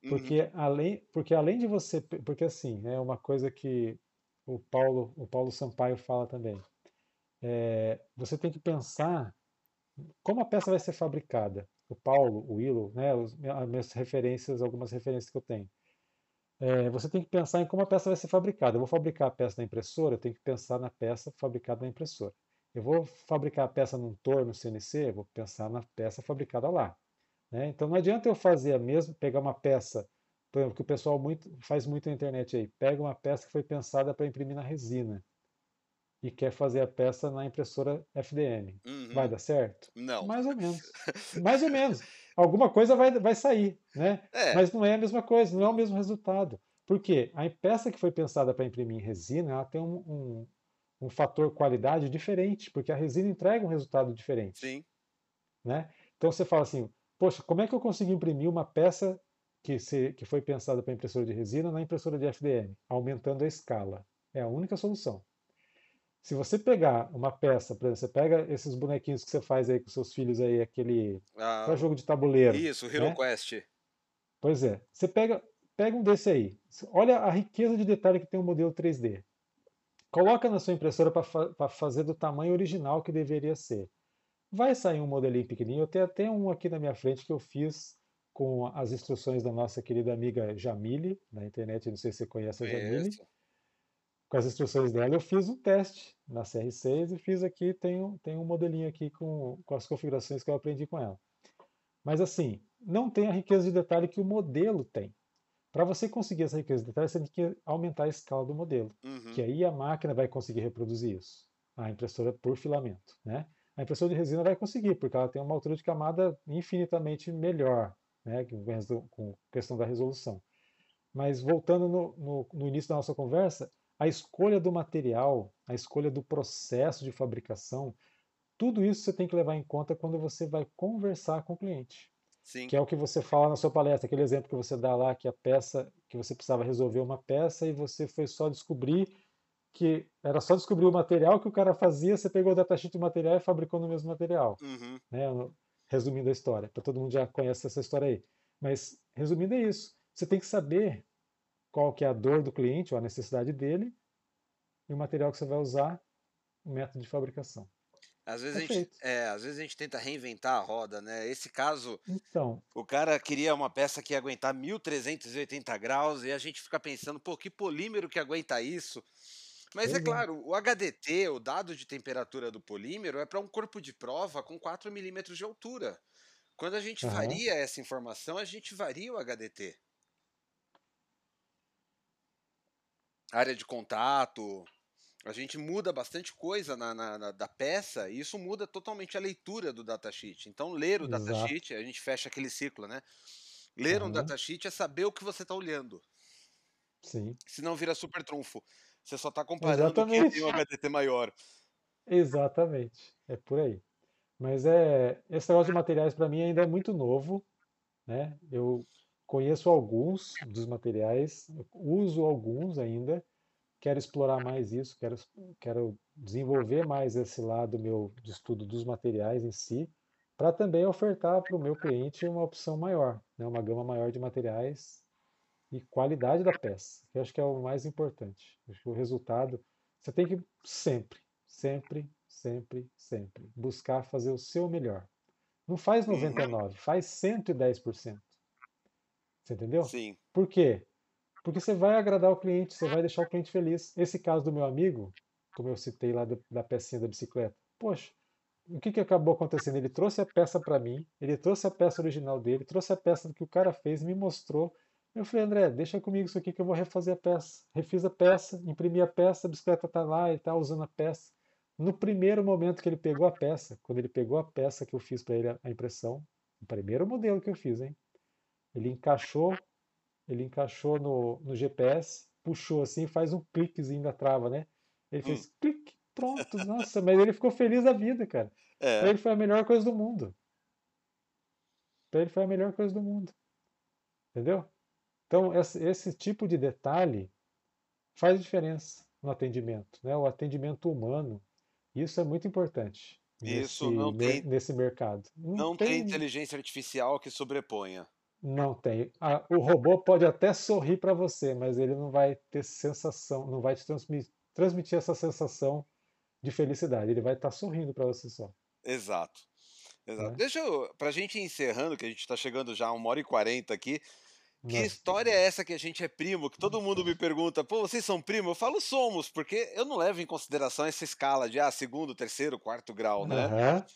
Uhum. porque além, porque além de você, porque assim, é uma coisa que o Paulo, o Paulo Sampaio fala também. É, você tem que pensar como a peça vai ser fabricada. O Paulo, o Willow, né, os, as minhas referências, algumas referências que eu tenho. É, você tem que pensar em como a peça vai ser fabricada. Eu vou fabricar a peça na impressora, eu tenho que pensar na peça fabricada na impressora. Eu vou fabricar a peça num torno CNC, vou pensar na peça fabricada lá. né? Então não adianta eu fazer a mesma, pegar uma peça, por exemplo, que o pessoal muito, faz muito na internet aí, pega uma peça que foi pensada para imprimir na resina e quer fazer a peça na impressora FDM. Vai Uhum. dar certo? Não. Mais ou menos. [LAUGHS] Mais ou menos. alguma coisa vai, vai sair, né? É, Mas não é a mesma coisa, não é o mesmo resultado. Por quê? A peça que foi pensada para imprimir em resina, ela tem um, um, um fator qualidade diferente, porque a resina entrega um resultado diferente, sim. né? Então você fala assim, poxa, como é que eu consigo imprimir uma peça que, se, que foi pensada para impressora de resina na impressora de FDM? Aumentando a escala. É a única solução. Se você pegar uma peça, por exemplo, você pega esses bonequinhos que você faz aí com seus filhos aí, aquele Ah, para jogo de tabuleiro, isso, Hero né? Quest. Pois é. Você pega, pega um desse aí. Olha a riqueza de detalhe que tem um modelo 3D. Coloca na sua impressora para fa fazer do tamanho original que deveria ser. Vai sair um modelinho pequenininho. Eu tenho até um aqui na minha frente que eu fiz com as instruções da nossa querida amiga Jamile, na internet, não sei se você conhece a Jamile. Com as instruções dela, eu fiz um teste na CR6 e fiz aqui, tem um, tem um modelinho aqui com, com as configurações que eu aprendi com ela. Mas assim, não tem a riqueza de detalhe que o modelo tem. Para você conseguir essa riqueza de detalhe, você tem que aumentar a escala do modelo, Uhum. que aí a máquina vai conseguir reproduzir isso. A impressora por filamento, né? A impressora de resina vai conseguir, porque ela tem uma altura de camada infinitamente melhor, né? Com questão da resolução. Mas voltando no, no- no início da nossa conversa, a escolha do material, a escolha do processo de fabricação, tudo isso você tem que levar em conta quando você vai conversar com o cliente Sim. que é o que você fala na sua palestra, aquele exemplo que você dá lá, que a peça, que você precisava resolver uma peça e você foi só descobrir que era só descobrir o material que o cara fazia, você pegou o datasheet do material e fabricou no mesmo material, Uhum. né? Resumindo a história, para todo mundo já conhece essa história aí. Mas resumindo é isso, você tem que saber qual que é a dor do cliente ou a necessidade dele e o material que você vai usar, o método de fabricação. Às vezes, a gente, é, às vezes a gente tenta reinventar a roda, né? Esse caso, Então, o cara queria uma peça que ia aguentar 1380 graus e a gente fica pensando, pô, que polímero que aguenta isso? Mas é é. claro, o HDT, o dado de temperatura do polímero, é para um corpo de prova com 4 milímetros de altura. Quando a gente Aham. varia essa informação, a gente varia o HDT. Área de contato, a gente muda bastante coisa na, na- na- da peça e isso muda totalmente a leitura do datasheet. Então, ler o Exato. datasheet, a gente fecha aquele ciclo, né? Ler um Aham. datasheet é saber o que você está olhando. sim, Senão vira super trunfo. Você só está comparando quem exatamente. tem o HDT maior. Exatamente, é por aí. Mas é, esse negócio de materiais para mim ainda é muito novo, né? Eu conheço alguns dos materiais, uso alguns ainda, quero explorar mais isso, quero, quero desenvolver mais esse lado meu de estudo dos materiais em si, para também ofertar para o meu cliente uma opção maior, né? Uma gama maior de materiais e qualidade da peça, que eu acho que é o mais importante. Acho que o resultado, você tem que sempre, sempre, sempre, sempre buscar fazer o seu melhor. Não faz Uhum. 99, faz 110%. Você entendeu? Sim. Por quê? Porque você vai agradar o cliente, você vai deixar o cliente feliz. Esse caso do meu amigo, como eu citei lá do- da pecinha da bicicleta, poxa, o que, que acabou acontecendo? Ele trouxe a peça para mim, ele trouxe a peça original dele, trouxe a peça que o cara fez, me mostrou. Eu falei, André, deixa comigo isso aqui que eu vou refazer a peça. Refiz a peça, imprimi a peça, a bicicleta tá lá, ele tá usando a peça. No primeiro momento que ele pegou a peça, quando ele pegou a peça que eu fiz para ele a impressão, o primeiro modelo que eu fiz, hein? Ele encaixou, ele encaixou no, no GPS, puxou assim, faz um cliquezinho da trava, né? Ele Hum. fez clique, pronto, [LAUGHS] nossa, mas ele ficou feliz da vida, cara. É, ele foi a melhor coisa do mundo. Para ele foi a melhor coisa do mundo. Entendeu? Então, esse, tipo de detalhe faz diferença no atendimento, né? O atendimento humano, isso é muito importante isso nesse, não tem, nesse mercado. Não não tem tem, inteligência artificial que sobreponha. Não tem. Ah, o robô pode até sorrir para você, mas ele não vai ter sensação, não vai te transmitir, transmitir essa sensação de felicidade. Ele vai estar sorrindo para você só, Exato. Exato. né? Deixa eu, pra gente ir encerrando, que a gente tá chegando já a uma hora e quarenta aqui. Que Nós- história é essa que a gente é primo? Que todo mundo me pergunta, pô, vocês são primo? Eu falo somos, porque eu não levo em consideração essa escala de ah, segundo, terceiro, quarto grau, né? Aham.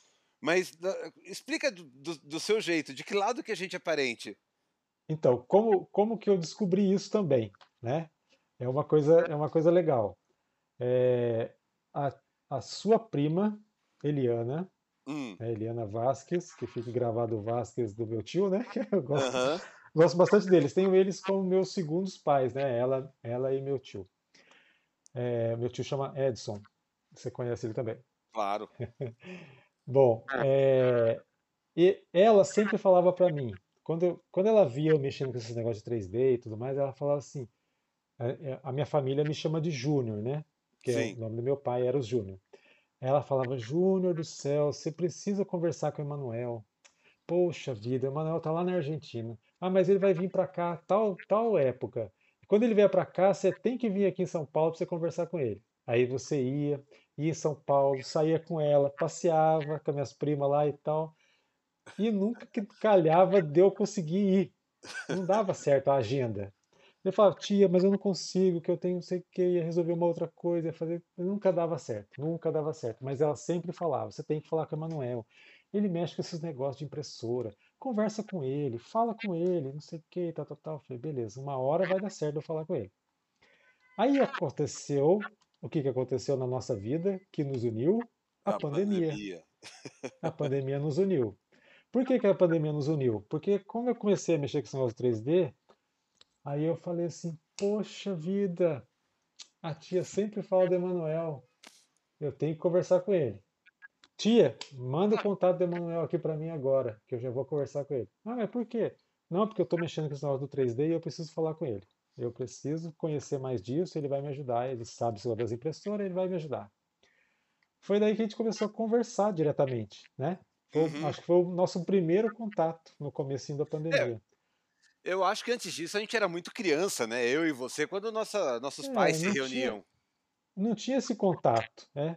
Mas explica do, do- do seu jeito, de que lado que a gente é parente? Então, como, como que eu descobri isso também, né? É uma coisa, é uma coisa legal. É, a, a sua prima, Eliana, Hum. É Eliana Vasquez, que fica gravado o Vasquez do meu tio, né? [LAUGHS] Eu gosto, Aham. gosto bastante deles. Tenho eles como meus segundos pais, né? Ela, ela e meu tio. É, meu tio chama Edson. Você conhece ele também. Claro. [LAUGHS] Bom, é, e ela sempre falava para mim, quando, eu- quando ela via eu mexendo com esses negócios de 3D e tudo mais, ela falava assim, a, é, a minha família me chama de Júnior, né? Que é o nome do meu pai era o Júnior. Ela falava, Júnior do céu, você precisa conversar com o Emanuel. Poxa vida, o Emanuel tá lá na Argentina. Ah, mas ele vai vir para cá tal, tal época. Quando ele vier para cá, você tem que vir aqui em São Paulo para você conversar com ele. Aí você ia, ia em São Paulo, saía com ela, passeava com as minhas primas lá e tal. E nunca que calhava de eu conseguir ir. Não dava certo a agenda. Eu falava, tia, mas eu não consigo, que eu tenho não sei o que, ia resolver uma outra coisa, ia fazer. Nunca dava certo, nunca dava certo. Mas ela sempre falava, você tem que falar com o Emanuel. Ele mexe com esses negócios de impressora. Conversa com ele, fala com ele, não sei o que, tal, tal, tal. Eu falei, beleza, uma hora vai dar certo eu falar com ele. Aí aconteceu, o que, que aconteceu na nossa vida, que nos uniu? A, A pandemia. pandemia. [LAUGHS] A pandemia nos uniu. Por que, que a pandemia nos uniu? Porque quando eu comecei a mexer com esse negócio 3D, aí eu falei assim, poxa vida, a tia sempre fala do Emanuel, eu tenho que conversar com ele. Tia, manda o contato do Emanuel aqui para mim agora, que eu já vou conversar com ele. Ah, mas por quê? Não, porque eu estou mexendo com esse negócio do 3D e eu preciso falar com ele. Eu preciso conhecer mais disso, ele vai me ajudar, ele sabe sobre das impressoras, ele vai me ajudar. Foi daí que a gente começou a conversar diretamente, né? Foi, Uhum. Acho que foi o nosso primeiro contato no comecinho da É, pandemia. eu acho que antes disso a gente era muito criança, né? Eu e você, quando nossa, nossos pais É, se não tinha, reuniam. não tinha esse contato, né?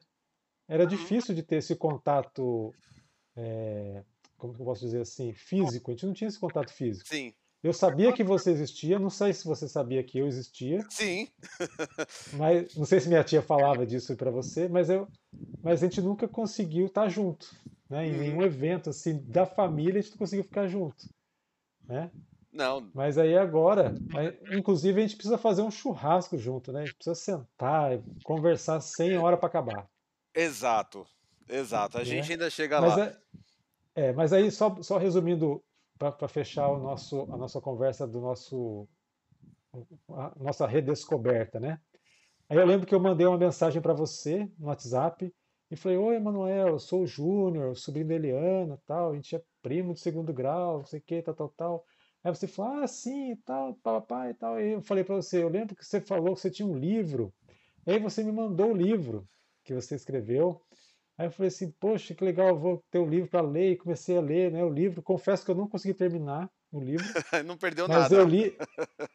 Era Uhum. difícil de ter esse contato, como que eu posso dizer assim, físico. A gente não tinha esse contato físico. Sim, Eu sabia que você existia, não sei se você sabia que eu existia, sim. mas não sei se minha tia falava disso para você, mas eu, mas a gente nunca conseguiu estar junto, né? Em Uhum. nenhum evento assim da família a gente não conseguiu ficar junto, né? Não, Mas aí agora, inclusive a gente precisa fazer um churrasco junto, né? A gente precisa sentar, e conversar 100 horas para acabar, exato. Exato. A né? gente ainda chega Mas lá. é, é, mas aí só, só resumindo para fechar o nosso, a nossa conversa do nosso a nossa redescoberta, né? Aí eu lembro que eu mandei uma mensagem para você no WhatsApp e falei: Oi, Emanuel, eu sou o Júnior, sobrinho da Eliana, tal, a gente é primo de segundo grau, não sei o que, tal, tal, tal. Aí você falou: Ah, sim, e tal, papai e tal. E eu falei para você: Eu lembro que você falou que você tinha um livro. Aí você me mandou o livro que você escreveu. Aí eu falei assim: Poxa, que legal, vou ter o livro para ler. E comecei a ler né, o livro. Confesso que eu não consegui terminar o livro. [LAUGHS] Não perdeu Mas nada. eu li.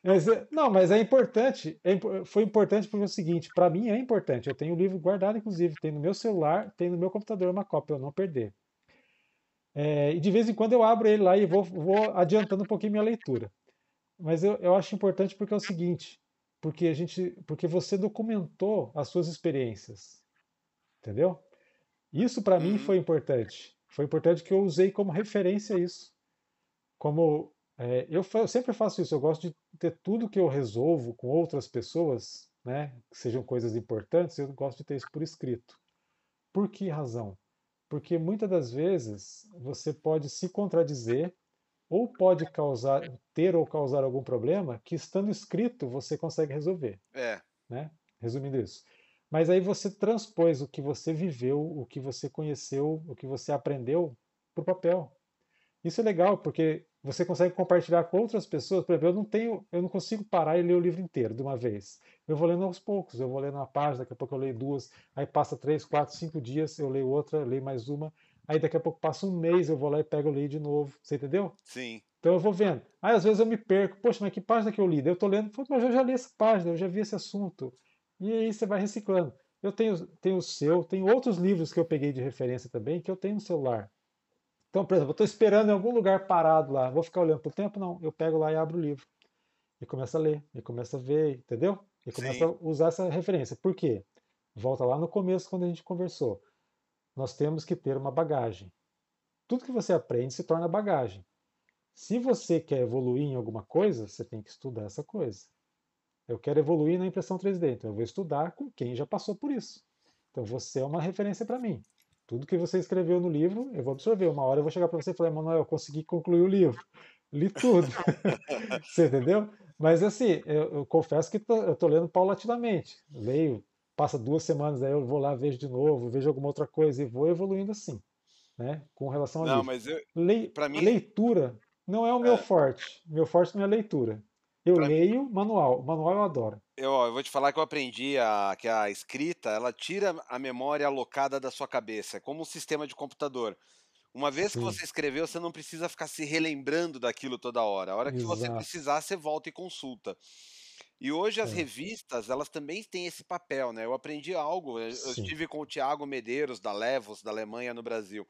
Mas, é- não, mas é importante. é foi importante porque é o seguinte: para mim é importante. Eu tenho o livro guardado, inclusive, tem no meu celular, tem no meu computador uma cópia, eu não perder. É, e de vez em quando eu abro ele lá e vou, vou adiantando um pouquinho minha leitura. Mas eu, eu acho importante porque é o seguinte: porque a gente, porque você documentou as suas experiências, entendeu? Isso para mim Uhum. foi importante. Foi importante que eu usei como referência isso como é, eu, eu sempre faço isso, eu gosto de ter tudo que eu resolvo com outras pessoas, né, que sejam coisas importantes, eu gosto de ter isso por escrito. Por que razão? Porque muitas das vezes você pode se contradizer ou pode causar, ter ou causar algum problema que estando escrito você consegue resolver, É, né? Resumindo isso. Mas aí você transpôs o que você viveu, o que você conheceu, o que você aprendeu para o papel. Isso é legal porque você consegue compartilhar com outras pessoas. Por exemplo, eu não tenho, eu não consigo parar e ler o livro inteiro de uma vez. Eu vou lendo aos poucos. Eu vou lendo uma página, daqui a pouco eu leio duas, aí passa três, quatro, cinco dias, eu leio outra, leio mais uma. Aí daqui a pouco passa um mês, eu vou lá e pego e leio de novo. Você entendeu? sim. Então eu vou vendo. Aí às vezes eu me perco. Poxa, mas que página que eu li? Daí Eu tô lendo, "Pô, mas eu já li essa página, eu já vi esse assunto. E aí você vai reciclando. Eu tenho, tenho o seu, tenho outros livros que eu peguei de referência também, que eu tenho no celular. Então, por exemplo, eu estou esperando em algum lugar parado lá, vou ficar olhando o tempo? Não, eu pego lá e abro o livro. E começo a ler, e começo a ver, entendeu? E começo Sim. a usar essa referência. Por quê? Volta lá no começo, quando a gente conversou. Nós temos que ter uma bagagem. Tudo que você aprende se torna bagagem. Se você quer evoluir em alguma coisa, você tem que estudar essa coisa. Eu quero evoluir na impressão 3D, então eu vou estudar com quem já passou por isso. Então você é uma referência para mim. Tudo que você escreveu no livro, eu vou absorver. Uma hora eu vou chegar para você e falar, Manuel, eu consegui concluir o livro. [LAUGHS] Li tudo. [LAUGHS] você entendeu? Mas assim, eu, eu confesso que tô, eu estou lendo paulatinamente. Leio, passa duas semanas, aí eu vou lá, vejo de novo, vejo alguma outra coisa e vou evoluindo assim, né? Com relação a Não, livro. mas eu, Le... para mim, Leitura não é o meu é, forte. Meu forte não é leitura. Eu mim, leio manual. Manual eu adoro. eu, ó, eu vou te falar que eu aprendi a, que a escrita, ela tira a memória alocada da sua cabeça, é como um sistema de computador. Uma vez que Sim, você escreveu, você não precisa ficar se relembrando daquilo toda hora. A hora que você exato. precisar, você volta e consulta. E hoje as É, revistas, elas também têm esse papel, né? Eu aprendi algo, eu sim. estive com o Tiago Medeiros, da Levos, da Alemanha, no Brasil.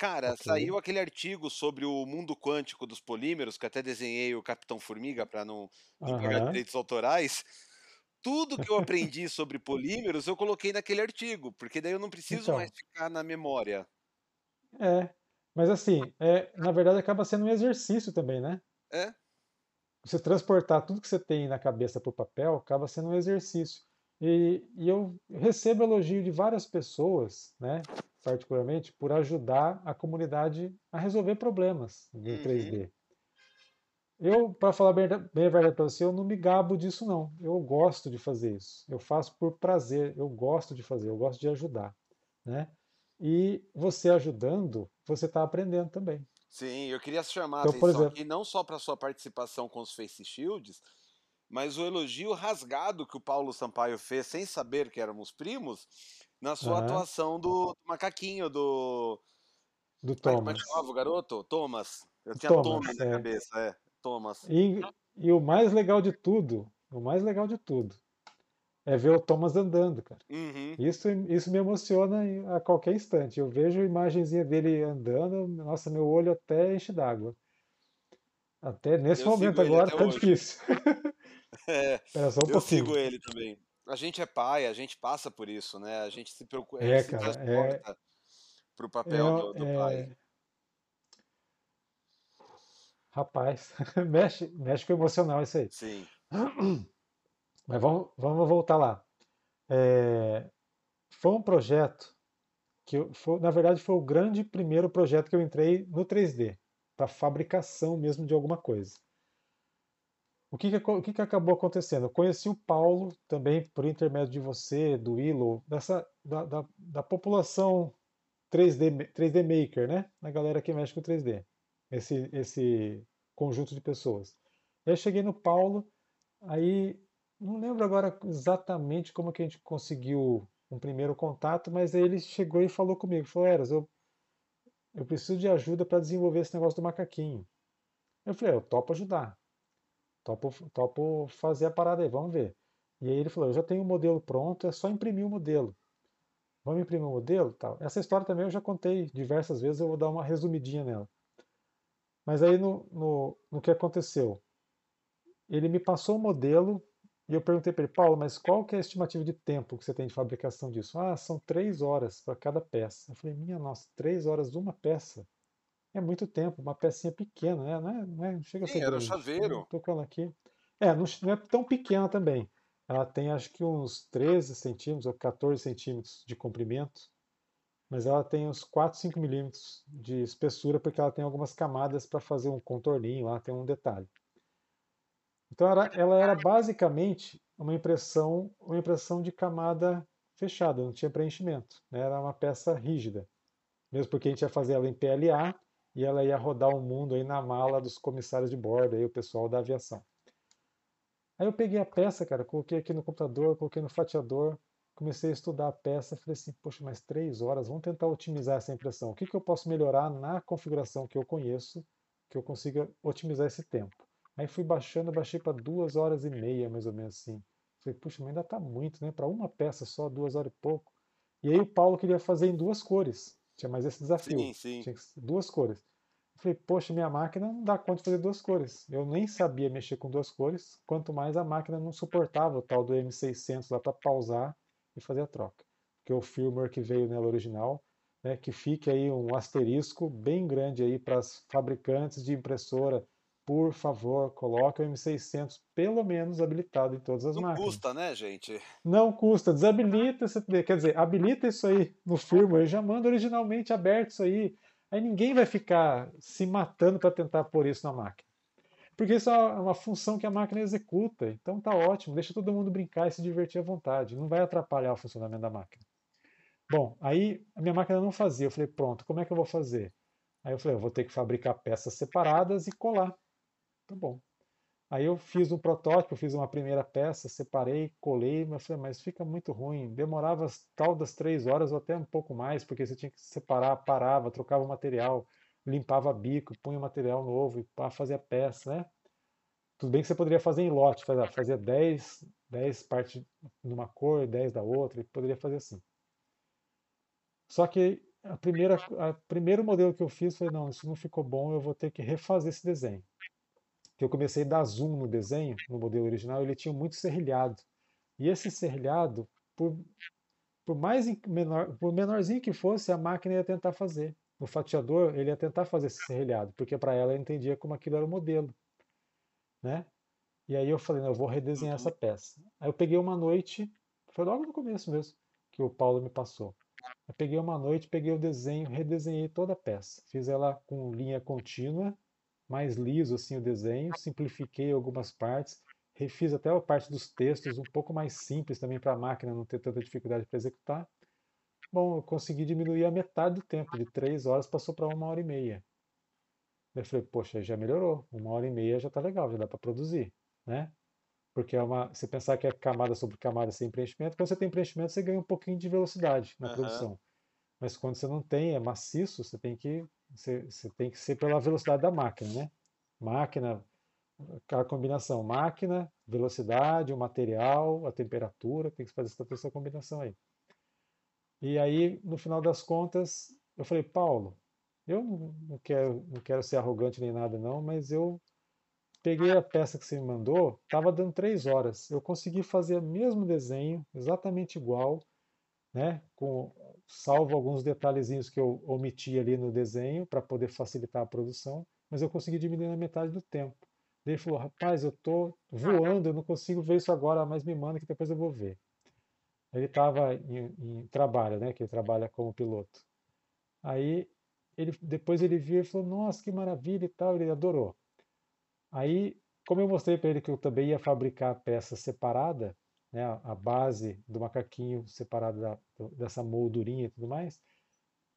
Cara, Ok. saiu aquele artigo sobre o mundo quântico dos polímeros, que até desenhei o Capitão Formiga para não, não pagar Aham. direitos autorais. Tudo que eu aprendi sobre polímeros, eu coloquei naquele artigo, porque daí eu não preciso mais Então, ficar na memória. é. Mas assim, é, na verdade acaba sendo um exercício também, né? É? Você transportar tudo que você tem na cabeça para o papel acaba sendo um exercício. E, e eu recebo elogio de várias pessoas, né? Particularmente por ajudar a comunidade a resolver problemas Uhum. 3D. Eu, para falar bem, bem a verdade para você, eu não me gabo disso, não. Eu gosto de fazer isso. Eu faço por prazer. Eu gosto de fazer. Eu gosto de ajudar, né? E você ajudando, você está aprendendo também. Sim, eu queria chamar a Então, por atenção exemplo, aqui não só para sua participação com os Face Shields, mas o elogio rasgado que o Paulo Sampaio fez, sem saber que éramos primos, na sua atuação do macaquinho do. do é Thomas. o garoto? Thomas. Eu tinha Tommy Thomas, na é. cabeça, é. Thomas. E, e o mais legal de tudo, o mais legal de tudo, é ver o Thomas andando, cara. Uhum. Isso, isso me emociona em- a qualquer instante. Eu vejo a imagenzinha dele andando, nossa, meu olho até enche d'água. Até nesse Eu momento agora tá hoje. difícil. [LAUGHS] É, Espera só um eu pouquinho. sigo ele também. A gente é pai, a gente passa por isso, né? A gente se preocupa, gente É, se cara, é, transporta pro é, papel do, do pai. é- rapaz, [LAUGHS] mexe, mexe com o emocional isso aí. Sim. [CLEARS THROAT] Mas vamos, vamos voltar lá. É, foi um projeto que, eu- foi, na verdade, foi o grande primeiro projeto que eu entrei no 3D, para fabricação mesmo de alguma coisa. O que que, o que que acabou acontecendo? Eu conheci o Paulo também por intermédio de você, do Willow, dessa, da, da, da população 3D, ma- 3D Maker, né? A galera que mexe com 3D. Esse, esse conjunto de pessoas. E aí cheguei no Paulo, aí não lembro agora exatamente como que a gente conseguiu um primeiro contato, mas aí ele chegou e falou comigo, falou, Eras, eu, eu preciso de ajuda para desenvolver esse negócio do macaquinho. Eu falei, "É, eu topo ajudar. Topo, topo fazer a parada aí, vamos ver. E aí ele falou, eu já tenho o modelo pronto, é só imprimir o modelo. Vamos imprimir o modelo? Tal. Essa história também eu já contei diversas vezes, eu vou dar uma resumidinha nela. Mas aí no, no, no que aconteceu? Ele me passou o modelo e eu perguntei para ele, Paulo, mas qual que é a estimativa de tempo que você tem de fabricação disso? Ah, são três horas para cada peça. Eu falei, minha nossa, três horas de uma peça? É muito tempo, uma pecinha pequena, né? Não, é, não, é- não chega a Sim, ser era o grande. Chaveiro. tô falando aqui. É, não, não é tão pequena também. Ela tem acho que uns 13 centímetros ou 14 centímetros de comprimento, mas ela tem uns 4, 5 milímetros de espessura, porque ela tem algumas camadas para fazer um contorninho lá, tem um detalhe. Então era- ela era basicamente uma impressão, uma impressão de camada fechada, não tinha preenchimento, né? Era uma peça rígida. Mesmo porque a gente ia fazer ela em PLA e ela ia rodar o mundo aí na mala dos comissários de bordo, aí o pessoal da aviação. Aí eu peguei a peça, cara, coloquei aqui no computador, coloquei no fatiador, comecei a estudar a peça, falei assim, poxa, mais três horas, vamos tentar otimizar essa impressão. O que que eu posso melhorar na configuração que eu conheço, que eu consiga otimizar esse tempo? Aí fui baixando, baixei para duas horas e meia, mais ou menos assim. Falei, puxa, mas ainda tá muito, né? Para uma peça só, duas horas e pouco. E aí o Paulo queria fazer em duas cores. Tinha mais esse desafio. Sim, sim. Tinha duas cores. Eu falei, poxa, minha máquina não dá conta de fazer duas cores. Eu nem sabia mexer com duas cores, quanto mais a máquina não suportava o tal do M600 lá para pausar e fazer a troca. Porque o firmware que veio nela original, né, que fique aí um asterisco bem grande aí para as fabricantes de impressora por favor, coloque o M600 pelo menos habilitado em todas as Não máquinas. custa, né, gente? Não custa, desabilita, quer dizer, habilita isso aí no firmware, já manda originalmente aberto isso aí. Aí ninguém vai ficar se matando para tentar pôr isso na máquina. Porque isso é uma função que a máquina executa. Então tá ótimo, deixa todo mundo brincar e se divertir à vontade. Não vai atrapalhar o funcionamento da máquina. Bom, aí a minha máquina não fazia. Eu falei, pronto, como é que eu vou fazer? Aí eu falei, eu vou ter que fabricar peças separadas e colar. Tá bom. Aí eu fiz um protótipo, fiz uma primeira peça, separei, colei, mas falei, mas fica muito ruim. Demorava tal das três horas ou até um pouco mais, porque você tinha que separar, parava, trocava o material, limpava bico, punha o material novo e a peça, né? Tudo bem que você poderia fazer em lote, fazia 10, 10 partes numa cor, 10 da outra, e poderia fazer assim. Só que a primeira, a primeiro modelo que eu fiz, falei, não, isso não ficou bom, eu vou ter que refazer esse desenho. Que eu comecei a dar zoom no desenho, no modelo original, ele tinha muito serrilhado. E esse serrilhado, por, por mais menor, por menorzinho que fosse, a máquina ia tentar fazer. O fatiador, ele ia tentar fazer esse serrilhado, porque para ela eu entendia como aquilo era o modelo, né? E aí eu falei, não, eu vou redesenhar essa peça. Aí eu peguei uma noite, foi logo no começo mesmo, que o Paulo me passou. Eu peguei uma noite, peguei o desenho, redesenhei toda a peça. Fiz ela com linha contínua, mais liso assim o desenho, simplifiquei algumas partes, refiz até a parte dos textos um pouco mais simples também para a máquina não ter tanta dificuldade para executar. Bom, eu consegui diminuir a metade do tempo, de três horas passou para uma hora e meia. Eu falei, poxa, já melhorou, uma hora e meia já está legal, já dá para produzir, né? Porque é uma, você pensar que é camada sobre camada sem preenchimento, quando você tem preenchimento, você ganha um pouquinho de velocidade na uhum. produção. Mas quando você não tem, é maciço, você tem que você, você tem que ser pela velocidade da máquina, né? Máquina, a combinação máquina, velocidade, o material, a temperatura, tem que fazer essa combinação aí. E aí, no final das contas, eu falei, Paulo, eu não quero, não quero ser arrogante nem nada não, mas eu peguei a peça que você me mandou, estava dando três horas. Eu consegui fazer o mesmo desenho, exatamente igual, né? Com, salvo alguns detalhezinhos que eu omiti ali no desenho para poder facilitar a produção, mas eu consegui diminuir na metade do tempo. Daí ele falou, rapaz, eu estou voando, eu não consigo ver isso agora, mas me manda que depois eu vou ver. Ele estava em, em, trabalho, né? Que ele trabalha como piloto. Aí ele, depois ele viu e falou, nossa, que maravilha e tal, ele adorou. Aí, como eu mostrei para ele que eu também ia fabricar a peça separada, né, a base do macaquinho separada da, dessa moldurinha e tudo mais,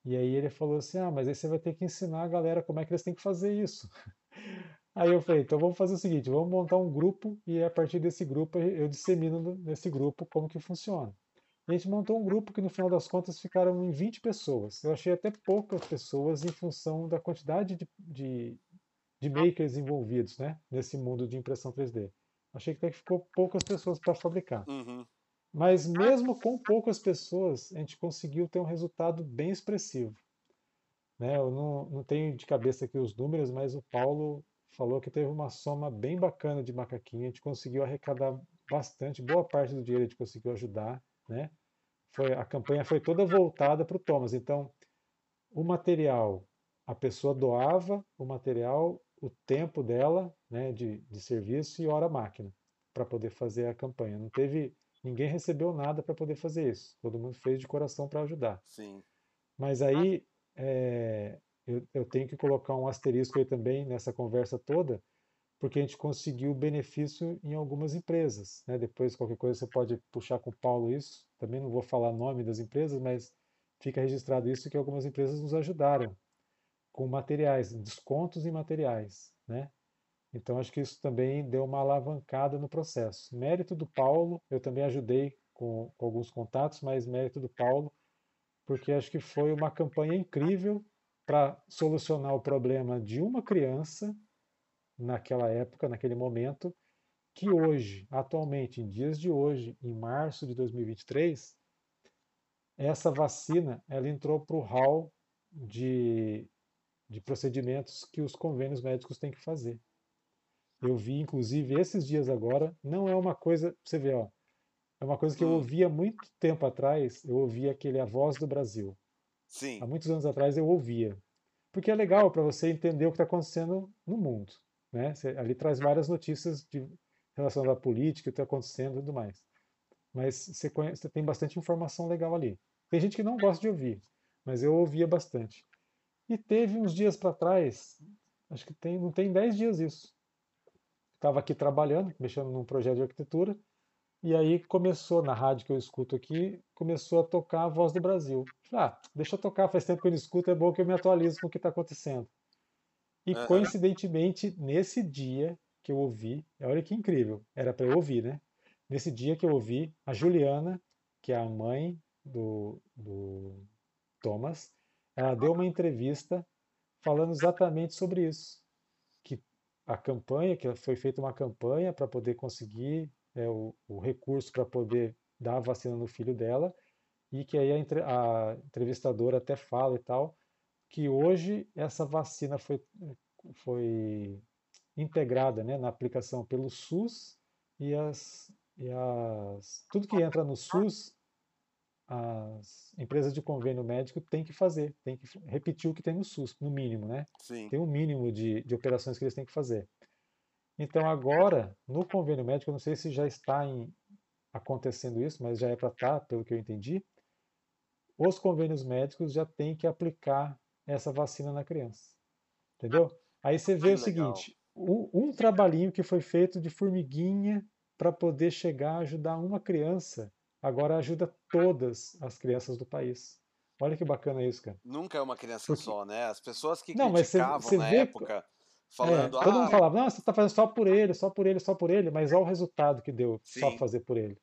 e aí ele falou assim, ah, mas aí você vai ter que ensinar a galera como é que eles têm que fazer isso. [LAUGHS] Aí eu falei, então vamos fazer o seguinte, vamos montar um grupo e a partir desse grupo eu dissemino nesse grupo como que funciona. a gente montou um grupo que no final das contas ficaram em 20 pessoas. Eu achei até poucas pessoas em função da quantidade de, de, de makers envolvidos né, nesse mundo de impressão 3D. Achei que até que ficou poucas pessoas para fabricar. Uhum. Mas mesmo com poucas pessoas, a gente conseguiu ter um resultado bem expressivo. Né? Eu não, não tenho de cabeça aqui os números, mas o Paulo falou que teve uma soma bem bacana de macaquinha. A gente conseguiu arrecadar bastante, boa parte do dinheiro a gente conseguiu ajudar. Né? Foi, a campanha foi toda voltada para o Thomas. Então, o material, a pessoa doava o material o tempo dela né, de, de serviço e hora máquina para poder fazer a campanha. Não teve ninguém recebeu nada para poder fazer isso. Todo mundo fez de coração para ajudar. Sim. Mas aí é, eu, eu, tenho que colocar um asterisco aí também nessa conversa toda, porque a gente conseguiu benefício em algumas empresas. Né? Depois, qualquer coisa, você pode puxar com o Paulo isso. Também não vou falar nome das empresas, mas fica registrado isso que algumas empresas nos ajudaram com materiais, descontos em materiais, né? Então acho que isso também deu uma alavancada no processo. Mérito do Paulo, eu também ajudei com, com alguns contatos, mas mérito do Paulo, porque acho que foi uma campanha incrível para solucionar o problema de uma criança naquela época, naquele momento, que hoje, atualmente, em dias de hoje, em março de 2023, essa vacina ela entrou para o hall de de procedimentos que os convênios médicos têm que fazer. Eu vi, inclusive, esses dias agora, não é uma coisa, você vê, ó, é uma coisa que eu hum. ouvia muito tempo atrás, eu ouvia aquele A Voz do Brasil. Sim. Há muitos anos atrás eu ouvia. Porque é legal para você entender o que está acontecendo no mundo. né? Você, ali traz várias notícias de relação à política, o que está acontecendo e tudo mais. Mas você, conhece, você tem bastante informação legal ali. Tem gente que não gosta de ouvir, mas eu ouvia bastante. E teve uns dias para trás, acho que tem, não tem 10 dias isso. Estava aqui trabalhando, mexendo num projeto de arquitetura, e aí começou, na rádio que eu escuto aqui, começou a tocar a voz do Brasil. Ah, deixa eu tocar, faz tempo que eu não escuto, é bom que eu me atualizo com o que está acontecendo. E uhum. coincidentemente, nesse dia que eu ouvi, olha que incrível, era para eu ouvir, né? Nesse dia que eu ouvi, a Juliana, que é a mãe do, do Thomas, ela deu uma entrevista falando exatamente sobre isso. A campanha, que foi feita uma campanha para poder conseguir é, o, o, recurso para poder dar a vacina no filho dela, e que aí a, a entrevistadora até fala e tal, que hoje essa vacina foi, foi integrada né, na aplicação pelo SUS e as, e as tudo que entra no SUS as empresas de convênio médico têm que fazer, têm que repetir o que tem no SUS, no mínimo, né? Sim. Tem um mínimo de, de operações que eles têm que fazer. Então agora, no convênio médico, eu não sei se já está em, acontecendo isso, mas já é para estar, tá, pelo que eu entendi, os convênios médicos já têm que aplicar essa vacina na criança. Entendeu? Aí você vê o seguinte, um, um trabalhinho que foi feito de formiguinha para poder chegar a ajudar uma criança, agora ajuda todas as crianças do país. Olha que bacana isso, cara. Nunca é uma criança Porque... só, né? As pessoas que não, criticavam você, você na vê... época falando. É, todo mundo ah, falava, não, você está fazendo só por ele, só por ele, só por ele, mas olha o resultado que deu Sim. só fazer por ele.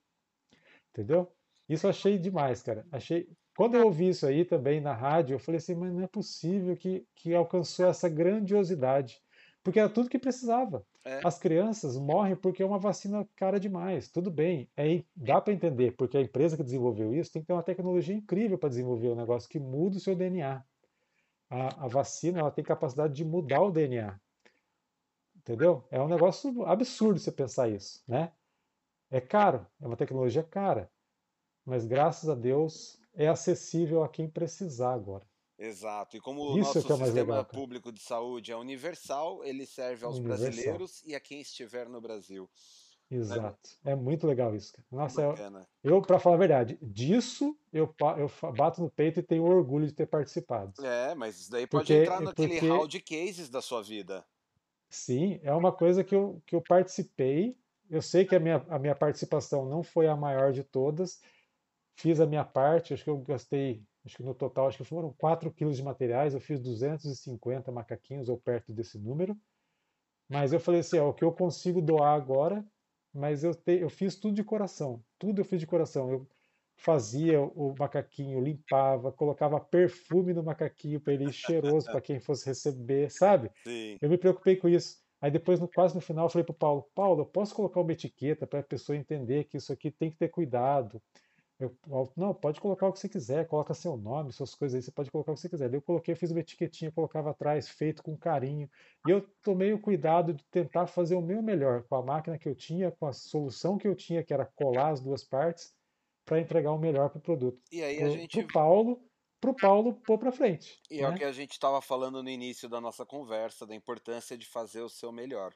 Entendeu? Isso eu achei demais, cara. Achei. Quando eu ouvi isso aí também na rádio, eu falei assim, mas não é possível que, que alcançou essa grandiosidade. Porque era tudo que precisava. É. As crianças morrem porque é uma vacina cara demais. Tudo bem, é, dá para entender, porque a empresa que desenvolveu isso tem que ter uma tecnologia incrível para desenvolver um negócio que muda o seu DNA. A, a vacina ela tem capacidade de mudar o DNA. Entendeu? É um negócio absurdo você pensar isso, né? É caro, é uma tecnologia cara, mas graças a Deus é acessível a quem precisar agora. Exato. E como o Isso nosso é sistema legal, público de saúde é universal, ele serve aos universal. brasileiros e a quem estiver no Brasil. Exato. É, é muito legal isso. Cara. Nossa, eu, eu para falar a verdade, disso eu, eu bato no peito e tenho orgulho de ter participado. É, mas isso daí pode porque, entrar naquele porque... hall de cases da sua vida. Sim, é uma coisa que eu, que eu participei. Eu sei que a minha, a minha participação não foi a maior de todas. Fiz a minha parte, acho que eu gastei acho que no total acho que foram 4 quilos de materiais, eu fiz 250 macaquinhos ou perto desse número. Mas eu falei assim, ó, o que eu consigo doar agora, mas eu, te, eu fiz tudo de coração, tudo eu fiz de coração. Eu fazia o macaquinho, limpava, colocava perfume no macaquinho para ele ir cheiroso para quem fosse receber, sabe? Sim. Eu me preocupei com isso. Aí depois, no, quase no final, eu falei para o Paulo, Paulo, eu posso colocar uma etiqueta para a pessoa entender que isso aqui tem que ter cuidado. Eu, não, pode colocar o que você quiser, coloca seu nome, suas coisas aí, você pode colocar o que você quiser. Daí eu coloquei, fiz uma etiquetinha, colocava atrás, feito com carinho. E eu tomei o cuidado de tentar fazer o meu melhor com a máquina que eu tinha, com a solução que eu tinha, que era colar as duas partes, para entregar o melhor para o produto. E aí a pro, gente. Pro Paulo, pro Paulo pôr para frente. E né? é o né? que a gente estava falando no início da nossa conversa, da importância de fazer o seu melhor.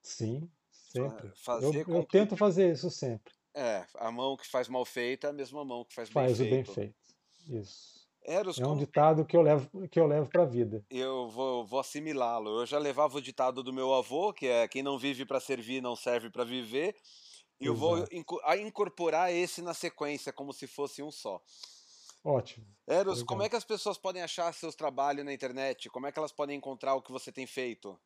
Sim, sempre. Fazer eu, eu tento fazer isso sempre. É, a mão que faz mal feita é a mesma mão que faz, faz bem feito. Faz o bem feito. Isso. Eros, é um ditado que eu levo que eu levo para a vida. Eu vou, vou assimilá-lo. Eu já levava o ditado do meu avô, que é quem não vive para servir não serve para viver. E eu vou incorporar esse na sequência como se fosse um só. Ótimo. Eros, Legal. como é que as pessoas podem achar seus trabalhos na internet? Como é que elas podem encontrar o que você tem feito?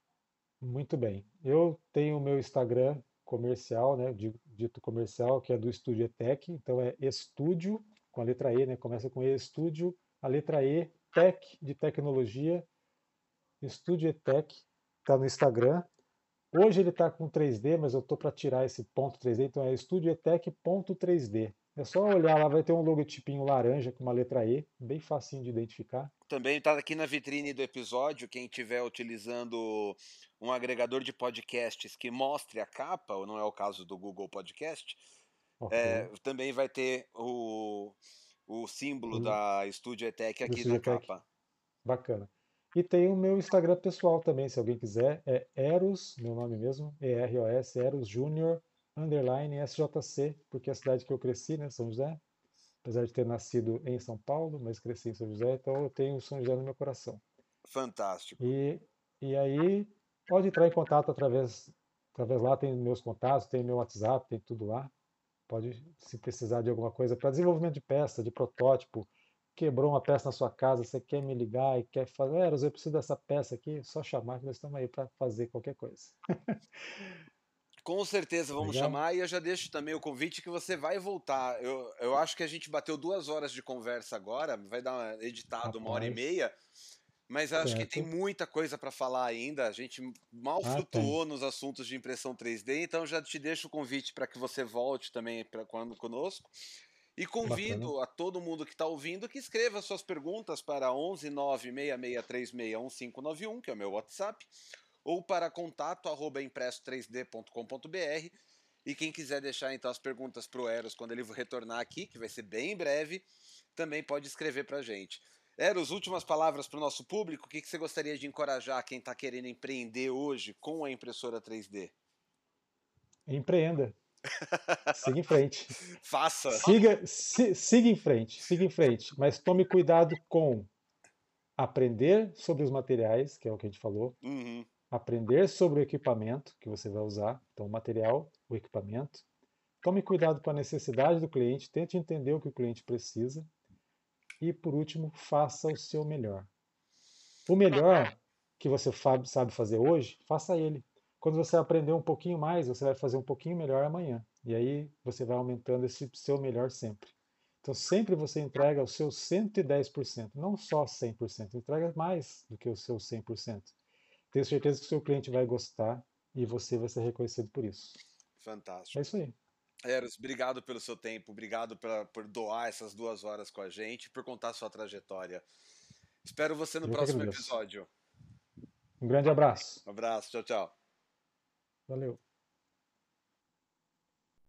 Muito bem. Eu tenho o meu Instagram comercial, né? Dito comercial, que é do Estúdio Tech. Então é estúdio com a letra E, né? Começa com E, estúdio, a letra E, Tech de tecnologia. Estúdio Tech está no Instagram. Hoje ele está com 3D, mas eu estou para tirar esse ponto 3D, então é estudioetec.3D. É só olhar lá, vai ter um logotipinho laranja com uma letra E, bem facinho de identificar. Também está aqui na vitrine do episódio, quem estiver utilizando um agregador de podcasts que mostre a capa, ou não é o caso do Google Podcast, okay. é, também vai ter o, o símbolo da Studio Etec aqui na capa. Bacana. E tem o meu Instagram pessoal também, se alguém quiser. É Eros, meu nome mesmo, E-R-O-S, Eros Júnior, underline SJC, porque é a cidade que eu cresci, né, São José. Apesar de ter nascido em São Paulo, mas cresci em São José, então eu tenho São José no meu coração. Fantástico. E, e aí, pode entrar em contato através, através lá, tem meus contatos, tem meu WhatsApp, tem tudo lá. Pode, se precisar de alguma coisa para desenvolvimento de peça, de protótipo, quebrou uma peça na sua casa, você quer me ligar e quer fazer, eu preciso dessa peça aqui, só chamar que nós estamos aí para fazer qualquer coisa. [LAUGHS] Com certeza vamos Legal. chamar e eu já deixo também o convite que você vai voltar. Eu, eu acho que a gente bateu duas horas de conversa agora, vai dar editado Rapaz. uma hora e meia, mas acho certo. que tem muita coisa para falar ainda. A gente mal ah, flutuou tem. nos assuntos de impressão 3D, então já te deixo o convite para que você volte também para quando conosco. E convido Bacana. a todo mundo que está ouvindo que escreva suas perguntas para 11 966361591, que é o meu WhatsApp, ou para contato arroba impresso3d.com.br. E quem quiser deixar então as perguntas para o Eros quando ele retornar aqui, que vai ser bem em breve, também pode escrever para a gente. Eros, últimas palavras para o nosso público. O que, que você gostaria de encorajar quem está querendo empreender hoje com a impressora 3D? Empreenda. [LAUGHS] Siga em frente. Faça. Siga, si, siga em frente, siga em frente. Mas tome cuidado com aprender sobre os materiais, que é o que a gente falou. Uhum. Aprender sobre o equipamento que você vai usar. Então, o material, o equipamento. Tome cuidado com a necessidade do cliente, tente entender o que o cliente precisa. E, por último, faça o seu melhor. O melhor que você sabe fazer hoje, faça ele. Quando você aprender um pouquinho mais, você vai fazer um pouquinho melhor amanhã. E aí você vai aumentando esse seu melhor sempre. Então sempre você entrega o seu 110%, não só 100%, entrega mais do que o seu 100%. Tenho certeza que o seu cliente vai gostar e você vai ser reconhecido por isso. Fantástico. É isso aí. Eros, obrigado pelo seu tempo, obrigado pra, por doar essas duas horas com a gente, por contar a sua trajetória. Espero você no Eu próximo episódio. Um grande abraço. Um abraço, tchau, tchau. Valeu.